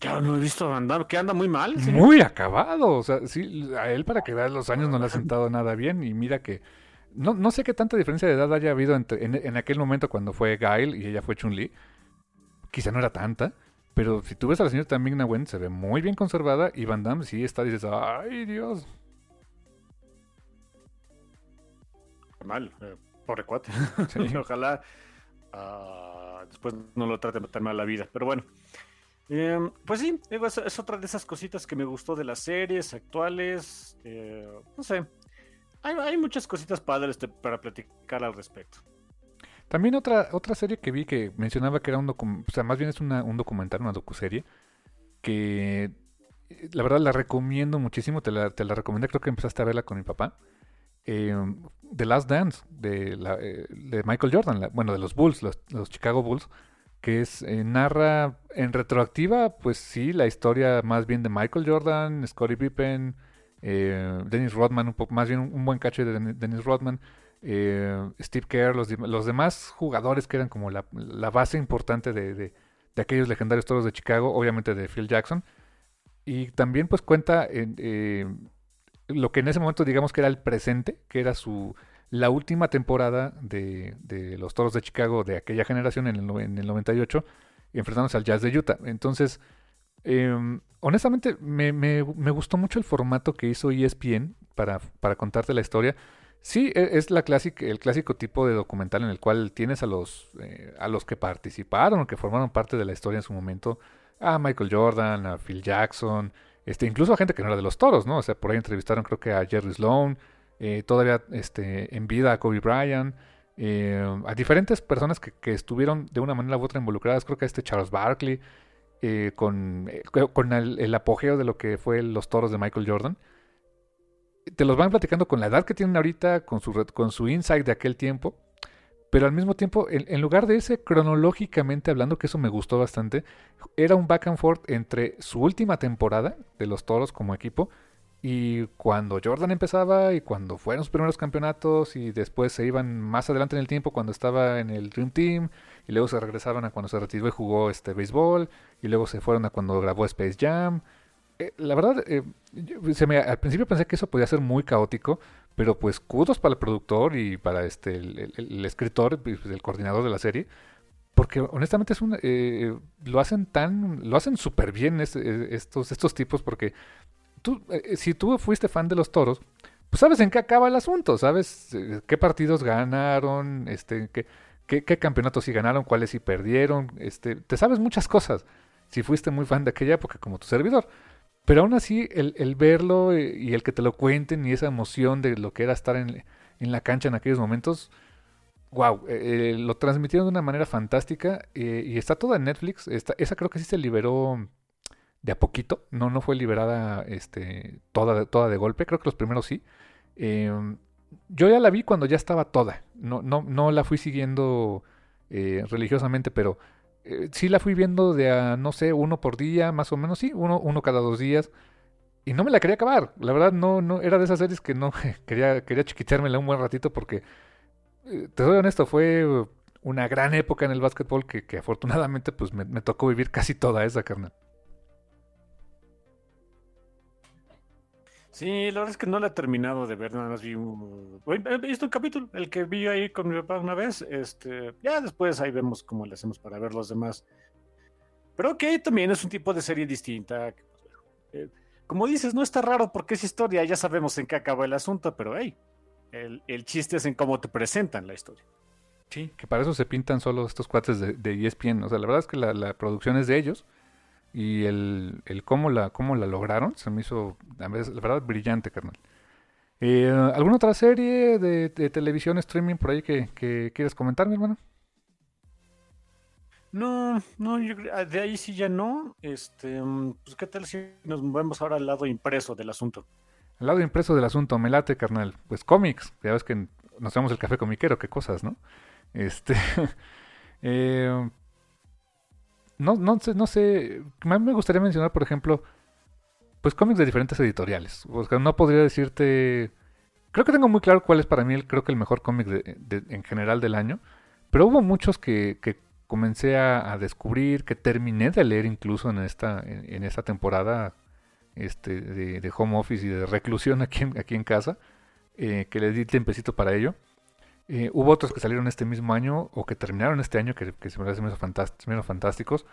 Ya no he visto a Van Damme, que anda muy mal. Muy acabado. O sea, sí, a él para que veas los años no le ha sentado nada bien. Y mira que. No, no sé qué tanta diferencia de edad haya habido entre, en, en aquel momento cuando fue Gail y ella fue Chun-Li quizá no era tanta, pero si tú ves a la señora Ming Wen, se ve muy bien conservada y Van Damme sí está, dices, ay Dios. Mal, eh, pobre cuate. Ojalá uh, después no lo trate tan mal la vida, pero bueno. Em, pues sí, es, otra de esas cositas que me gustó de las series actuales. Eh, no sé, hay, hay, muchas cositas padres para platicar al respecto. También otra, otra serie que vi que mencionaba que era un documental, o sea, más bien es una, un documental, una docuserie, que eh, la verdad la recomiendo muchísimo, te la, te la recomendé, creo que empezaste a verla con mi papá. Eh, The Last Dance de, la, eh, de Michael Jordan, bueno, de los Bulls, los, Chicago Bulls, que es narra en retroactiva, pues sí, la historia más bien de Michael Jordan, Scottie Pippen, Dennis Rodman, un poco más bien un, buen cacho de Dennis Rodman, eh, Steve Kerr, los, los, demás jugadores que eran como la, base importante de, de, aquellos legendarios toros de Chicago, obviamente de Phil Jackson. Y también pues cuenta eh, lo que en ese momento digamos que era el presente, que era su la última temporada de, de los toros de Chicago de aquella generación en el, en el 98, enfrentándose al Jazz de Utah. Entonces, em, honestamente, me, me, me, gustó mucho el formato que hizo ESPN para, para contarte la historia Sí, e, es la clásica, el clásico tipo de documental en el cual tienes a los, eh, a los que participaron que formaron parte de la historia en su momento, a Michael Jordan, a Phil Jackson, este, incluso a gente que no era de los toros, ¿no? O sea, por ahí entrevistaron creo que a Jerry Sloan, eh, todavía este, en vida a Kobe Bryant, eh, a diferentes personas que, que, estuvieron de una manera u otra involucradas, creo que a este Charles Barkley, con, con el, el apogeo de lo que fue los toros de Michael Jordan te los van platicando con la edad que tienen ahorita, con su, con su insight de aquel tiempo, pero al mismo tiempo, en, lugar de ese cronológicamente hablando, que eso me gustó bastante, era un back and forth entre su última temporada de los Toros como equipo y cuando Jordan empezaba y cuando fueron sus primeros campeonatos y después se iban más adelante en el tiempo cuando estaba en el Dream Team y luego se regresaban a cuando se retiró y jugó este béisbol y luego se fueron a cuando grabó Space Jam eh, la verdad, eh, al principio pensé que eso podía ser muy caótico, pero pues kudos para el productor y para este el, escritor, pues, el coordinador de la serie, porque honestamente es un, eh, lo hacen tan, lo hacen súper bien estos, estos tipos, porque tú, si tú fuiste fan de los toros, pues sabes en qué acaba el asunto, sabes qué partidos ganaron, este, qué, qué, qué campeonatos sí ganaron, cuáles sí perdieron, este, te sabes muchas cosas si fuiste muy fan de aquella época como tu servidor. Pero aún así, el, verlo eh, y el que te lo cuenten y esa emoción de lo que era estar en, en la cancha en aquellos momentos, wow, eh, lo transmitieron de una manera fantástica eh, y está toda en Netflix. esa creo que sí se liberó de a poquito, no, no fue liberada este, toda, toda de golpe, creo que los primeros sí. Em, yo ya la vi cuando ya estaba toda, no, no, no la fui siguiendo eh, religiosamente, pero sí la fui viendo de a, no sé, uno por día, más o menos, sí, uno, uno cada dos días. Y no me la quería acabar. La verdad, no, no, era de esas series que no quería, quería chiquiteármela un buen ratito porque eh, te soy honesto, fue una gran época en el básquetbol que, que afortunadamente pues me, tocó vivir casi toda esa, carnal. Sí, la verdad es que no la he terminado de ver, nada más vi un, he visto un capítulo, el que vi ahí con mi papá una vez, este, ya después ahí vemos cómo le hacemos para ver los demás. Pero que también es un tipo de serie distinta. Eh, como dices, no está raro porque es historia, ya sabemos en qué acaba el asunto, pero hey, el, chiste es en cómo te presentan la historia. Sí, que para eso se pintan solo estos cuates de, de ESPN. O sea, la verdad es que la, producción es de ellos. Y el, el cómo, la, cómo la lograron se me hizo, la verdad, brillante, carnal. Eh, ¿Alguna otra serie de, televisión streaming por ahí que, que quieras comentar, mi hermano? No, no, ah, de ahí sí ya no. Este, mm, pues qué tal si nos movemos ahora al lado impreso del asunto. El lado impreso del asunto, me late, carnal. Pues cómics, ya ves que nos llamamos el café comiquero, qué cosas, ¿no? Este. eh, no, no sé, no sé. Me gustaría mencionar, por ejemplo, pues cómics de diferentes editoriales. No podría decirte. Creo que tengo muy claro cuál es para mí, el, creo que el mejor cómic de, en general del año. Pero hubo muchos que, que comencé a, descubrir, que terminé de leer incluso en esta, en esta temporada este, de, home office y de reclusión aquí en, aquí en casa, eh, que le di tiempecito para ello. Eh, hubo otros que salieron este mismo año o que terminaron este año que, se me hacen menos, fantásticos.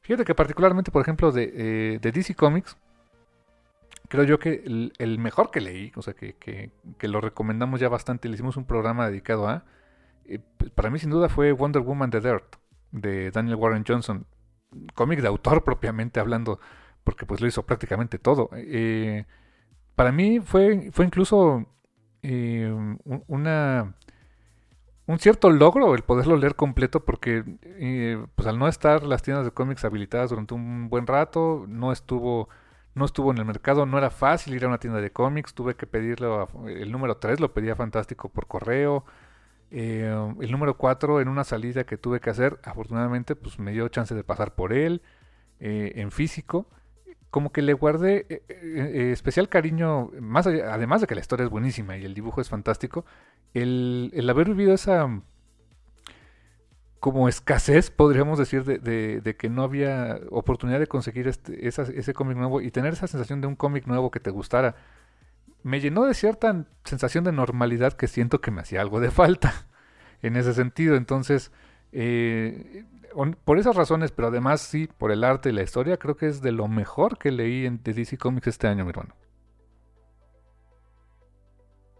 Fíjate que particularmente, por ejemplo, de, eh, de DC Comics, creo yo que el, mejor que leí, o sea, que, que, lo recomendamos ya bastante, le hicimos un programa dedicado a, para mí sin duda fue Wonder Woman The Dirt, de Daniel Warren Johnson, cómic de autor propiamente hablando porque pues lo hizo prácticamente todo. Eh, para mí fue, fue incluso eh, una, un cierto logro el poderlo leer completo porque eh, pues al no estar las tiendas de cómics habilitadas durante un buen rato, no estuvo no estuvo en el mercado, no era fácil ir a una tienda de cómics, tuve que pedirlo, el número 3 lo pedía fantástico por correo, el número 4 en una salida que tuve que hacer, afortunadamente pues me dio chance de pasar por él en físico como que le guardé eh, eh, eh, especial cariño, más además de que la historia es buenísima y el dibujo es fantástico, el, el haber vivido esa como escasez, podríamos decir, de, de, que no había oportunidad de conseguir este, ese cómic nuevo y tener esa sensación de un cómic nuevo que te gustara, me llenó de cierta sensación de normalidad que siento que me hacía algo de falta en ese sentido. Entonces, eh, por esas razones, pero además sí, por el arte y la historia, creo que es de lo mejor que leí en, DC Comics este año, mi hermano.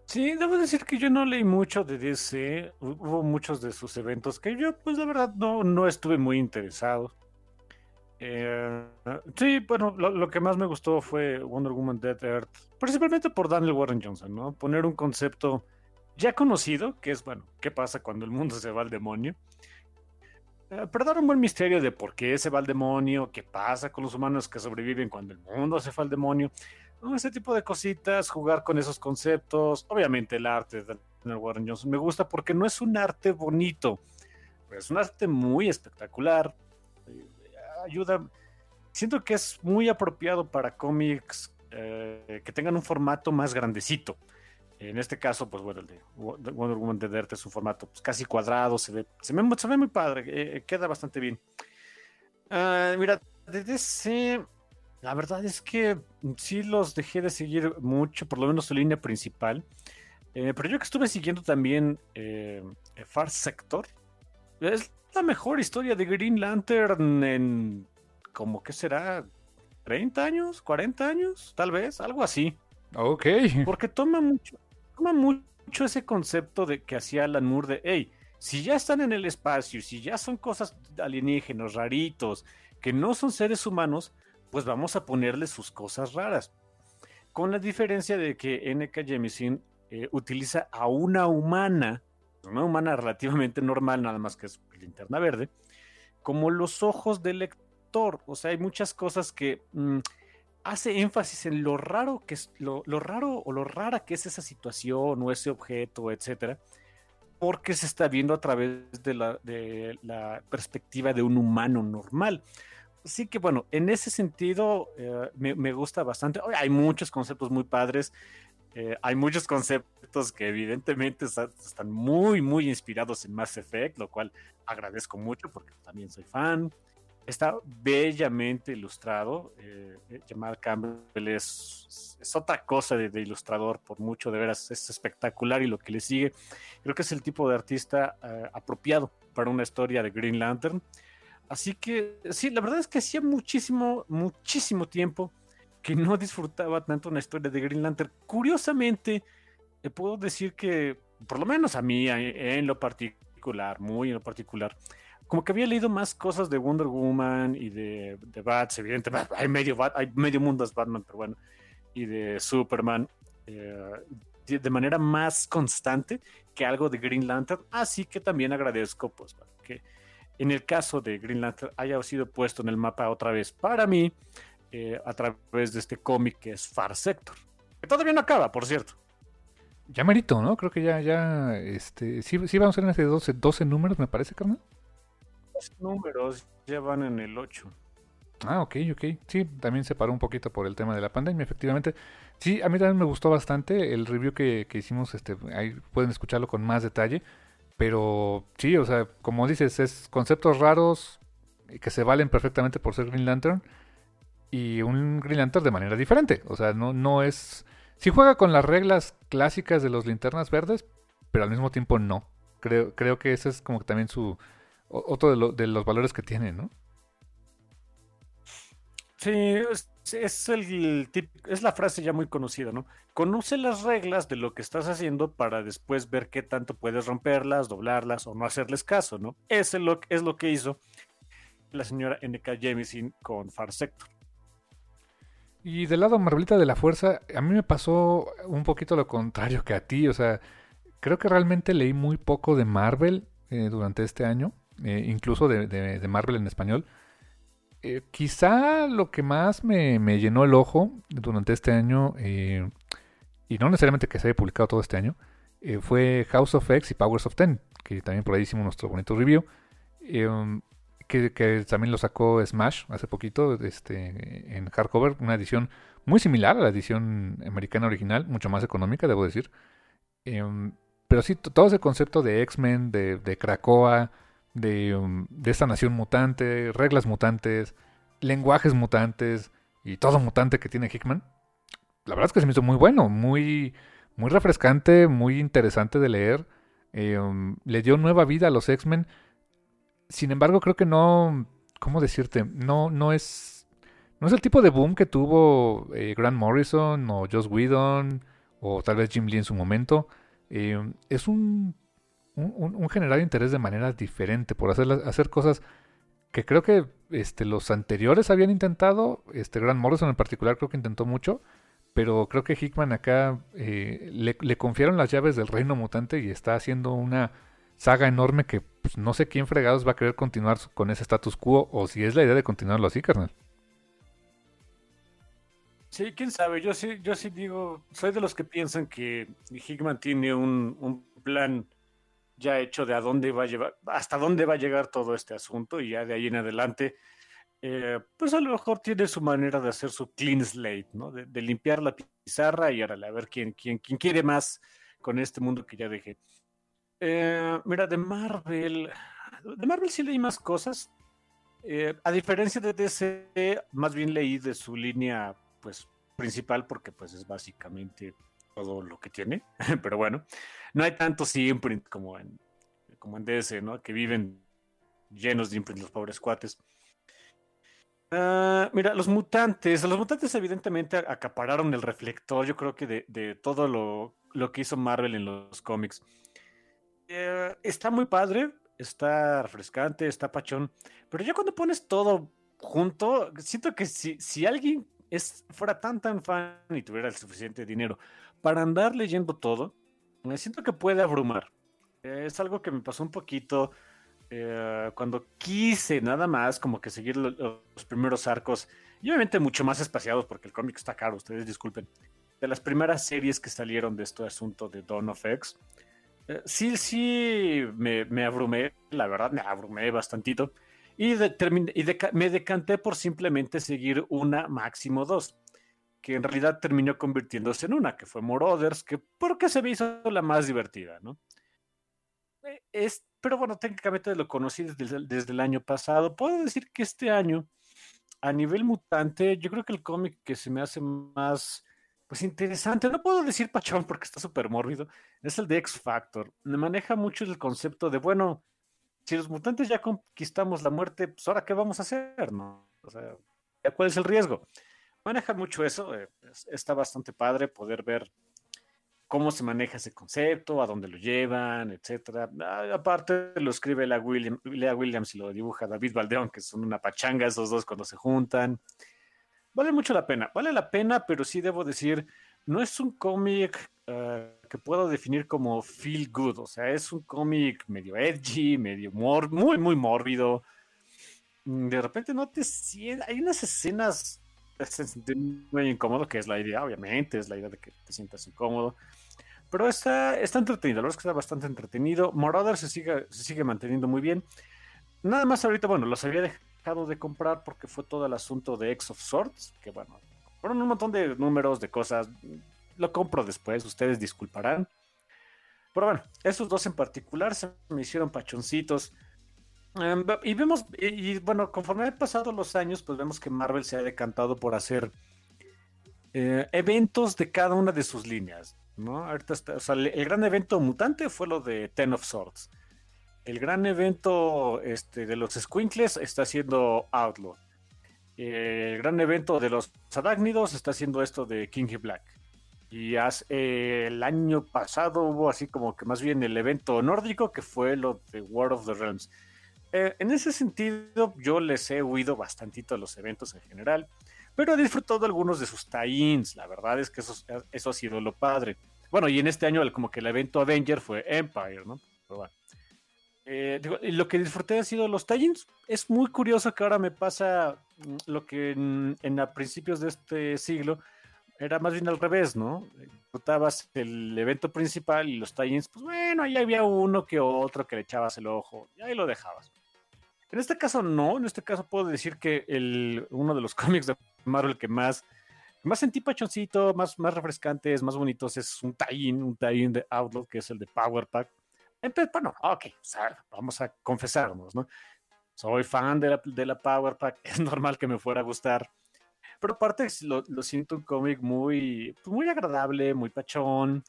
Sí, debo decir que yo no leí mucho de DC. Hubo muchos de sus eventos que yo, pues la verdad, no, no estuve muy interesado. Eh, sí, bueno, lo, que más me gustó fue Wonder Woman Dead Earth, principalmente por Daniel Warren Johnson, ¿no? Poner un concepto ya conocido, que es, bueno, ¿qué pasa cuando el mundo se va al demonio? Eh, pero dar un buen misterio de por qué se va al demonio, qué pasa con los humanos que sobreviven cuando el mundo se va al demonio. Ese tipo de cositas, jugar con esos conceptos. Obviamente el arte de Daniel Warren Johnson me gusta porque no es un arte bonito, es un arte muy espectacular. Eh, ayuda, siento que es muy apropiado para cómics eh, que tengan un formato más grandecito. En este caso, pues bueno, el de Wonder Woman de Dirt es un formato pues, casi cuadrado, se ve, se ve, se ve muy padre, eh, eh, queda bastante bien. Uh, mira, de DC, la verdad es que sí los dejé de seguir mucho, por lo menos su línea principal. Eh, pero yo que estuve siguiendo también Far Sector, es la mejor historia de Green Lantern en, como que será, 30 años, 40 años, tal vez, algo así. Ok. Porque toma mucho, mucho ese concepto de que hacía Alan Moore de, hey, si ya están en el espacio, si ya son cosas alienígenas, raritos, que no son seres humanos, pues vamos a ponerle sus cosas raras. Con la diferencia de que N.K. Jemisin eh, utiliza a una humana, una humana relativamente normal, nada más que es linterna verde, como los ojos del lector. O sea, hay muchas cosas que mm, hace énfasis en lo raro que es, lo, raro o lo rara que es esa situación o ese objeto, etcétera, porque se está viendo a través de la, de la perspectiva de un humano normal. Así que bueno, en ese sentido eh, me, me, gusta bastante. Hay muchos conceptos muy padres. Eh, hay muchos conceptos que evidentemente están muy, muy inspirados en Mass Effect, lo cual agradezco mucho porque también soy fan. Está bellamente ilustrado. Eh, Jamal Campbell es, es otra cosa de, ilustrador, por mucho, de veras, es espectacular y lo que le sigue. Creo que es el tipo de artista eh, apropiado para una historia de Green Lantern. Así que sí, la verdad es que hacía muchísimo, muchísimo tiempo que no disfrutaba tanto una historia de Green Lantern. Curiosamente, le puedo decir que, por lo menos a mí, en lo particular, muy en lo particular, como que había leído más cosas de Wonder Woman y de, de Bats, evidentemente, hay medio, hay medio mundo es Batman, pero bueno, y de Superman, eh, de, manera más constante que algo de Green Lantern, así que también agradezco, pues, que en el caso de Green Lantern haya sido puesto en el mapa otra vez para mí, eh, a través de este cómic que es Far Sector. Que todavía no acaba, por cierto. Ya merito, ¿no? Creo que ya, ya, este, sí, sí vamos a ser en 12, 12 números, me parece, carnal. 12 números, ya van en el 8. Ah, ok, ok. Sí, también se paró un poquito por el tema de la pandemia, efectivamente. Sí, a mí también me gustó bastante el review que, que hicimos, este, ahí pueden escucharlo con más detalle. Pero sí, o sea, como dices, es conceptos raros que se valen perfectamente por ser Green Lantern y un Green Lantern de manera diferente. O sea, no, no es... Sí juega con las reglas clásicas de los linternas verdes, pero al mismo tiempo no. Creo, creo que ese es como que también su... Otro de, de los valores que tiene, ¿no? Sí, es, el, es la frase ya muy conocida, ¿no? Conoce las reglas de lo que estás haciendo para después ver qué tanto puedes romperlas, doblarlas o no hacerles caso, ¿no? Ese es lo, es lo que hizo la señora N.K. Jemisin con Far Sector. Y del lado Marvelita de la Fuerza, a mí me pasó un poquito lo contrario que a ti. O sea, creo que realmente leí muy poco de Marvel eh, durante este año, eh, incluso de, Marvel en español. Eh, quizá lo que más me, llenó el ojo durante este año, y no necesariamente que se haya publicado todo este año, fue House of X y Powers of Ten, que también por ahí hicimos nuestro bonito review que, también lo sacó Smash hace poquito este, en hardcover, una edición muy similar a la edición americana original, mucho más económica, debo decir. Pero sí, todo ese concepto de X-Men, de, de, Krakoa, de, um, de, esta nación mutante, reglas mutantes, lenguajes mutantes y todo mutante que tiene Hickman, la verdad es que se me hizo muy bueno, muy, muy refrescante, muy interesante de leer. Em, le dio nueva vida a los X-Men sin embargo, creo que no. ¿Cómo decirte? No, no es. No es el tipo de boom que tuvo eh, Grant Morrison o Joss Whedon o tal vez Jim Lee en su momento. Eh, es un, un, generar interés de manera diferente por hacer, hacer cosas que creo que este, los anteriores habían intentado. Este, Grant Morrison en particular creo que intentó mucho. Pero creo que Hickman acá eh, le, le confiaron las llaves del reino mutante y está haciendo una saga enorme que pues, no sé quién fregados va a querer continuar con ese status quo o si es la idea de continuarlo así, carnal. Sí, quién sabe. Yo sí, yo sí digo, soy de los que piensan que Hickman tiene un, plan ya hecho de a dónde va a llevar, hasta dónde va a llegar todo este asunto y ya de ahí en adelante, eh, pues a lo mejor tiene su manera de hacer su clean slate, ¿no? De, limpiar la pizarra y ahora a ver quién, quién, quién quiere más con este mundo que ya dejé. Eh, mira, de Marvel. De Marvel sí leí más cosas. Eh, a diferencia de DC, más bien leí de su línea, pues, principal, porque pues es básicamente todo lo que tiene. Pero bueno, no hay tantos imprint como en, como en DC, ¿no? Que viven llenos de imprint los pobres cuates. Ah, mira, los mutantes, los mutantes evidentemente acapararon el reflector, yo creo que de, de todo lo, lo, que hizo Marvel en los cómics. Eh, está muy padre, está refrescante, está pachón, pero ya cuando pones todo junto, siento que si, si alguien es, fuera tan tan fan y tuviera el suficiente dinero para andar leyendo todo, me siento que puede abrumar. es algo que me pasó un poquito eh, cuando quise nada más como que seguir los primeros arcos, y obviamente mucho más espaciados porque el cómic está caro, ustedes disculpen, de las primeras series que salieron de este asunto de Dawn of X. Eh, sí, sí, me, abrumé, la verdad, me abrumé bastantito. Y me decanté por simplemente seguir una, máximo dos, que en realidad terminó convirtiéndose en una, que fue Morothers, que porque se me hizo la más divertida, ¿no? Eh, es, pero bueno, técnicamente lo conocí desde, desde el año pasado. Puedo decir que este año, a nivel mutante, yo creo que el cómic que se me hace más pues interesante, no puedo decir pachón porque está súper mórbido, es el de X Factor. Me maneja mucho el concepto de, bueno, si los mutantes ya conquistamos la muerte, pues ahora qué vamos a hacer, ¿no? O sea, ¿cuál es el riesgo? Maneja mucho eso, eh, está bastante padre poder ver cómo se maneja ese concepto, a dónde lo llevan, etcétera. Ah, aparte lo escribe Lea, William, Williams y lo dibuja David Valdeón, que son una pachanga esos dos cuando se juntan vale mucho la pena, vale la pena, pero sí debo decir, no es un cómic eh, que puedo definir como feel good, o sea, es un cómic medio edgy, medio muy, muy mórbido. Mm, de repente no te sientes, hay unas escenas te muy incómodo, que es la idea, obviamente, es la idea de que te sientas incómodo. Pero está, está entretenido, la verdad es que está bastante entretenido. Marauder se sigue, se sigue manteniendo muy bien. Nada más ahorita, bueno, los había dejado de comprar porque fue todo el asunto de X of Swords, que bueno, fueron un montón de números, de cosas. Lo compro después, ustedes disculparán. Pero bueno, esos dos en particular se me hicieron pachoncitos. Em, y vemos, y, bueno, conforme han pasado los años, pues vemos que Marvel se ha decantado por hacer eh, eventos de cada una de sus líneas. ¿no? Ahorita o sea, el gran evento mutante fue lo de Ten of Swords el gran evento este, de los Squinkles está siendo Outlaw. El gran evento de los Adágnidos está haciendo esto de King Black. Y hace, el año pasado hubo así como que más bien el evento nórdico que fue lo de War of the Realms. Eh, en ese sentido, yo les he huido bastantito a los eventos en general, pero he disfrutado algunos de sus tie-ins. La verdad es que eso, eso ha sido lo padre. Bueno, y en este año, como que el evento Avenger fue Empire, ¿no? Pero bueno. Eh, lo que disfruté ha sido los tallings. Es muy curioso que ahora me pasa mm, lo que en, a principios de este siglo era más bien al revés, ¿no? Disfrutabas el evento principal y los tallings, pues bueno, ahí había uno que otro que le echabas el ojo y ahí lo dejabas. En este caso no, en este caso puedo decir que el, uno de los cómics de Marvel que más, más sentí pachoncito, más, más refrescantes, más bonitos es un tie un tie de Outlaw que es el de Power Pack bueno, ok, vamos a confesarnos, ¿no? Soy fan de la, de la Power Pack, es normal que me fuera a gustar. Pero aparte lo, lo siento un cómic muy, pues, muy agradable, muy pachón.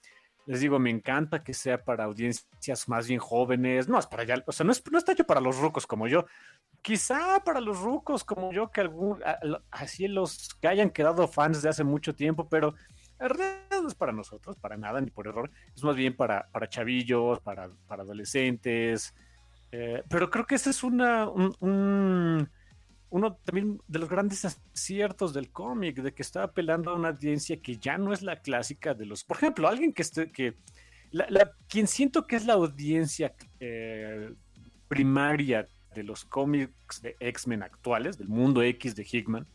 Les digo, me encanta que sea para audiencias más bien jóvenes. No es para allá, o sea, no, es, no está hecho para los rucos como yo. Quizá para los rucos como yo, que algún, así los que hayan quedado fans de hace mucho tiempo, pero no es para nosotros, para nada, ni por error. Es más bien para, para chavillos, para, para adolescentes. Eh, pero creo que ese es una, un, uno también de los grandes aciertos del cómic, de que está apelando a una audiencia que ya no es la clásica de los. Por ejemplo, alguien que esté. Que, la, quien siento que es la audiencia eh, primaria de los cómics de X-Men actuales, del mundo X de Hickman,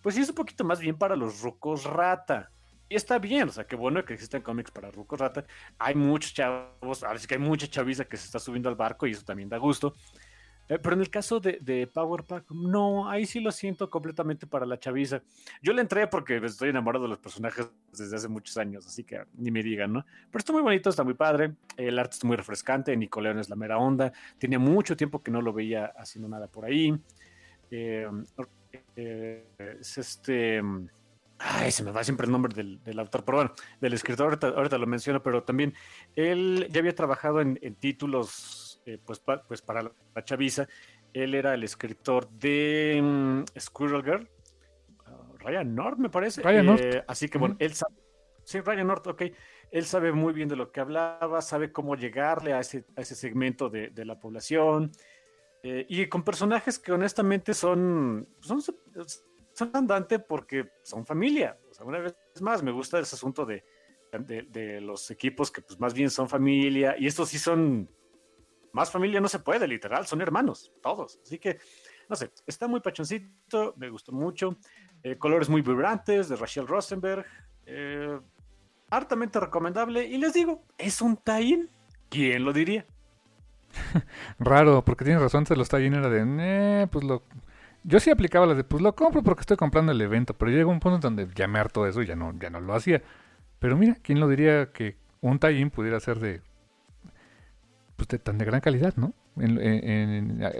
pues es un poquito más bien para los rucos rata. Y está bien, o sea, qué bueno que existen cómics para Rucos Rata. Hay muchos chavos, ahora sí que hay mucha chaviza que se está subiendo al barco y eso también da gusto. Eh, pero en el caso de, Power Pack, no, ahí sí lo siento completamente para la chaviza. Yo le entré porque estoy enamorado de los personajes desde hace muchos años, así que ni me digan, ¿no? Pero está muy bonito, está muy padre. El arte es muy refrescante. Nicoleón es la mera onda. Tenía mucho tiempo que no lo veía haciendo nada por ahí. Eh, eh, es este. Ay, se me va siempre el nombre del, autor, pero bueno, del escritor, ahorita, lo menciono, pero también él ya había trabajado en, títulos eh, pues, pues para la, chaviza. Él era el escritor de mm, Squirrel Girl, uh, Ryan North, me parece. Ryan North. Eh, así que bueno, él sabe. Sí, Ryan North, ok. Él sabe muy bien de lo que hablaba, sabe cómo llegarle a ese, a ese segmento de, de la población. Eh, y con personajes que honestamente son, son son andante porque son familia. O sea, una vez más, me gusta ese asunto de de, los equipos que pues más bien son familia, y estos sí son, más familia no se puede, literal, son hermanos, todos. Así que, no sé, está muy pachoncito, me gustó mucho. Eh, colores muy vibrantes de Rachel Rosenberg. Eh, hartamente recomendable. Y les digo, es un tie ¿Quién lo diría? Raro, porque tienes razón, se los tie era de, eh, pues lo... Yo sí aplicaba la de, pues lo compro porque estoy comprando el evento, pero llegó un punto donde ya me harto eso y ya no, ya no lo hacía. Pero mira, ¿quién lo diría que un tie pudiera ser de, pues de tan de gran calidad, ¿no?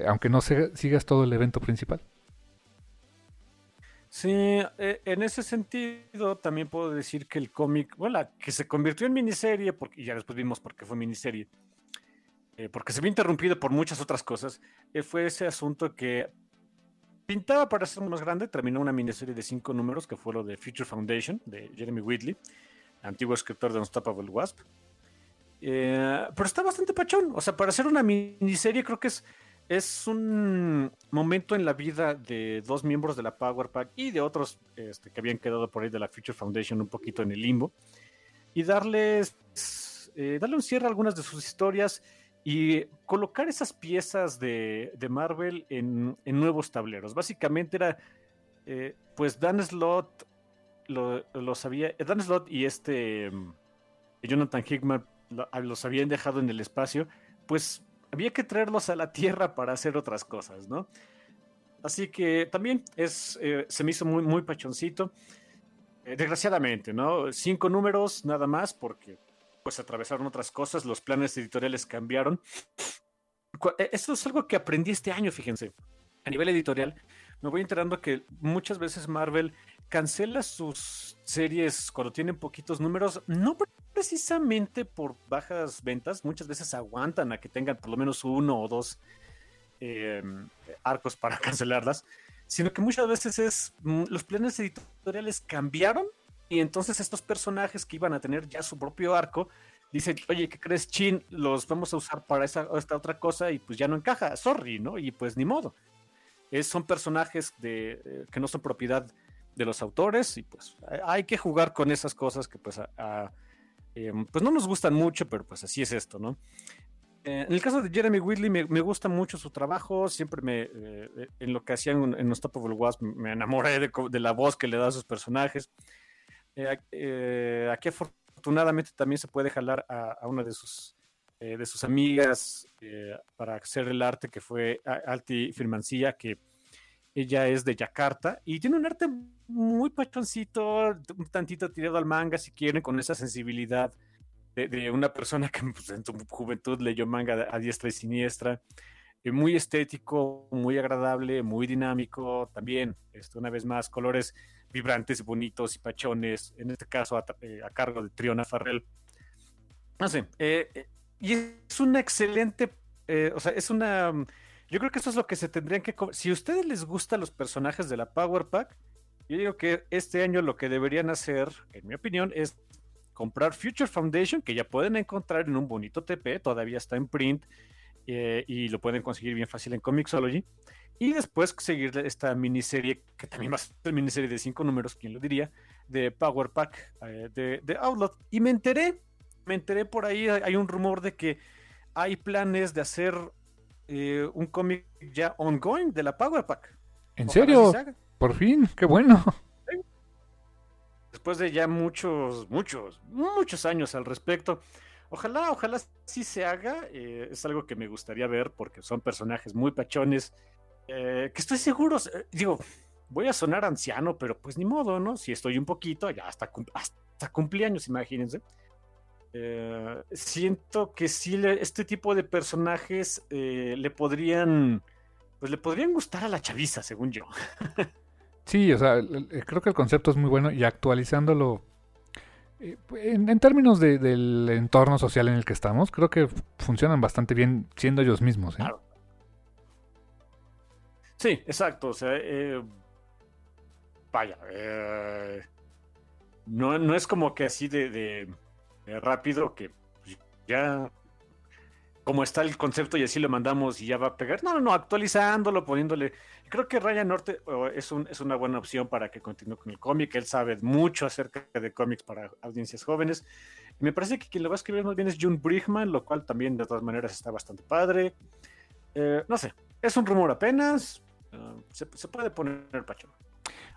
aunque no sigas todo el evento principal. Sí, eh, en ese sentido también puedo decir que el cómic, bueno, que se convirtió en miniserie, porque, y ya después vimos por qué fue miniserie, eh, porque se vio interrumpido por muchas otras cosas, eh, fue ese asunto que pintaba para ser más grande, terminó una miniserie de cinco números, que fue lo de Future Foundation, de Jeremy Whitley, antiguo escritor de Unstoppable Wasp. Pero está bastante pachón, o sea, para hacer una miniserie creo que es es un momento en la vida de dos miembros de la Power Pack y de otros este, que habían quedado por ahí de la Future Foundation un poquito en el limbo y darles eh, darle un cierre a algunas de sus historias y colocar esas piezas de, Marvel en, nuevos tableros. Básicamente era eh, pues Dan Slott lo, sabía Dan Slott y este mm, Jonathan Hickman los habían dejado en el espacio pues había que traerlos a la tierra para hacer otras cosas, ¿no? Así que también es, eh, se me hizo muy, muy pachoncito. Eh, desgraciadamente, ¿no? Cinco números nada más porque pues atravesaron otras cosas, los planes editoriales cambiaron. Eh, esto es algo que aprendí este año, fíjense. A nivel editorial, me voy enterando que muchas veces Marvel cancela sus series cuando tienen poquitos números, no precisamente por bajas ventas, muchas veces aguantan a que tengan por lo menos uno o dos em, arcos para cancelarlas, sino que muchas veces es mm, los planes editoriales cambiaron y entonces estos personajes que iban a tener ya su propio arco dicen, oye, ¿qué crees, Chin? Los vamos a usar para esa, esta otra cosa y pues ya no encaja, sorry, ¿no? Y pues ni modo. Es, son personajes de, eh, que no son propiedad de los autores y pues hay que jugar con esas cosas que pues, eh, pues no nos gustan mucho, pero pues así es esto, ¿no? Eh, en el caso de Jeremy Whitley me, gusta mucho su trabajo, siempre me, eh, en lo que hacían en Unstoppable Wasp me enamoré de, la voz que le da a sus personajes. aquí afortunadamente también se puede jalar a, una de sus, de sus amigas para hacer el arte que fue Alti Firmancilla, que ella es de Yakarta y tiene un arte muy pachoncito, un tantito tirado al manga si quieren, con esa sensibilidad de, una persona que pues, en su juventud leyó manga a diestra y siniestra. Eh, muy estético, muy agradable, muy dinámico. También, esto, una vez más, colores vibrantes, bonitos y pachones. En este caso, a, eh, cargo de Triona Farrell. No sé. Eh, y es una excelente. o sea, es una yo creo que eso es lo que se tendrían que... Si a ustedes les gustan los personajes de la Power Pack, yo digo que este año lo que deberían hacer, en mi opinión, es comprar Future Foundation, que ya pueden encontrar en un bonito TP, todavía está en print eh, y lo pueden conseguir bien fácil en Comixology. Y después seguir esta miniserie, que también va a ser miniserie de cinco números, quién lo diría, de Power Pack eh, de, de. Y me enteré, me enteré por ahí, hay un rumor de que hay planes de hacer eh, un cómic ya ongoing de la Power Pack. ¿En serio? Por fin, qué bueno. Después de ya muchos, muchos, muchos años al respecto. Ojalá, ojalá sí se haga. Eh, es algo que me gustaría ver porque son personajes muy pachones. Eh, que estoy seguro, digo, voy a sonar anciano, pero pues ni modo, ¿no? Si estoy un poquito, ya hasta, hasta cumpleaños, imagínense. Eh, siento que sí, este tipo de personajes eh, le podrían, pues le podrían gustar a la chaviza, según yo. sí, o sea, creo que el concepto es muy bueno y actualizándolo eh, en, términos del entorno social en el que estamos, creo que funcionan bastante bien siendo ellos mismos. Claro. Sí, exacto. O sea, vaya, no, no es como que así de rápido que pues, ya como está el concepto y así lo mandamos y ya va a pegar. No, no, no, actualizándolo, poniéndole. Creo que Ryan Norte es, un, es una buena opción para que continúe con el cómic. Él sabe mucho acerca de cómics para audiencias jóvenes. Y me parece que quien lo va a escribir más bien es June Brigman, lo cual también de todas maneras está bastante padre. Eh, no sé, es un rumor apenas. Uh, se, se, puede poner pachón.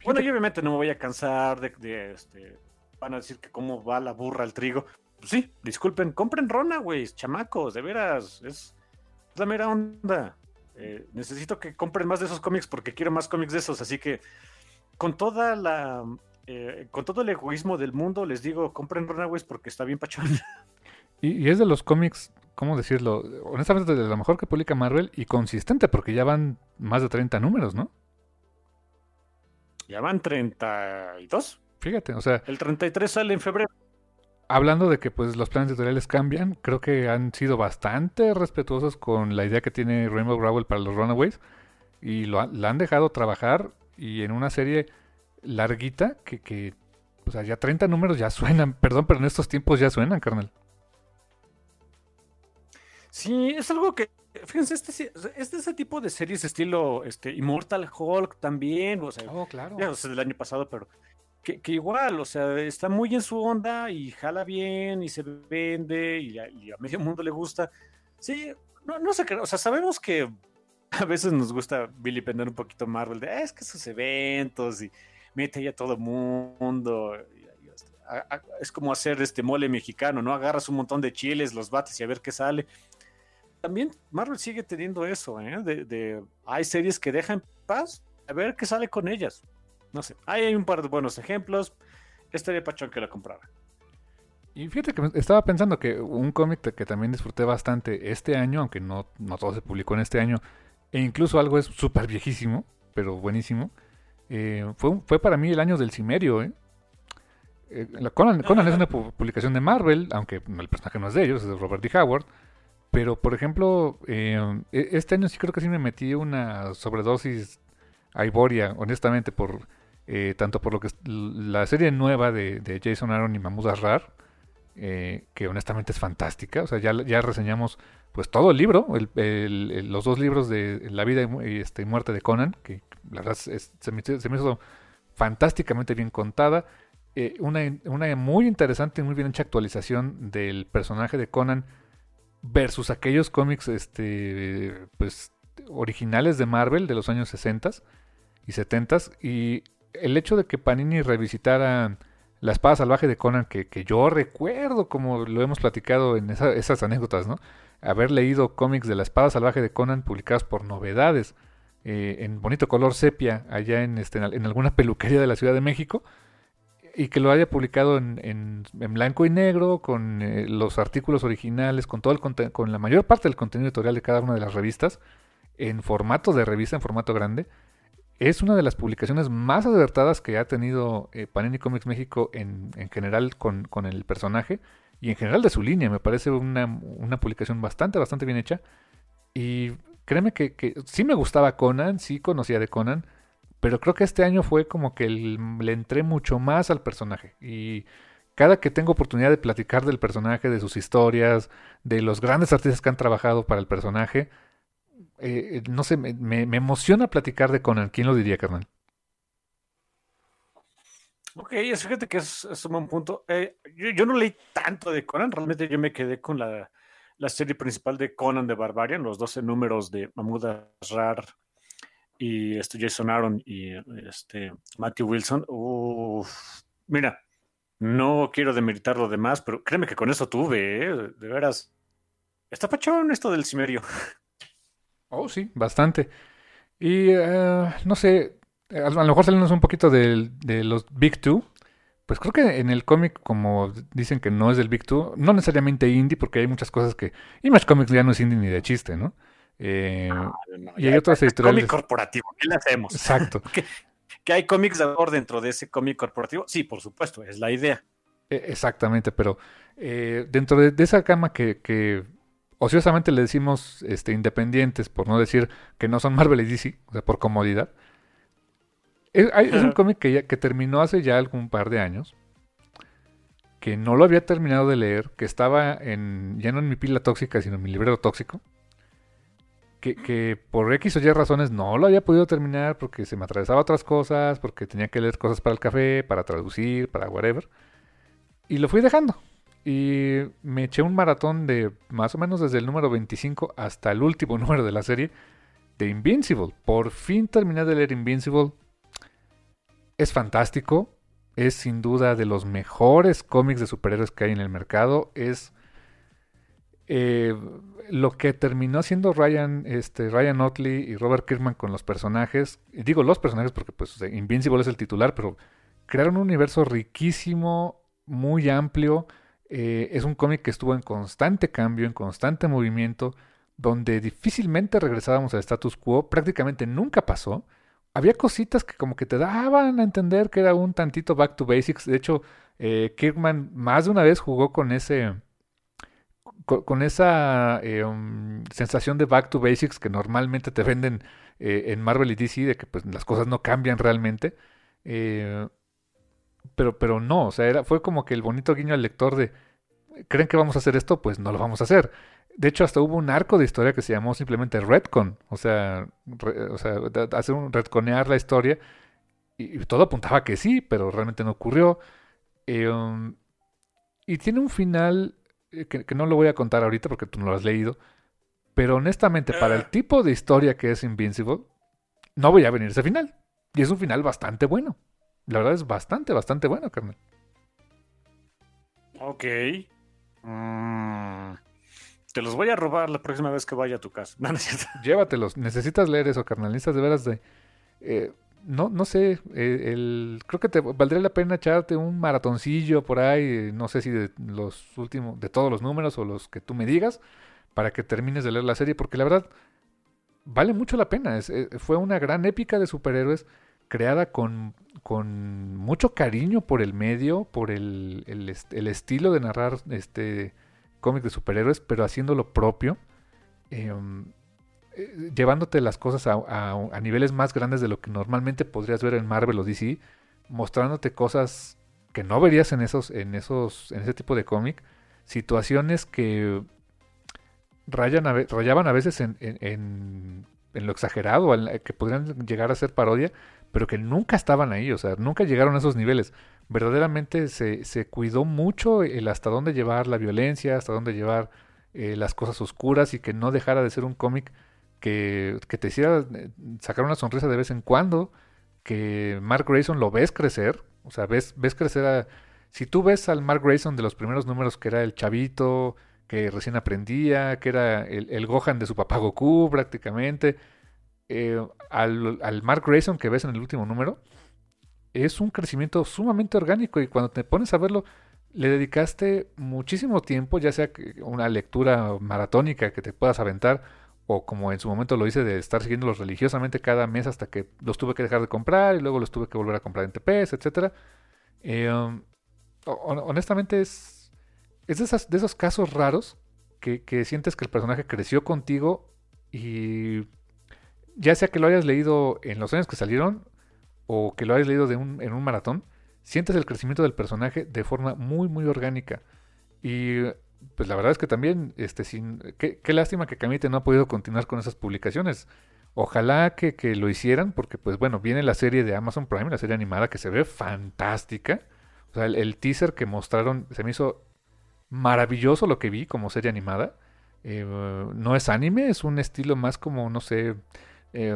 Bueno, yo obviamente no me voy a cansar de, de este. Van a decir que cómo va la burra al trigo pues sí, disculpen, compren Rona, güey, chamacos, de veras, es, la mera onda. Eh, necesito que compren más de esos cómics porque quiero más cómics de esos, así que con toda la, eh, con todo el egoísmo del mundo les digo, compren Runaways porque está bien pachón. Y, y, es de los cómics, ¿cómo decirlo? Honestamente, de lo mejor que publica Marvel y consistente porque ya van más de 30 números, ¿no? Ya van 32. Fíjate, o sea... El 33 sale en febrero hablando de que pues los planes editoriales cambian, creo que han sido bastante respetuosos con la idea que tiene Rainbow Rowell para los Runaways y lo la han dejado trabajar y en una serie larguita que, que o sea, ya 30 números ya suenan, perdón, pero en estos tiempos ya suenan, carnal. Sí, es algo que, fíjense, este, este ese tipo de series estilo este, Immortal Hulk también, o sea, oh, claro. ya o sea, del año pasado, pero que, igual, o sea, está muy en su onda y jala bien y se vende y a, medio mundo le gusta. Sí, no, no sé o sea, sabemos que a veces nos gusta vilipender un poquito Marvel de, ah, es que sus eventos y mete ya todo mundo. es como hacer este mole mexicano, ¿no? Agarras un montón de chiles, los bates y a ver qué sale. También Marvel sigue teniendo eso, ¿eh? De hay series que dejan paz, a ver qué sale con ellas. No sé, ahí hay un par de buenos ejemplos. Estaría pachón que la comprara. Y fíjate que estaba pensando que un cómic que también disfruté bastante este año, aunque no, no todo se publicó en este año, e incluso algo es súper viejísimo, pero buenísimo, eh, fue, fue para mí el año del Cimerio. ¿eh? Eh, Conan, Conan es una publicación de Marvel, aunque el personaje no es de ellos, es de Robert D. Howard. Pero, por ejemplo, e, este año sí creo que sí me metí una sobredosis a Iboria, honestamente, por eh, tanto por lo que la serie nueva de, Jason Aaron y Mahmoud Asrar, eh, que honestamente es fantástica. O sea, ya, ya reseñamos pues todo el libro, los dos libros de La vida y, este, muerte de Conan, que la verdad se, me, hizo fantásticamente bien contada. Eh, una, una muy interesante y muy bien hecha actualización del personaje de Conan versus aquellos cómics este, pues, originales de Marvel de los años 60 y 70 y el hecho de que Panini revisitara La espada salvaje de Conan, que, yo recuerdo, como lo hemos platicado en esas anécdotas, ¿no? Haber leído cómics de La espada salvaje de Conan publicados por novedades eh, en bonito color sepia allá en, este, en alguna peluquería de la Ciudad de México y que lo haya publicado en, en, blanco y negro, con eh, los artículos originales, con todo el con la mayor parte del contenido editorial de cada una de las revistas, en formato de revista, en formato grande, es una de las publicaciones más acertadas que ha tenido eh, Panini Comics México en, en general con, con, el personaje y en general de su línea. Me parece una, una publicación bastante, bastante bien hecha. Y créeme que, que, sí me gustaba Conan, sí conocía de Conan, pero creo que este año fue como que le entré mucho más al personaje. Y cada que tengo oportunidad de platicar del personaje, de sus historias, de los grandes artistas que han trabajado para el personaje, eh, eh, no sé, me, me, emociona platicar de Conan. ¿Quién lo diría, carnal? Ok, fíjate que es, un buen punto. Eh, yo, no leí tanto de Conan, realmente yo me quedé con la, la serie principal de Conan de Barbarian, los 12 números de Mahmoud Asrar y este Jason Aaron y este Matthew Wilson. Mira, no quiero demeritar lo demás, pero créeme que con eso tuve, de veras. Está pachón esto del cimerio. Oh, sí, bastante. Y eh, no sé, a lo mejor saliendo un poquito de, los Big Two. Pues creo que en el cómic, como dicen que no es del Big Two, no necesariamente indie, porque hay muchas cosas que. Image Comics ya no es indie ni de chiste, ¿no? Eh, y hay otras editoriales. Cómic corporativo, ¿qué le hacemos? Exacto. ¿Que, hay cómics de autor dentro de ese cómic corporativo? Sí, por supuesto, es la idea. E, exactamente, pero eh, dentro de, esa cama que, que ociosamente le decimos este, independientes, por no decir que no son Marvel y DC, o sea, por comodidad. Es, un cómic que, que terminó hace ya algún par de años. que no lo había terminado de leer, que estaba en, ya no en mi pila tóxica, sino en mi librero tóxico, que, que, por X o Y razones no lo había podido terminar porque se me atravesaba otras cosas, porque tenía que leer cosas para el café, para traducir, para whatever. Y lo fui dejando. Y me eché un maratón de más o menos desde el número 25 hasta el último número de la serie de Invincible. Por fin terminé de leer Invincible. Es fantástico. Es sin duda de los mejores cómics de superhéroes que hay en el mercado. Es eh, lo que terminó haciendo Ryan, este, Ryan Otley y Robert Kirkman con los personajes. Y digo los personajes porque pues Invincible es el titular, pero crearon un universo riquísimo, muy amplio. Eh, es un cómic que estuvo en constante cambio, en constante movimiento, donde difícilmente regresábamos al status quo, prácticamente nunca pasó. Había cositas que como que te daban a entender que era un tantito back to basics. De hecho, eh, Kirkman más de una vez jugó con ese con, esa eh, um, sensación de back to basics que normalmente te venden eh, en Marvel y DC, de que pues, las cosas no cambian realmente. Pero, pero no, o sea, era, fue como que el bonito guiño al lector de, ¿creen que vamos a hacer esto? Pues no lo vamos a hacer. De hecho, hasta hubo un arco de historia que se llamó simplemente Redcon, o sea, o sea hacer un redconear la historia, y, todo apuntaba que sí, pero realmente no ocurrió. Um, y tiene un final eh, que, no lo voy a contar ahorita porque tú no lo has leído, pero honestamente, para el ah. tipo de historia que es Invincible, no voy a venir ese final. Y es un final bastante bueno. La verdad es bastante, bastante bueno, carnal. Ok. Mm. Te los voy a robar la próxima vez que vaya a tu casa. Llévatelos. Necesitas leer eso, carnal. Necesitas de veras de... Eh, no, no sé, eh, el, creo que te valdría la pena echarte un maratoncillo por ahí, no sé si de los últimos, de todos los números o los que tú me digas, para que termines de leer la serie, porque la verdad vale mucho la pena. Es, eh, fue una gran épica de superhéroes creada con, con mucho cariño por el medio, por el, el, estilo de narrar este cómic de superhéroes, pero haciendo lo propio. Eh, eh, llevándote las cosas a, niveles más grandes de lo que normalmente podrías ver en Marvel o DC, mostrándote cosas que no verías en esos, en esos, en ese tipo de cómic, situaciones que rayan rayaban a veces en, en, lo exagerado, que podrían llegar a ser parodia, pero que nunca estaban ahí, o sea, nunca llegaron a esos niveles. Verdaderamente se, se cuidó mucho el hasta dónde llevar la violencia, hasta dónde llevar eh, las cosas oscuras y que no dejara de ser un cómic que, te hiciera eh, sacar una sonrisa de vez en cuando, que Mark Grayson lo ves crecer, o sea, ves, ves crecer a... Si tú ves al Mark Grayson de los primeros números, que era el chavito, que recién aprendía, que era el, Gohan de su papá Goku prácticamente, eh, al, al, Mark Grayson que ves en el último número, es un crecimiento sumamente orgánico y cuando te pones a verlo, le dedicaste muchísimo tiempo, ya sea una lectura maratónica que te puedas aventar o como en su momento lo hice de estar siguiéndolos religiosamente cada mes hasta que los tuve que dejar de comprar y luego los tuve que volver a comprar en TPS, etcétera. Eh, honestamente es, es de, esos casos raros que, sientes que el personaje creció contigo y ya sea que lo hayas leído en los años que salieron o que lo hayas leído en un maratón, sientes el crecimiento del personaje de forma muy, muy orgánica. Y pues la verdad es que también, este, sin, qué, lástima que Camite no ha podido continuar con esas publicaciones. Ojalá que, que, lo hicieran, porque pues bueno, viene la serie de Amazon Prime, la serie animada que se ve fantástica. O sea, el, teaser que mostraron se me hizo maravilloso lo que vi como serie animada. Eh, no es anime, es un estilo más como, no sé, eh,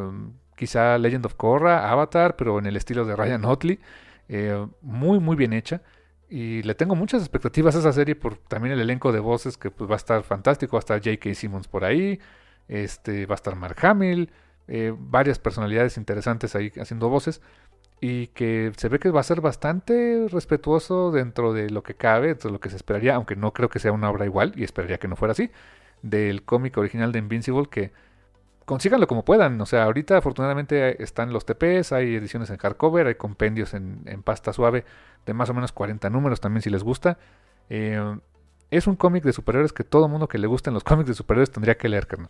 quizá Legend of Korra, Avatar, pero en el estilo de Ryan Otley. Eh, muy, muy bien hecha. Y le tengo muchas expectativas a esa serie por también el elenco de voces que pues, va a estar fantástico. Va a estar J.K. Simmons por ahí. Este, va a estar Mark Hamill. Eh, varias personalidades interesantes ahí haciendo voces. Y que se ve que va a ser bastante respetuoso dentro de lo que cabe, dentro de lo que se esperaría, aunque no creo que sea una obra igual, y esperaría que no fuera así, del cómic original de Invincible, que consíganlo como puedan. O sea, ahorita afortunadamente están los TPs, hay ediciones en hardcover, hay compendios en, pasta suave de más o menos 40 números también si les gusta. Eh, es un cómic de superhéroes que todo mundo que le gusten los cómics de superhéroes tendría que leer, carnal.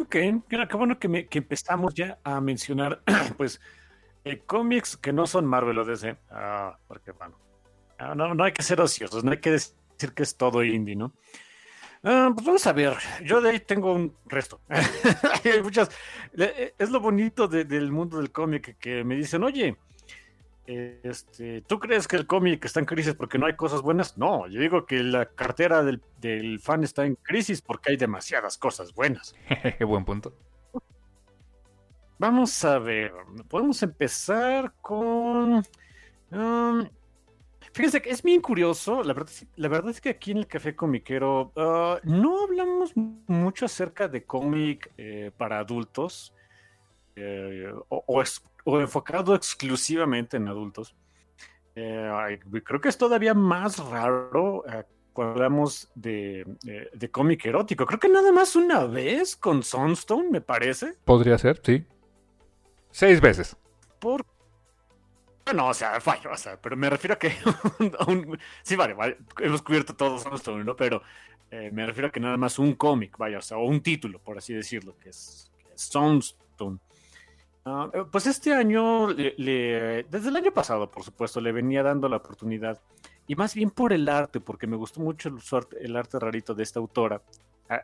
Ok, qué bueno que, empezamos ya a mencionar, pues, cómics que no son Marvel o DC. Ah, porque bueno, ah, no, no hay que ser ociosos, no hay que decir que es todo indie, ¿no? Ah, pues vamos a ver, yo de ahí tengo un resto. Hay muchas. Es lo bonito del mundo del cómic que me dicen, oye, este, ¿tú crees que el cómic está en crisis porque no hay cosas buenas? No, yo digo que la cartera del, del fan está en crisis porque hay demasiadas cosas buenas. Buen punto. Vamos a ver, podemos empezar con... Um, fíjense que es bien curioso, la verdad, la verdad es que aquí en el Café Comiquero uh, no hablamos mucho acerca de cómic eh, para adultos eh, o, enfocado exclusivamente en adultos. Eh, creo que es todavía más raro cuando hablamos de, de cómic erótico. Creo que nada más una vez con Sunstone, me parece. Podría ser, sí. Seis veces. Por... Bueno, o sea, fallo, o sea, pero me refiero a que... Sí, vale, hemos cubierto todos Sunstone, ¿no? Pero eh, me refiero a que nada más un cómic, vaya, o sea, o un título, por así decirlo, que es, Sunstone. Ah, eh, pues este año, desde el año pasado, por supuesto, le venía dando la oportunidad, y más bien por el arte, porque me gustó mucho el, arte rarito de esta autora,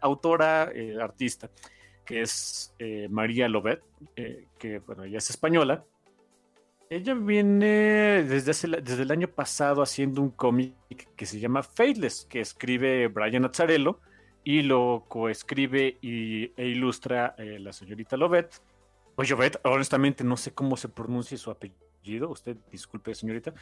autora, eh, artista, que es María Lobet, que bueno, ella es española. Ella viene desde, desde el año pasado haciendo un cómic que se llama Faithless, que escribe Brian Azzarello y lo coescribe y, e ilustra eh, la señorita Lobet. O Jovet, honestamente no sé cómo se pronuncia su apellido. Usted disculpe, señorita.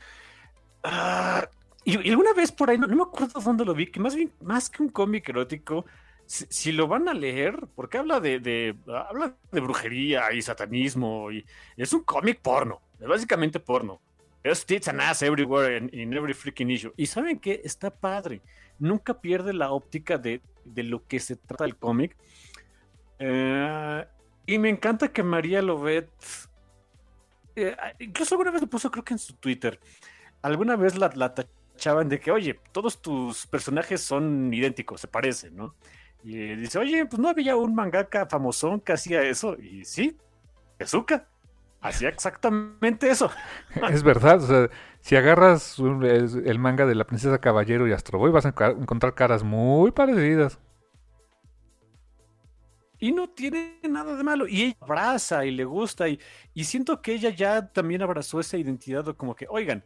Ah, y, alguna vez por ahí, no, no, me acuerdo dónde lo vi, que más bien, más que un cómic erótico, si, lo van a leer, porque habla de, habla de brujería y satanismo, y es un cómic porno, es básicamente porno. Es tits and ass everywhere in, every freaking issue. Y saben que está padre. Nunca pierde la óptica de, lo que se trata el cómic. Eh, y me encanta que María Lovet. Eh, incluso alguna vez lo puso, creo que en su Twitter. Alguna vez la, la tachaban de que, oye, todos tus personajes son idénticos, se parecen, ¿no? Y dice, oye, pues no había un mangaka famosón que hacía eso. Y sí, Tezuka. Hacía exactamente eso. es verdad, o sea, si agarras el manga de la princesa Caballero y Astro Boy, vas a encontrar caras muy parecidas. Y no tiene nada de malo. Y ella abraza y le gusta. Y, y siento que ella ya también abrazó esa identidad como que, oigan,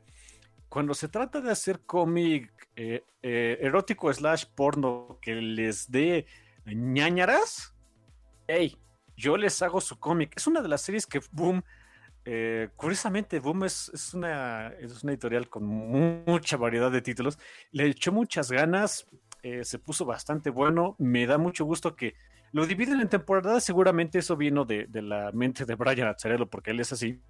cuando se trata de hacer cómic eh, eh, erótico slash porno que les dé ñañaras, hey, yo les hago su cómic. Es una de las series que Boom, eh, curiosamente, Boom es, es, una, es una editorial con mucha variedad de títulos. Le echó muchas ganas, se puso bastante bueno. Me da mucho gusto que lo dividen en temporadas. Seguramente eso vino de, de la mente de Brian Azzarello, porque él es así.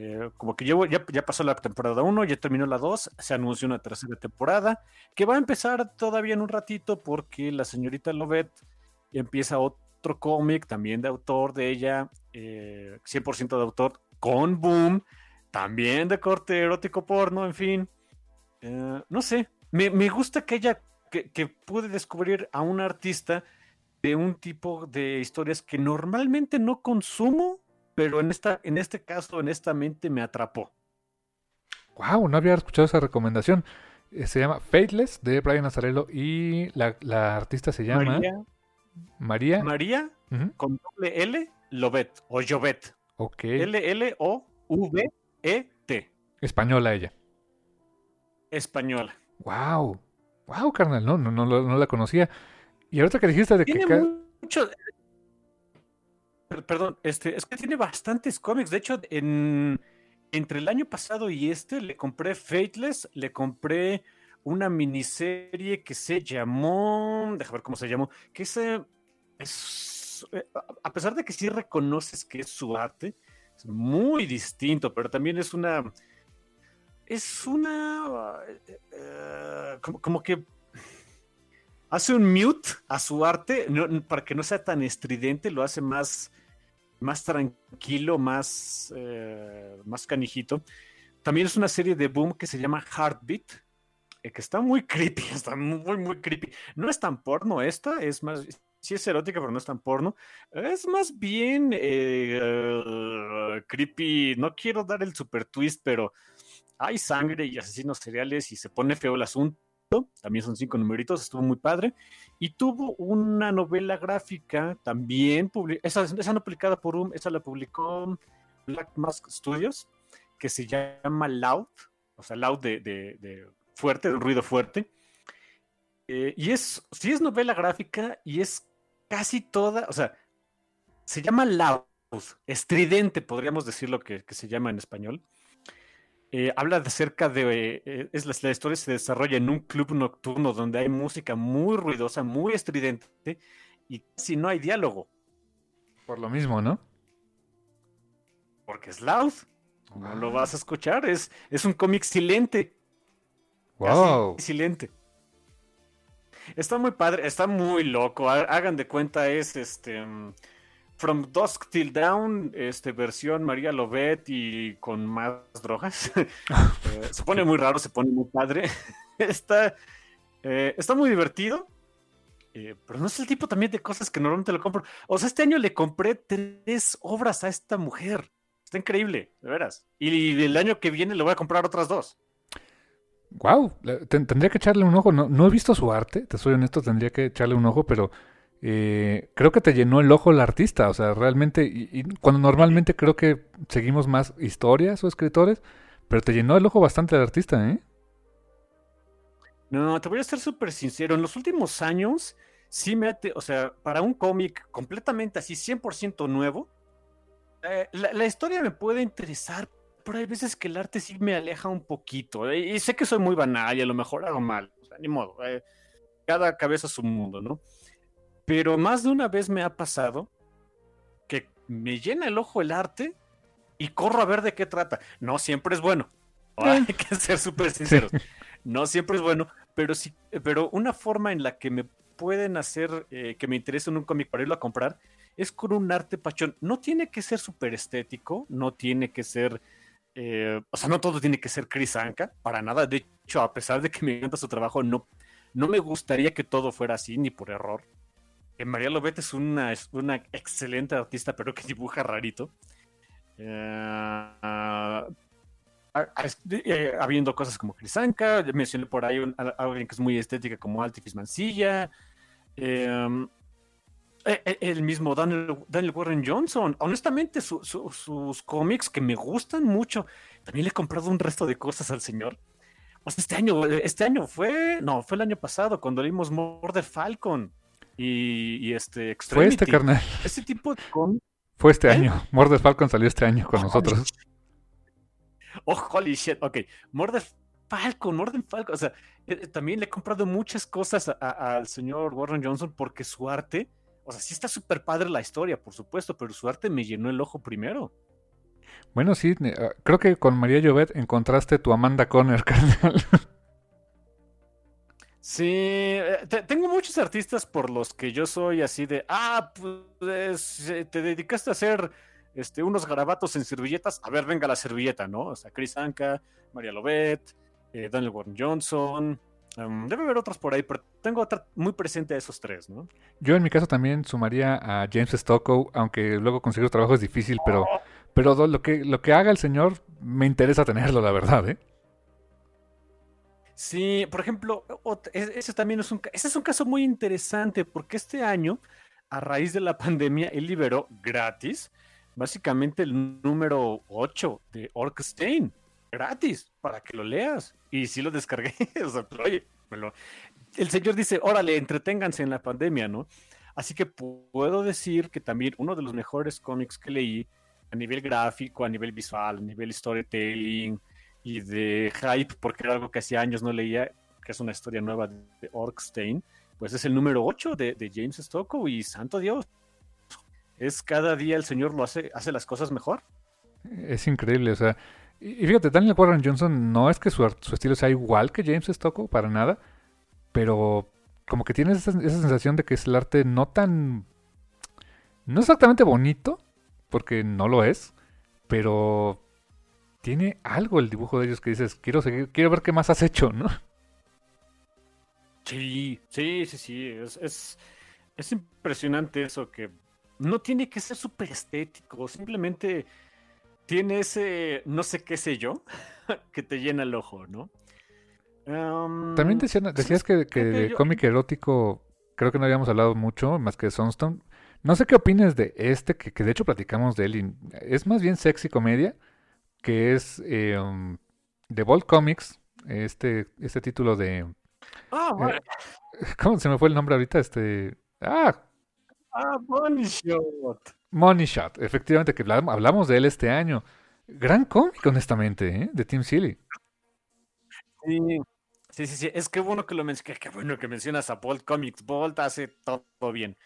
Eh, como que ya, ya, pasó la temporada 1, ya terminó la 2, se anunció una tercera temporada que va a empezar todavía en un ratito porque la señorita Lovett empieza otro cómic también de autor de ella, 100% eh, de autor, con Boom, también de corte erótico porno, en fin. Eh, no sé, me, gusta que ella, que, que pude descubrir a un artista de un tipo de historias que normalmente no consumo pero en, esta, en este caso, honestamente, me atrapó. Wow, no había escuchado esa recomendación. Eh, se llama Faithless de Brian Nazarello y la, artista se llama María. María. María con doble L Lovet o Jovet. Ok. L-L-O-V-E-T. Española ella. Española. Wow. Wow, carnal, no, no, no, la conocía. Y ahorita que dijiste de Tiene que. Mucho, perdón, este, es que tiene bastantes cómics. De hecho, en, entre el año pasado y este, le compré Fateless, le compré una miniserie que se llamó, déjame ver cómo se llamó, que se, es, eh, a pesar de que sí reconoces que es su arte, es muy distinto, pero también es una, es una, eh, eh, como, que hace un mute a su arte para que no sea tan estridente, lo hace más más tranquilo, más, eh, más canijito. También es una serie de Boom que se llama Heartbeat, eh, que está muy creepy, está muy, muy creepy. No es tan porno esta, es más, sí es erótica, pero no es tan porno. Es más bien eh, creepy. No quiero dar el super twist, pero hay sangre y asesinos seriales y se pone feo el asunto. También son cinco numeritos, estuvo muy padre. Y tuvo una novela gráfica también, esa, esa no publicada por un, esa la publicó Black Mask Studios, que se llama Loud, o sea, Loud de, de, fuerte, de ruido fuerte. Eh, y es, sí es novela gráfica y es casi toda, o sea, se llama Loud, estridente, podríamos decir lo que, que se llama en español. Eh, habla de cerca de. Eh, es la, historia se desarrolla en un club nocturno donde hay música muy ruidosa, muy estridente y si no hay diálogo. Por lo mismo, ¿no? Porque es loud. No lo vas a escuchar. Es, es un cómic silente. Wow. silente. Está muy padre, está muy loco. Hagan de cuenta, es este. Mm, From Dusk Till Down, este, versión María Lovet y con más drogas. Eh, se pone muy raro, se pone muy padre. está, eh, está muy divertido. Eh, pero no es el tipo también de cosas que normalmente lo compro. O sea, este año le compré tres obras a esta mujer. Está increíble, de veras. Y el año que viene le voy a comprar otras dos. Wow, tendría que echarle un ojo. No, no he visto su arte, te soy honesto, tendría que echarle un ojo, pero eh, creo que te llenó el ojo el artista, o sea, realmente, y, cuando normalmente creo que seguimos más historias o escritores, pero te llenó el ojo bastante el artista, ¿eh? No, te voy a ser súper sincero, en los últimos años, sí me, o sea, para un cómic completamente así, 100% nuevo, eh, la, historia me puede interesar, pero hay veces que el arte sí me aleja un poquito, eh, y sé que soy muy banal y a lo mejor hago mal, o sea, ni modo, cada cabeza su mundo, ¿no? Pero más de una vez me ha pasado que me llena el ojo el arte y corro a ver de qué trata. No siempre es bueno. Hay que ser súper sinceros. No siempre es bueno, pero sí, pero una forma en la que me pueden hacer eh, que me interese en un cómic para irlo a comprar es con un arte pachón. No tiene que ser súper estético, no tiene que ser, eh, o sea, no todo tiene que ser Chris Anka, para nada. De hecho, a pesar de que me encanta su trabajo, no, no me gustaría que todo fuera así, ni por error. María Lobet es una, una excelente artista, pero que dibuja rarito. Eh, eh, habiendo cosas como Crisanca, mencioné por ahí alguien que es muy estética como Altifis Mancilla. Em, e, e, el mismo Daniel, Daniel, Warren Johnson. Honestamente, sus cómics que me gustan mucho. También le he comprado un resto de cosas al señor. este año, este año fue, no, fue el año pasado cuando leímos Murder Falcon y, este Fue este carnal. Ese tipo de Fue este ¿Eh? año. Murder Falcon salió este año con nosotros. Oh, holy shit. Ok. Murder Falcon, Murder Falcon. O sea, eh, eh, también le he comprado muchas cosas al señor Warren Johnson porque su arte, o sea, sí está súper padre la historia, por supuesto, pero su arte me llenó el ojo primero. Bueno, sí, ah, creo que con María Llobet encontraste tu Amanda Conner, carnal. Sí, eh, tengo muchos artistas por los que yo soy así de, ah, pues eh, te dedicaste a hacer este, unos garabatos en servilletas, a ver, venga la servilleta, ¿no? O sea, Chris Anka, María Lobet, eh, Daniel Warren Johnson, em, debe haber otros por ahí, pero tengo otra muy presente a esos tres, ¿no? Yo en mi caso también sumaría a James Stockow, aunque luego conseguir trabajo es difícil, pero, pero lo, que, lo que haga el señor me interesa tenerlo, la verdad, ¿eh? Sí, por ejemplo, e, ese también es un, ese es un caso muy interesante porque este año, a raíz de la pandemia, él liberó gratis básicamente el número 8 de Orkstein, gratis, para que lo leas. Y sí lo descargué, o sea, pero oye, el señor dice, órale, entreténganse en la pandemia, ¿no? Así que puedo decir que también uno de los mejores cómics que leí a nivel gráfico, a nivel visual, a nivel storytelling, y de hype, porque era algo que hacía años no leía, que es una historia nueva de Orkstein, pues es el número 8 de, James Stockow y santo Dios, es cada día el señor lo hace, hace las cosas mejor. Es increíble, o sea, y fíjate, Daniel Warren Johnson no es que su, estilo sea igual que James Stockow, para nada, pero como que tienes esa, sensación de que es el arte no tan... No exactamente bonito, porque no lo es, pero tiene algo el dibujo de ellos que dices, quiero seguir, quiero ver qué más has hecho, ¿no? Sí, sí, sí, sí. Es, es impresionante eso que no tiene que ser súper estético, simplemente tiene ese no sé qué sé yo que te llena el ojo, ¿no? También decías que, que de cómic erótico creo que no habíamos hablado mucho más que de Sunstone. No sé qué opines de este, que, de hecho platicamos de él. es más bien sexy comedia, que es eh, um, de Bolt Comics, este, este título de... Ah, eh, ¿Cómo se me fue el nombre ahorita? Este... Ah. Ah, Money Shot. Money Shot, efectivamente, que hablamos de él este año. Gran cómic, honestamente, ¿eh? de Tim Seeley. Sí, sí, sí, sí. Es que bueno que lo mencionas, qué bueno que mencionas a Bolt Comics. Bolt hace todo bien.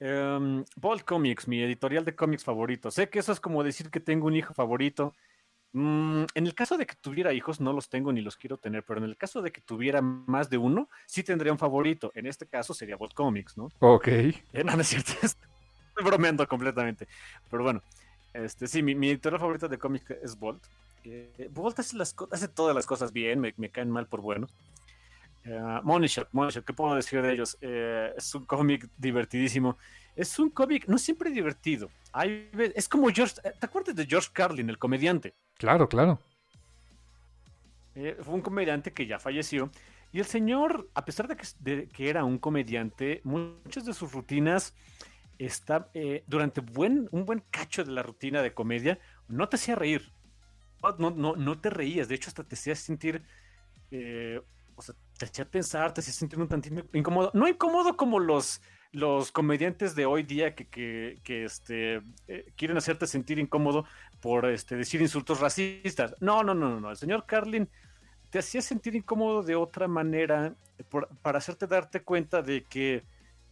Um, Bolt Comics, mi editorial de cómics favorito. Sé que eso es como decir que tengo un hijo favorito. Mm, en el caso de que tuviera hijos, no los tengo ni los quiero tener, pero en el caso de que tuviera más de uno, sí tendría un favorito. En este caso sería Bolt Comics, ¿no? Ok. Eh, no, no es cierto. Estoy bromeando completamente. Pero bueno, este, sí, mi, editorial favorito de cómics es Bolt. Eh, Bolt hace, las, hace todas las cosas bien, me, caen mal por bueno. Uh, Money Shot, Money ¿qué puedo decir de ellos? Eh, es un cómic divertidísimo. Es un cómic no siempre divertido. Hay, es como George. ¿Te acuerdas de George Carlin, el comediante? Claro, claro. Eh, fue un comediante que ya falleció. Y el señor, a pesar de que, era un comediante, muchas de sus rutinas está eh, durante buen, un buen cacho de la rutina de comedia, no te hacía reír. No, no, no te reías, de hecho hasta te hacía sentir, eh, o sea, te hacía pensar, te hacía sentir un tantito incómodo. No incómodo como los, los comediantes de hoy día que, que, este, quieren hacerte sentir incómodo por este, decir insultos racistas. No, no, no, no. El señor Carlin te hacía sentir incómodo de otra manera para hacerte darte cuenta de que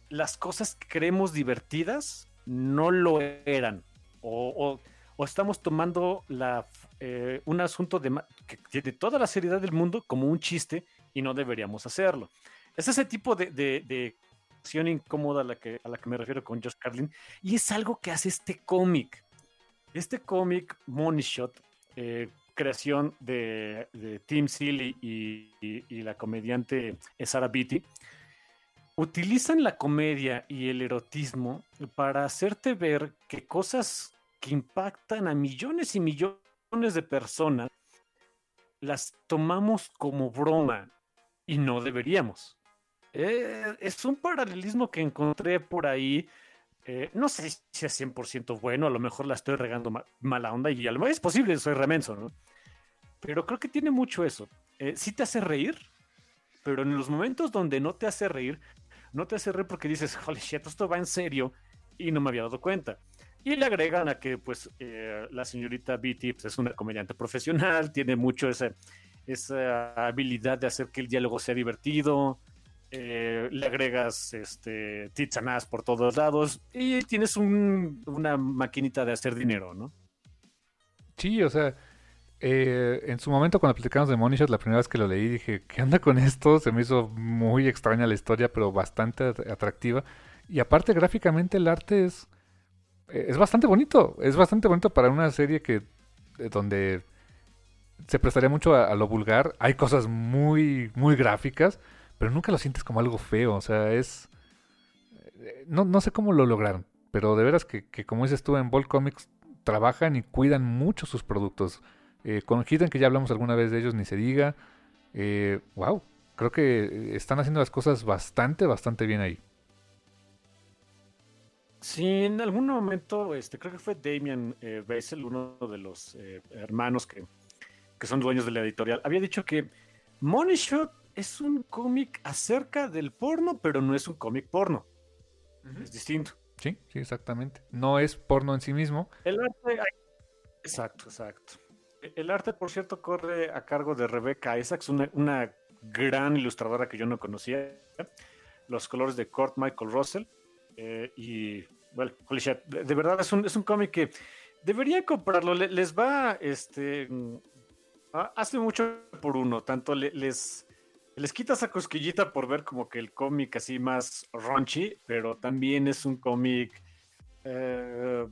las cosas que creemos divertidas no lo eran. O, estamos tomando la, eh, un asunto de, que tiene toda la seriedad del mundo como un chiste y no deberíamos hacerlo. Es ese tipo de, de, acción incómoda a la, que, a la que me refiero con Josh Carlin y es algo que hace este cómic. Este cómic, Money Shot, eh, creación de, Tim Seeley y, la comediante Sarah Beatty, utilizan la comedia y el erotismo para hacerte ver que cosas que impactan a millones y millones de personas las tomamos como broma y no deberíamos. Eh, es un paralelismo que encontré por ahí eh, no sé si es 100% bueno, a lo mejor la estoy regando mala onda y a lo mejor es posible, soy remenso, ¿no? Pero creo que tiene mucho eso. Eh, sí te hace reír, pero en los momentos donde no te hace reír, no te hace reír porque dices, holy shit, esto va en serio y no me había dado cuenta. Y le agregan a que, pues, eh, la señorita Beatty pues, es una comediante profesional, tiene mucho esa, esa habilidad de hacer que el diálogo sea divertido, eh, le agregas este tizanás por todos lados y tienes una maquinita de hacer dinero, ¿no? Sí, o sea, eh, en su momento cuando platicamos de Money la primera vez que lo leí dije, ¿qué anda con esto? Se me hizo muy extraña la historia, pero bastante atractiva. Y aparte gráficamente el arte es, eh, es bastante bonito, es bastante bonito para una serie que donde se prestaría mucho a, lo vulgar. Hay cosas muy, muy gráficas, pero nunca lo sientes como algo feo, o sea, es... Eh, no, no sé cómo lo lograron, pero de veras que, que como dices tú, en Bolt Comics trabajan y cuidan mucho sus productos. Eh, con Hidden, que ya hablamos alguna vez de ellos, ni se diga. Eh, wow, creo que están haciendo las cosas bastante, bastante bien ahí. Sí, en algún momento, este, creo que fue Damian eh, Bessel, uno de los eh, hermanos que, que, son dueños de la editorial, había dicho que Money Shot es un cómic acerca del porno, pero no es un cómic porno. Es distinto. Sí, sí, exactamente. No es porno en sí mismo. El arte. Exacto, exacto. El arte, por cierto, corre a cargo de Rebecca Isaacs, una, una gran ilustradora que yo no conocía. Los colores de Kurt Michael Russell. Eh, y, bueno, de, verdad es un, es un cómic que deberían comprarlo. les va, este, hace mucho por uno. Tanto les les quita esa cosquillita por ver como que el cómic así más raunchy, pero también es un cómic eh,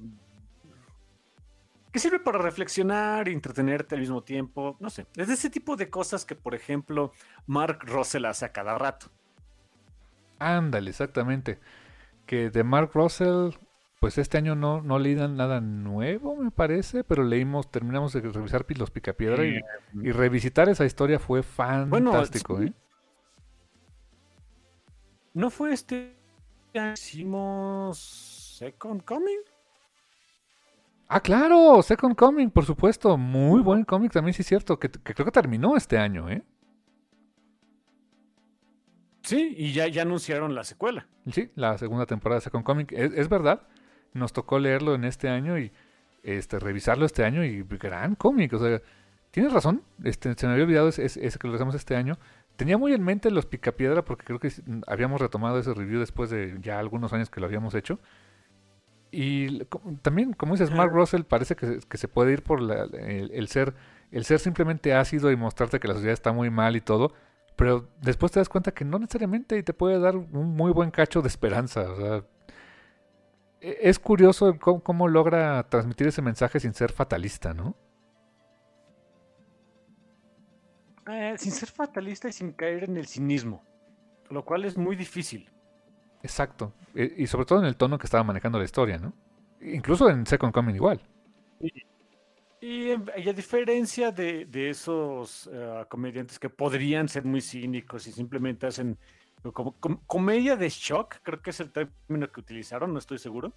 que sirve para reflexionar entretenerte al mismo tiempo. No sé, es de ese tipo de cosas que, por ejemplo, Mark Russell hace a cada rato. Ándale, exactamente. que de Mark Russell, pues este año no, no leí nada nuevo, me parece, pero leímos, terminamos de revisar Los Picapiedra y, y, revisitar esa historia fue fantástico. ¿eh? ¿No fue este hicimos Second Coming? Ah, claro, Second Coming, por supuesto. Muy buen cómic también, sí es cierto, que, creo que terminó este año, ¿eh? Sí, y ya, ya anunciaron la secuela. Sí, la segunda temporada de Second Coming. Es, verdad, nos tocó leerlo en este año y este revisarlo este año y gran cómic. O sea, tienes razón, este, se me había olvidado ese, ese que lo hacemos este año. Tenía muy en mente los Picapiedra porque creo que habíamos retomado ese review después de ya algunos años que lo habíamos hecho. Y también, como dices, Mark Russell parece que, se puede ir por el, ser el ser simplemente ácido y mostrarte que la sociedad está muy mal y todo, pero después te das cuenta que no necesariamente y te puede dar un muy buen cacho de esperanza. O sea, es curioso cómo, logra transmitir ese mensaje sin ser fatalista, ¿no? Eh, sin ser fatalista y sin caer en el cinismo, lo cual es muy difícil. Exacto. E, y sobre todo en el tono que estaba manejando la historia, ¿no? Incluso en Second Coming igual. Y, a diferencia de, esos eh, comediantes que podrían ser muy cínicos y simplemente hacen como, comedia de shock, creo que es el término que utilizaron, no estoy seguro.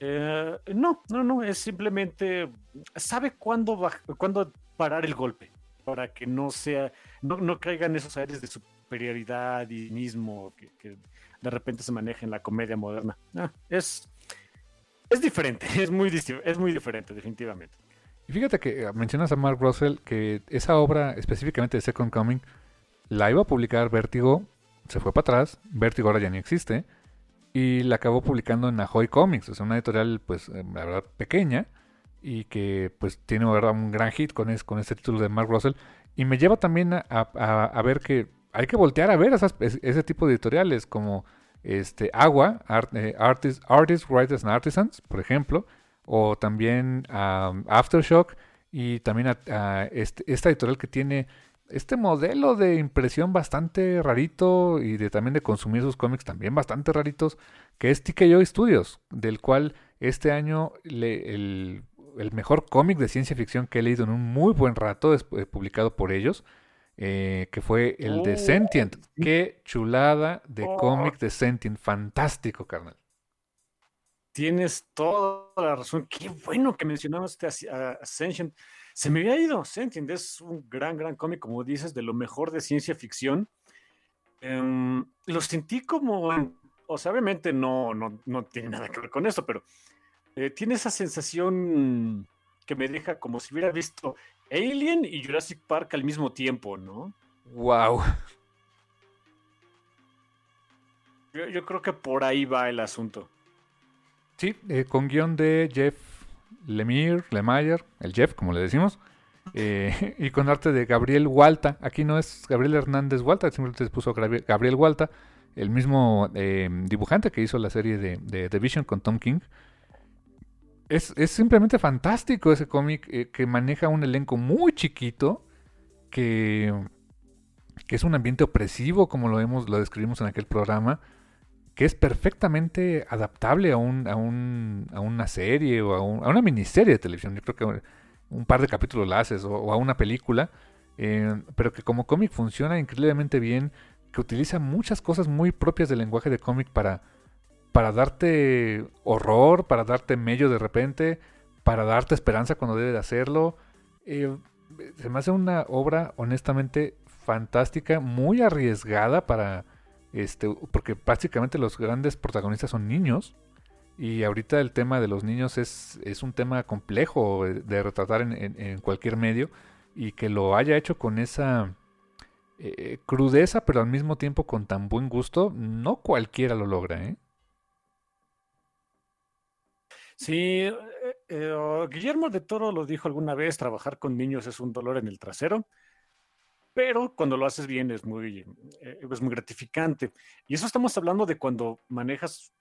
Eh, no, no, no, es simplemente sabe cuándo, cuándo parar el golpe para que no sea, no, no caigan esos aires de superioridad y mismo que de repente se maneja en la comedia moderna. Ah, es, es diferente, es muy, es muy diferente, definitivamente. Y fíjate que eh, mencionas a Mark Russell que esa obra específicamente de Second Coming la iba a publicar Vértigo, se fue para atrás, Vértigo ahora ya ni existe, y la acabó publicando en Ahoy Comics, o sea, una editorial, pues, eh, la verdad, pequeña, y que, pues, tiene, verdad, un gran hit con, es, con este título de Mark Russell, y me lleva también a, a ver que hay que voltear a ver ese tipo de editoriales como este, Agua, eh, Artists, Writers and Artisans, por ejemplo, o también Aftershock y también a, este, esta editorial que tiene este modelo de impresión bastante rarito y de también de consumir sus cómics también bastante raritos, que es TKO Studios, del cual este año el, el, mejor cómic de ciencia ficción que he leído en un muy buen rato es eh, publicado por ellos. Eh, que fue el de oh, Sentient. Qué chulada de oh. cómic de Sentient. Fantástico, carnal. Tienes toda la razón. Qué bueno que mencionaste a, Sentient. Se me había ido. Sentient es un gran, gran cómic, como dices, de lo mejor de ciencia ficción. Em, lo sentí como, o sea, obviamente no, no, no, tiene nada que ver con esto, pero eh, tiene esa sensación que me deja como si hubiera visto Alien y Jurassic Park al mismo tiempo, ¿no? Wow. Yo, creo que por ahí va el asunto. Sí, eh, con guion de Jeff Lemire, Lemire, el Jeff, como le decimos, eh, y con arte de Gabriel Walta. Aquí no es Gabriel Hernández Walta, simplemente se puso Gabriel Walta, el mismo eh, dibujante que hizo la serie de, de The Vision con Tom King es, simplemente fantástico ese cómic eh, que maneja un elenco muy chiquito, que, que, es un ambiente opresivo, como lo, hemos, lo describimos en aquel programa, que es perfectamente adaptable a, un, a, un, a una serie o a, una miniserie de televisión. Yo creo que un par de capítulos la haces o, a una película, eh, pero que como cómic funciona increíblemente bien, que utiliza muchas cosas muy propias del lenguaje de cómic para para darte horror, para darte medio de repente, para darte esperanza cuando debe de hacerlo. Eh, se me hace una obra honestamente fantástica, muy arriesgada para este, porque prácticamente los grandes protagonistas son niños. Y ahorita el tema de los niños es, es un tema complejo de, retratar en, cualquier medio. Y que lo haya hecho con esa eh, crudeza, pero al mismo tiempo con tan buen gusto, no cualquiera lo logra, ¿eh? Sí, eh, eh, oh, Guillermo de Toro lo dijo alguna vez, trabajar con niños es un dolor en el trasero, pero cuando lo haces bien es muy, eh, es muy gratificante. Y eso estamos hablando de cuando manejas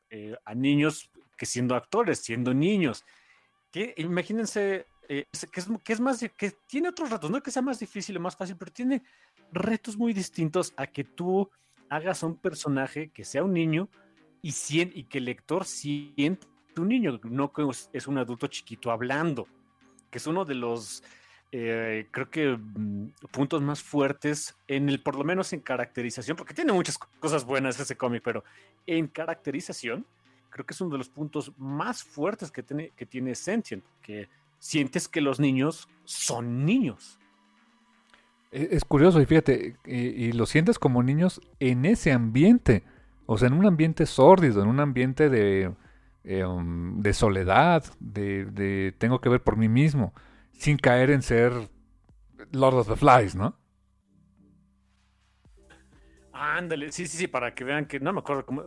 a niños que siendo actores, siendo niños, que imagínense que, es, que es más, que tiene otros retos, no que sea más difícil o más fácil, pero tiene retos muy distintos a que tú hagas un personaje que sea un niño y, y que el lector siente un niño, no que es un adulto chiquito hablando, que es uno de los, eh, creo que, mm, puntos más fuertes en el, por lo menos en caracterización, porque tiene muchas cosas buenas ese cómic, pero en caracterización, creo que es uno de los puntos más fuertes que tiene, que tiene Sentient, que sientes que los niños son niños. E, es curioso, y fíjate, y, lo sientes como niños en ese ambiente, o sea, en un ambiente sórdido, en un ambiente de, eh, um, de soledad, de, tengo que ver por mí mismo, sin caer en ser Lord of the Flies, ¿no? Ándale, sí, sí, sí, para que vean que no me acuerdo cómo.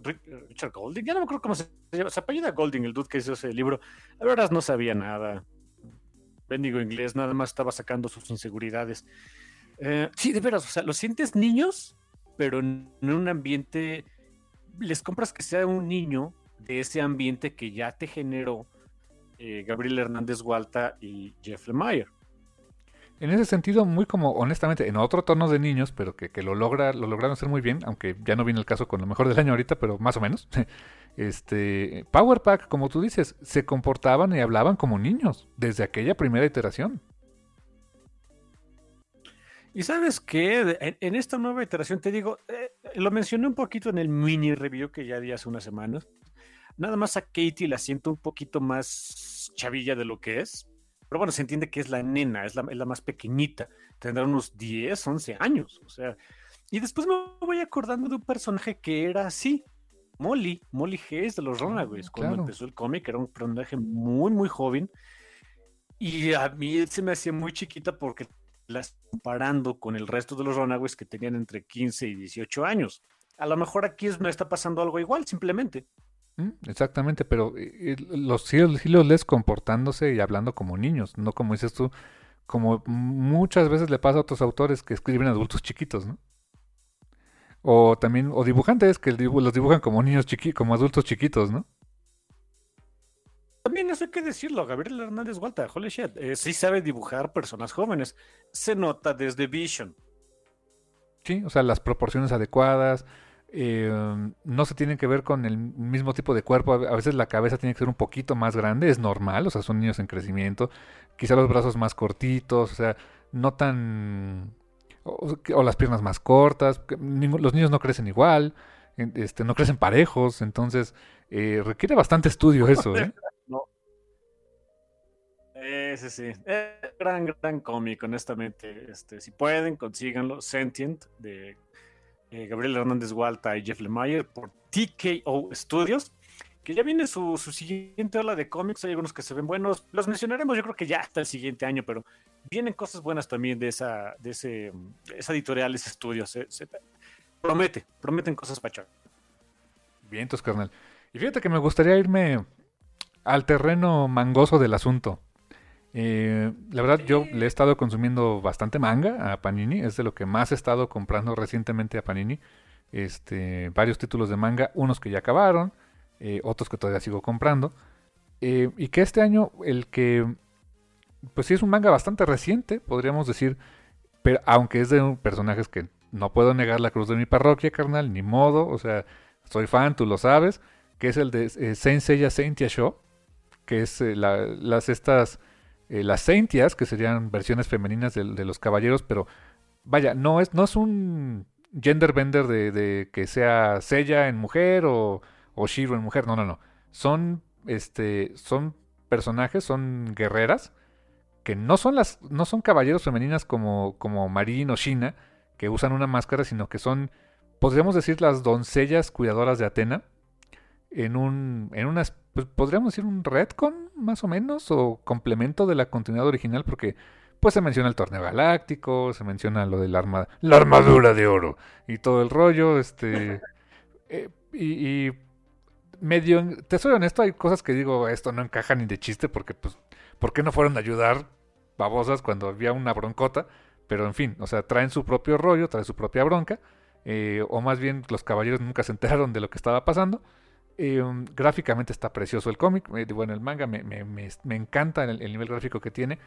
Richard Golding, ya no me acuerdo cómo se llama. Se apellida Golding, el dude que hizo ese libro. La verdad no sabía nada. Bendigo inglés, nada más estaba sacando sus inseguridades. Eh, sí, de veras, o sea, lo sientes niños, pero en un ambiente. Les compras que sea un niño de ese ambiente que ya te generó eh, Gabriel Hernández Gualta y Jeff Lemire. En ese sentido, muy como, honestamente, en otro tono de niños, pero que, lo logra, lo lograron hacer muy bien, aunque ya no viene el caso con lo mejor del año ahorita, pero más o menos. Este, Power Pack, como tú dices, se comportaban y hablaban como niños desde aquella primera iteración. Y sabes qué, en, esta nueva iteración te digo, eh, lo mencioné un poquito en el mini review que ya di hace unas semanas. Nada más a Katie la siento un poquito más chavilla de lo que es. Pero bueno, se entiende que es la nena, es la, más pequeñita. Tendrá unos 10, 11 años. O sea, y después me voy acordando de un personaje que era así. Molly, Molly Hayes de los ah, Runaways. Cuando empezó el cómic, era un personaje muy, muy joven. Y a mí se me hacía muy chiquita porque las comparando con el resto de los Runaways que tenían entre 15 y 18 años. A lo mejor aquí me está pasando algo igual, simplemente. Mm, exactamente, pero eh, los sí, los lees comportándose y hablando como niños, no como dices tú, como muchas veces le pasa a otros autores que escriben adultos chiquitos, ¿no? O también, o dibujantes que los dibujan como niños chiquitos, como adultos chiquitos, ¿no? También eso hay que decirlo, Gabriel Hernández Gualta, holy shit, eh, sí sabe dibujar personas jóvenes. Se nota desde Vision. Sí, o sea, las proporciones adecuadas, eh, no se tienen que ver con el mismo tipo de cuerpo. A veces la cabeza tiene que ser un poquito más grande, es normal, o sea, son niños en crecimiento. Quizá los brazos más cortitos, o sea, no tan... O, las piernas más cortas. Los niños no crecen igual, este, no crecen parejos, entonces eh, requiere bastante estudio eso, ¿eh? No. Sí, sí, gran, gran cómic, honestamente. Este, si pueden, consíganlo. Sentient, de eh, Gabriel Hernández Gualta y Jeff Lemire por TKO Studios, que ya viene su, siguiente ola de cómics. Hay algunos que se ven buenos. Los mencionaremos, yo creo que ya hasta el siguiente año, pero vienen cosas buenas también de esa, de ese, esa editorial, ese estudio. Se, promete, prometen cosas para Vientos, carnal. Y fíjate que me gustaría irme al terreno mangoso del asunto. Eh, la verdad, yo le he estado consumiendo bastante manga a Panini. Es de lo que más he estado comprando recientemente a Panini. Este, varios títulos de manga, unos que ya acabaron, eh, otros que todavía sigo comprando. Eh, y que este año, el que, pues sí es un manga bastante reciente, podríamos decir, pero aunque es de personajes que no puedo negar la cruz de mi parroquia, carnal, ni modo, o sea, soy fan, tú lo sabes, que es el de Saint Seiya Show, que es las estas eh, las Saintias, que serían versiones femeninas de, los caballeros, pero vaya, no es, no es un gender bender de, que sea Sella en mujer o, o Shiro en mujer, no, no, no. Son, este, son personajes, son guerreras, que no son las, no son caballeros femeninas como, como Marin o Shina, que usan una máscara, sino que son, podríamos decir, las doncellas cuidadoras de Atena, en un, en unas pues podríamos decir un retcon, más o menos, o complemento de la continuidad original, porque pues se menciona el torneo galáctico, se menciona lo de la, arma, la armadura de oro y todo el rollo, este... Eh, y, medio, te soy honesto, hay cosas que digo, esto no encaja ni de chiste, porque pues, ¿por qué no fueron a ayudar babosas cuando había una broncota? Pero en fin, o sea, traen su propio rollo, traen su propia bronca, eh, o más bien los caballeros nunca se enteraron de lo que estaba pasando. Em, gráficamente está precioso el cómic. Bueno, el manga me, encanta el, nivel gráfico que tiene.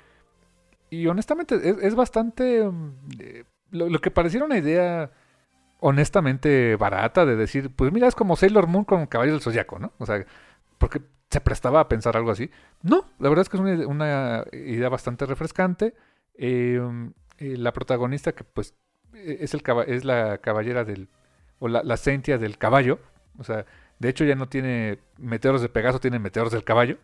Y honestamente es, bastante... Em, eh, lo, que pareciera una idea honestamente barata de decir, pues mira, es como Sailor Moon con Caballo del Zodiaco, ¿no? O sea, porque se prestaba a pensar algo así. No, la verdad es que es una, idea bastante refrescante. Em, eh, la protagonista que pues e, es, el, es la caballera del, o la, la sentia del caballo, o sea, de hecho ya no tiene meteoros de Pegaso, tiene meteoros del caballo.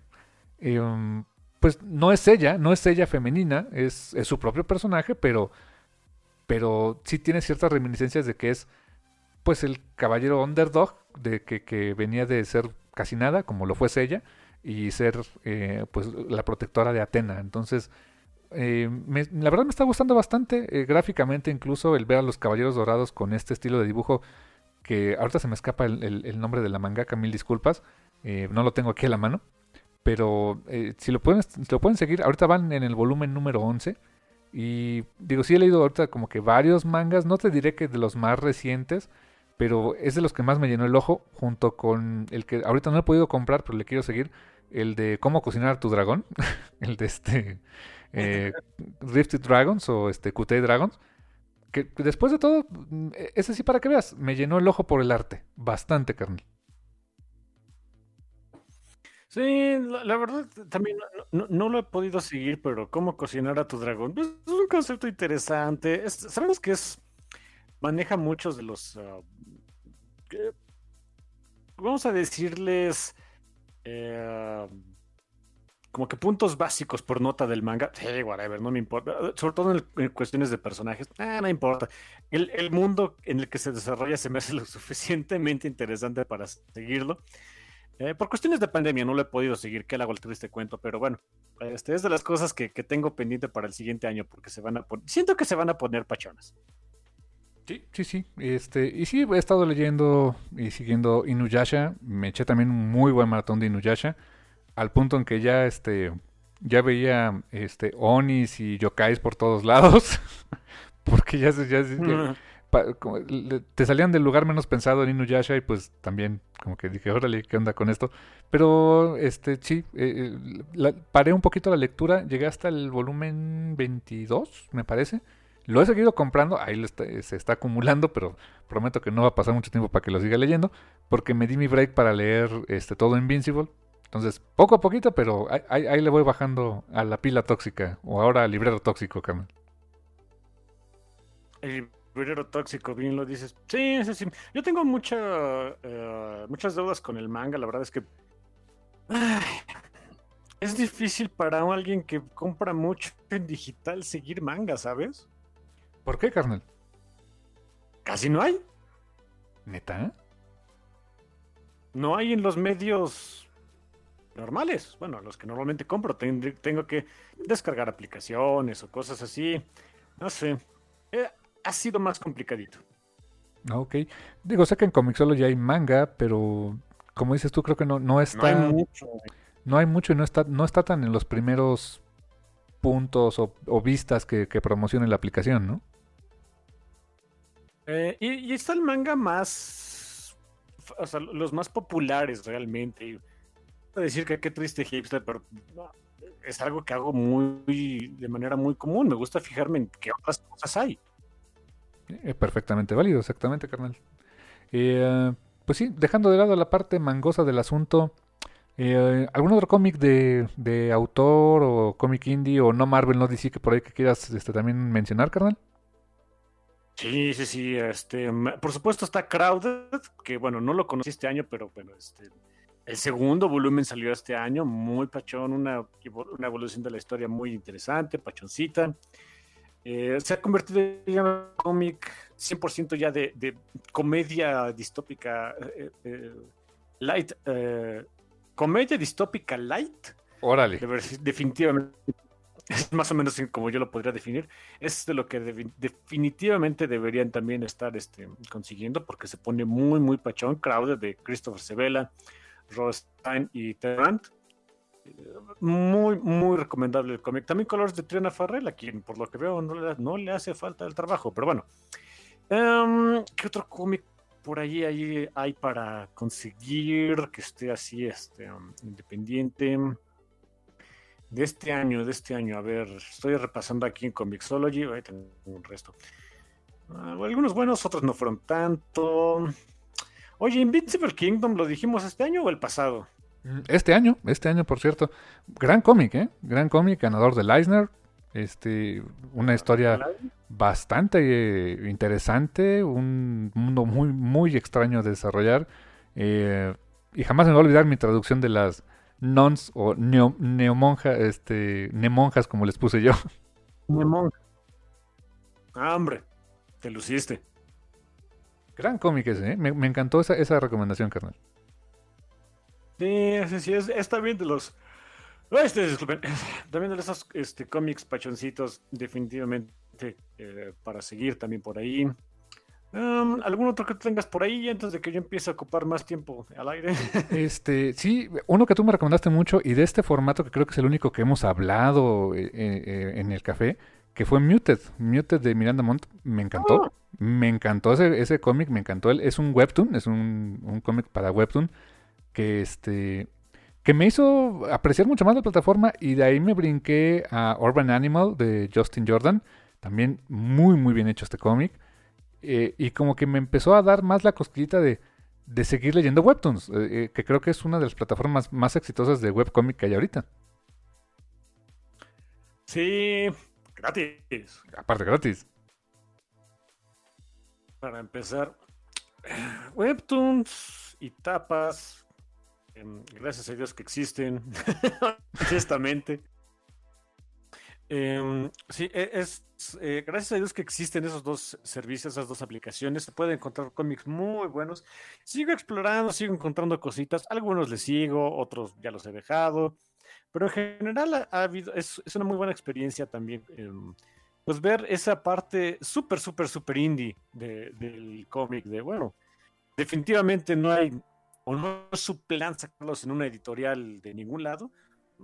Em, pues no es ella, no es ella femenina, es, su propio personaje, pero pero sí tiene ciertas reminiscencias de que es pues el caballero underdog, de que, venía de ser casi nada, como lo fuese ella, y ser eh, pues la protectora de Atena. Entonces, eh, la verdad me está gustando bastante, eh, gráficamente incluso el ver a los caballeros dorados con este estilo de dibujo, que ahorita se me escapa el, nombre de la mangaka, mil disculpas, no lo tengo aquí a la mano, pero si, lo pueden, si lo pueden seguir, ahorita van en el volumen número 11 y digo, sí he leído ahorita como que varios mangas, no te diré que de los más recientes, pero es de los que más me llenó el ojo, junto con el que ahorita no he podido comprar, pero le quiero seguir, el de cómo cocinar tu dragón, el de este eh, Rifted Dragons o este QT Dragons, que después de todo, mm, ese sí para que veas, me llenó el ojo por el arte, bastante carnal. Sí, la, verdad también no, lo he podido seguir, pero cómo cocinar a tu dragón pues, es un concepto interesante. sabemos que es maneja muchos de los ah, vamos a decirles eh, como que puntos básicos por nota del manga. Sí, whatever, no me importa. Sobre todo en, cuestiones de personajes. Ah, no importa. El, el mundo en el que se desarrolla se me hace lo suficientemente interesante para seguirlo. Eh, por cuestiones de pandemia no lo he podido seguir, que le hago el triste cuento, pero bueno, este es de las cosas que, tengo pendiente para el siguiente año, porque se van a siento que se van a poner pachonas. Sí, sí, sí. Este, y sí, he estado leyendo y siguiendo Inuyasha. Me eché también un muy buen maratón de Inuyasha. Al punto en que ya este. Ya veía este Onis y yokais por todos lados. porque ya, ya, ya, te salían del lugar menos pensado en Inuyasha y pues también como que dije, órale, ¿qué onda con esto? Pero este sí, eh, eh, paré un poquito la lectura, llegué hasta el volumen 22, me parece. Lo he seguido comprando, ahí se está acumulando, pero prometo que no va a pasar mucho tiempo para que lo siga leyendo, porque me di mi break para leer este todo Invincible. Entonces, poco a poquito, pero ahí, le voy bajando a la pila tóxica, o ahora al librero tóxico, Carmen. Guerrero tóxico, bien lo dices. Sí, sí, sí. Yo tengo mucha, eh, muchas deudas con el manga. La verdad es que es difícil para alguien que compra mucho en digital seguir manga, ¿sabes? ¿Por qué, carnal? Casi no hay. ¿Neta? No hay en los medios normales. Bueno, los que normalmente compro. Tengo que descargar aplicaciones o cosas así. No sé. Eh, ha sido más complicadito. Ah, ok. Digo, sé que en Comixology hay manga, pero como dices tú, creo que no, no está. No hay mucho. No hay mucho y no está, no está tan en los primeros puntos o, vistas que, que promocionen la aplicación, ¿no? Eh, y, está el manga más. O sea, los más populares realmente. Decir que qué triste hipster, pero es algo que hago muy de manera muy común. Me gusta fijarme en qué otras cosas hay. Eh, perfectamente válido, exactamente, carnal. Eh, pues sí, dejando de lado la parte mangosa del asunto, eh, ¿algún otro cómic de, autor o cómic indie o no Marvel, no DC que por ahí que quieras este, también mencionar, carnal? Sí, sí, sí. Este, por supuesto está Crowded, que bueno, no lo conocí este año, pero bueno, este, el segundo volumen salió este año, muy pachón, una, una evolución de la historia muy interesante, pachoncita. Eh, se ha convertido en un cómic 100% ya de, comedia distópica eh, eh, light. comedia distópica light. Órale. definitivamente. Es más o menos como yo lo podría definir. Es de lo que definitivamente deberían también estar este, consiguiendo porque se pone muy, muy pachón. Crowder de Christopher Sevela, Rostein y Terrant muy, muy recomendable el cómic. También Colores de Triana Farrell, a quien por lo que veo no le, hace falta el trabajo, pero bueno. Em, ¿Qué otro cómic por ahí, ahí hay para conseguir que esté así, este, um, independiente? De este año, de este año, a ver, estoy repasando aquí en Comixology, ahí tengo un resto. Ah, algunos buenos, otros no fueron tanto. Oye, Invincible Kingdom, ¿lo dijimos este año o el pasado? Mm, este año, este año, por cierto. Gran cómic, ¿eh? Gran cómic, ganador de Eisner. Este, una historia bastante eh, interesante, un mundo muy, muy extraño de desarrollar. Eh, y jamás me voy a olvidar mi traducción de las nons o neomonjas, este, nemonjas, como les puse yo. Nemonja. Ah, hombre, te luciste. Gran cómic ese, ¿eh? me, encantó esa, esa recomendación, carnal. Sí, sí, sí, es, está bien de los... Este, disculpen, también de esos este, cómics pachoncitos, definitivamente, eh, para seguir también por ahí. Um, ¿Algún otro que tengas por ahí antes de que yo empiece a ocupar más tiempo al aire? Este, sí, uno que tú me recomendaste mucho y de este formato que creo que es el único que hemos hablado eh, eh, en el café, que fue Muted, Muted de Miranda Montt, me encantó, oh. me encantó ese, ese cómic, me encantó, él es un webtoon, es un, un cómic para webtoon que este que me hizo apreciar mucho más la plataforma y de ahí me brinqué a Urban Animal de Justin Jordan, también muy muy bien hecho este cómic. Eh, y como que me empezó a dar más la cosquillita de, de seguir leyendo webtoons, eh, eh, que creo que es una de las plataformas más exitosas de webcomic que hay ahorita. Sí, gratis. Aparte gratis. Para empezar, webtoons y tapas, em, gracias a Dios que existen, honestamente. Em, sí, e, es, eh, gracias a Dios que existen esos dos servicios, esas dos aplicaciones. Se puede encontrar cómics muy buenos. Sigo explorando, sigo encontrando cositas. Algunos les sigo, otros ya los he dejado. Pero en general ha, habido, es, una muy buena experiencia también. Em, pues ver esa parte súper, súper, súper indie del cómic. De bueno, definitivamente no hay, o no es su plan sacarlos en una editorial de ningún lado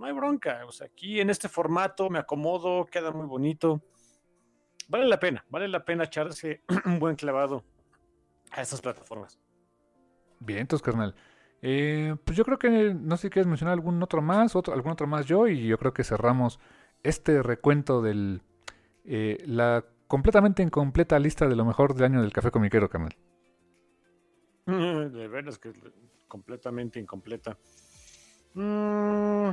no hay bronca. O sea, aquí en este formato me acomodo, queda muy bonito. Vale la pena, vale la pena echarse un buen clavado a estas plataformas. Bien, entonces, carnal. Eh, pues yo creo que no sé si quieres mencionar algún otro más, otro, algún otro más yo, y yo creo que cerramos este recuento del eh, la completamente incompleta lista de lo mejor del año del café comiquero, carnal. De veras que es completamente incompleta. Mmm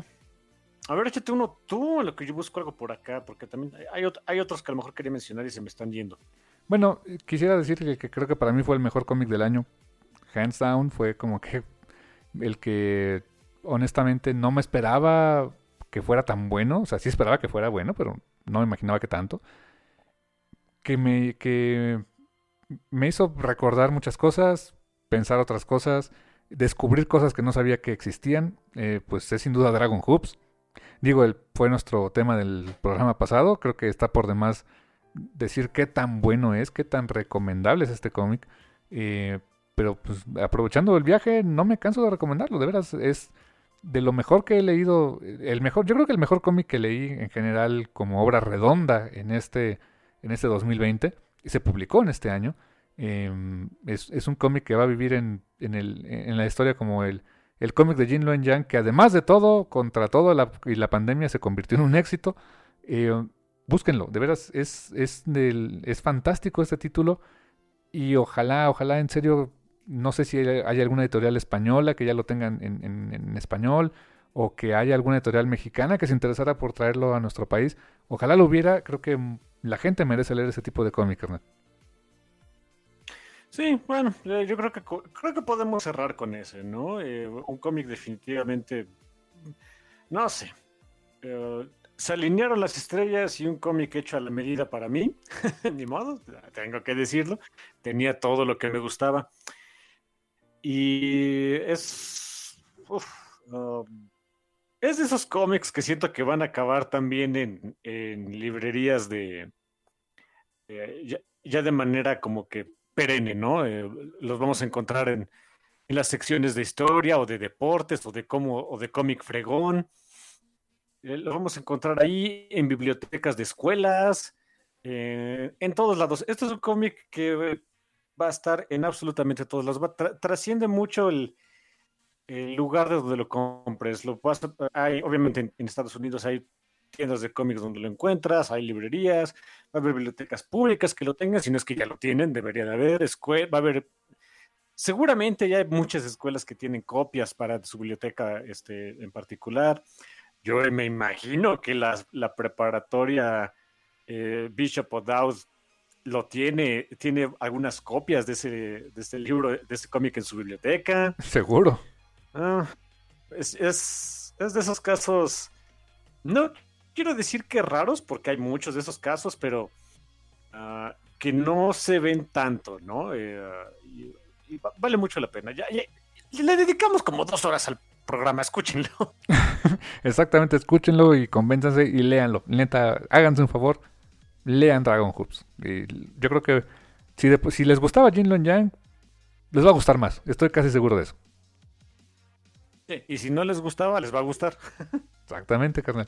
a ver, échate uno tú, lo que yo busco algo por acá, porque también hay, hay otros que a lo mejor quería mencionar y se me están yendo. Bueno, quisiera decir que, creo que para mí fue el mejor cómic del año. Hands Down fue como que el que honestamente no me esperaba que fuera tan bueno. O sea, sí esperaba que fuera bueno, pero no me imaginaba que tanto. Que me, que me hizo recordar muchas cosas, pensar otras cosas, descubrir cosas que no sabía que existían. Eh, pues es sin duda Dragon Hoops. Digo, el, fue nuestro tema del programa pasado. Creo que está por demás decir qué tan bueno es, qué tan recomendable es este cómic. Eh, pero pues aprovechando el viaje, no me canso de recomendarlo. De veras, es de lo mejor que he leído. El mejor, yo creo que el mejor cómic que leí en general como obra redonda en este, en este 2020 y se publicó en este año. Em, es, es, un cómic que va a vivir en, en, el, en la historia como el el cómic de Jin Luen Yang, que además de todo, contra todo la, y la pandemia se convirtió en un éxito. Eh, búsquenlo, de veras, es, es, es fantástico este título. Y ojalá, ojalá, en serio, no sé si hay, alguna editorial española que ya lo tengan en, español o que haya alguna editorial mexicana que se interesara por traerlo a nuestro país. Ojalá lo hubiera, creo que la gente merece leer ese tipo de cómic, ¿no? Sí, bueno, yo creo que creo que podemos cerrar con ese, ¿no? Eh, un cómic definitivamente, no sé, eh, se alinearon las estrellas y un cómic hecho a la medida para mí, ni modo, tengo que decirlo, tenía todo lo que me gustaba y es, es de esos cómics que siento que van a acabar también en, en librerías de, ya de manera como que perenne, ¿no? Eh, los vamos a encontrar en, las secciones de historia o de deportes o de cómo o de cómic fregón. Eh, los vamos a encontrar ahí en bibliotecas de escuelas, eh, en todos lados. Este es un cómic que va a estar en absolutamente todos lados. trasciende mucho el, lugar de donde lo compres. Lo hay, obviamente en, Estados Unidos hay tiendas de cómics donde lo encuentras, hay librerías, va a haber bibliotecas públicas que lo tengan, si no es que ya lo tienen, debería de haber, va a haber, seguramente ya hay muchas escuelas que tienen copias para su biblioteca este, en particular. Yo me imagino que la, la preparatoria eh, Bishop O'Dowd lo tiene, tiene algunas copias de ese, de ese libro, de ese cómic en su biblioteca. Seguro. Ah, es, es, es, de esos casos, no quiero decir que raros, porque hay muchos de esos casos, pero uh, que no se ven tanto, ¿no? Eh, y, y vale mucho la pena. Ya, ya, le dedicamos como dos horas al programa, escúchenlo. Exactamente, escúchenlo y convénzanse y léanlo. Neta, háganse un favor, lean Dragon Hoops. yo creo que si, si les gustaba Jinlong Yang, les va a gustar más. Estoy casi seguro de eso. y si no les gustaba, les va a gustar. Exactamente, carnal.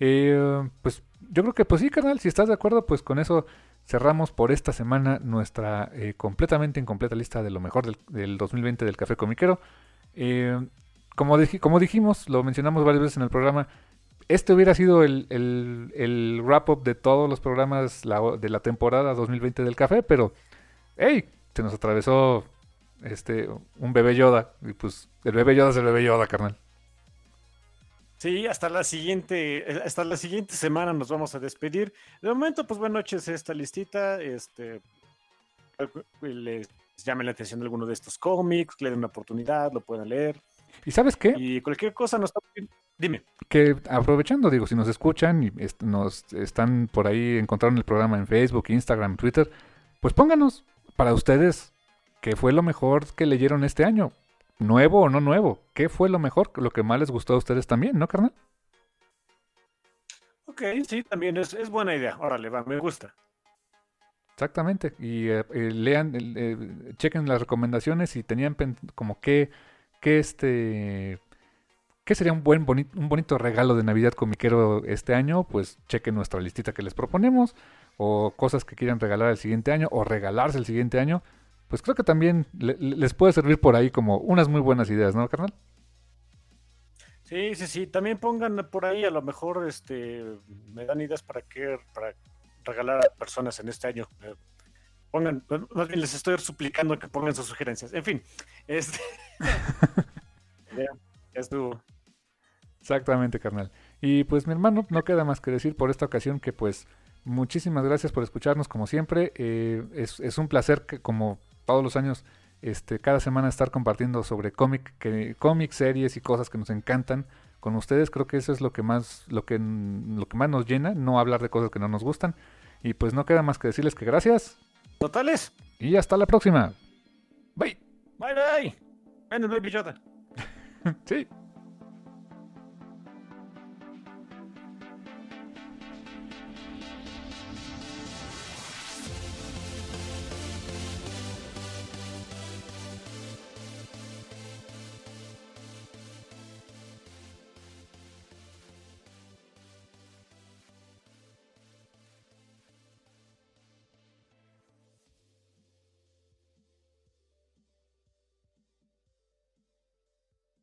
Eh, pues yo creo que pues sí, carnal, si estás de acuerdo, pues con eso cerramos por esta semana nuestra eh, completamente incompleta lista de lo mejor del, 2020 del Café Comiquero. Eh, como, como dijimos, lo mencionamos varias veces en el programa, este hubiera sido el, el, wrap-up de todos los programas de la temporada 2020 del café, pero, hey, se nos atravesó este un bebé Yoda. Y pues el bebé Yoda es el bebé Yoda, carnal. Sí, hasta la siguiente, hasta la siguiente semana nos vamos a despedir. De momento, pues buenas noches esta listita. Este les llamen la atención de alguno de estos cómics, le den una oportunidad, lo puedan leer. ¿Y sabes qué? Y cualquier cosa nos Dime. Que aprovechando, digo, si nos escuchan y nos están por ahí, encontraron el programa en Facebook, Instagram, Twitter, pues pónganos para ustedes qué fue lo mejor que leyeron este año. Nuevo o no nuevo. ¿Qué fue lo mejor? Lo que más les gustó a ustedes también, ¿no, carnal? Ok, sí, también es, es buena idea. Órale, va, me gusta. Exactamente. Y eh, eh, lean, eh, chequen las recomendaciones y tenían como que, que este ¿Qué sería un buen un bonito regalo de Navidad comiquero este año? Pues chequen nuestra listita que les proponemos o cosas que quieran regalar el siguiente año o regalarse el siguiente año. Pues creo que también les puede servir por ahí como unas muy buenas ideas, ¿no, carnal? Sí, sí, sí. También pongan por ahí, a lo mejor, este, me dan ideas para qué, para regalar a personas en este año. Eh, pongan, más bien les estoy suplicando que pongan sus sugerencias. En fin, este, ya, ya estuvo. Exactamente, carnal. Y pues mi hermano, no queda más que decir por esta ocasión que pues muchísimas gracias por escucharnos como siempre. Eh, es, un placer que como todos los años, este, cada semana estar compartiendo sobre cómic, que, cómics, series y cosas que nos encantan con ustedes. Creo que eso es lo que más, lo que, lo que más nos llena, no hablar de cosas que no nos gustan. Y pues no queda más que decirles que gracias. Totales. Y hasta la próxima. Bye. Bye bye. Bueno, baby sí.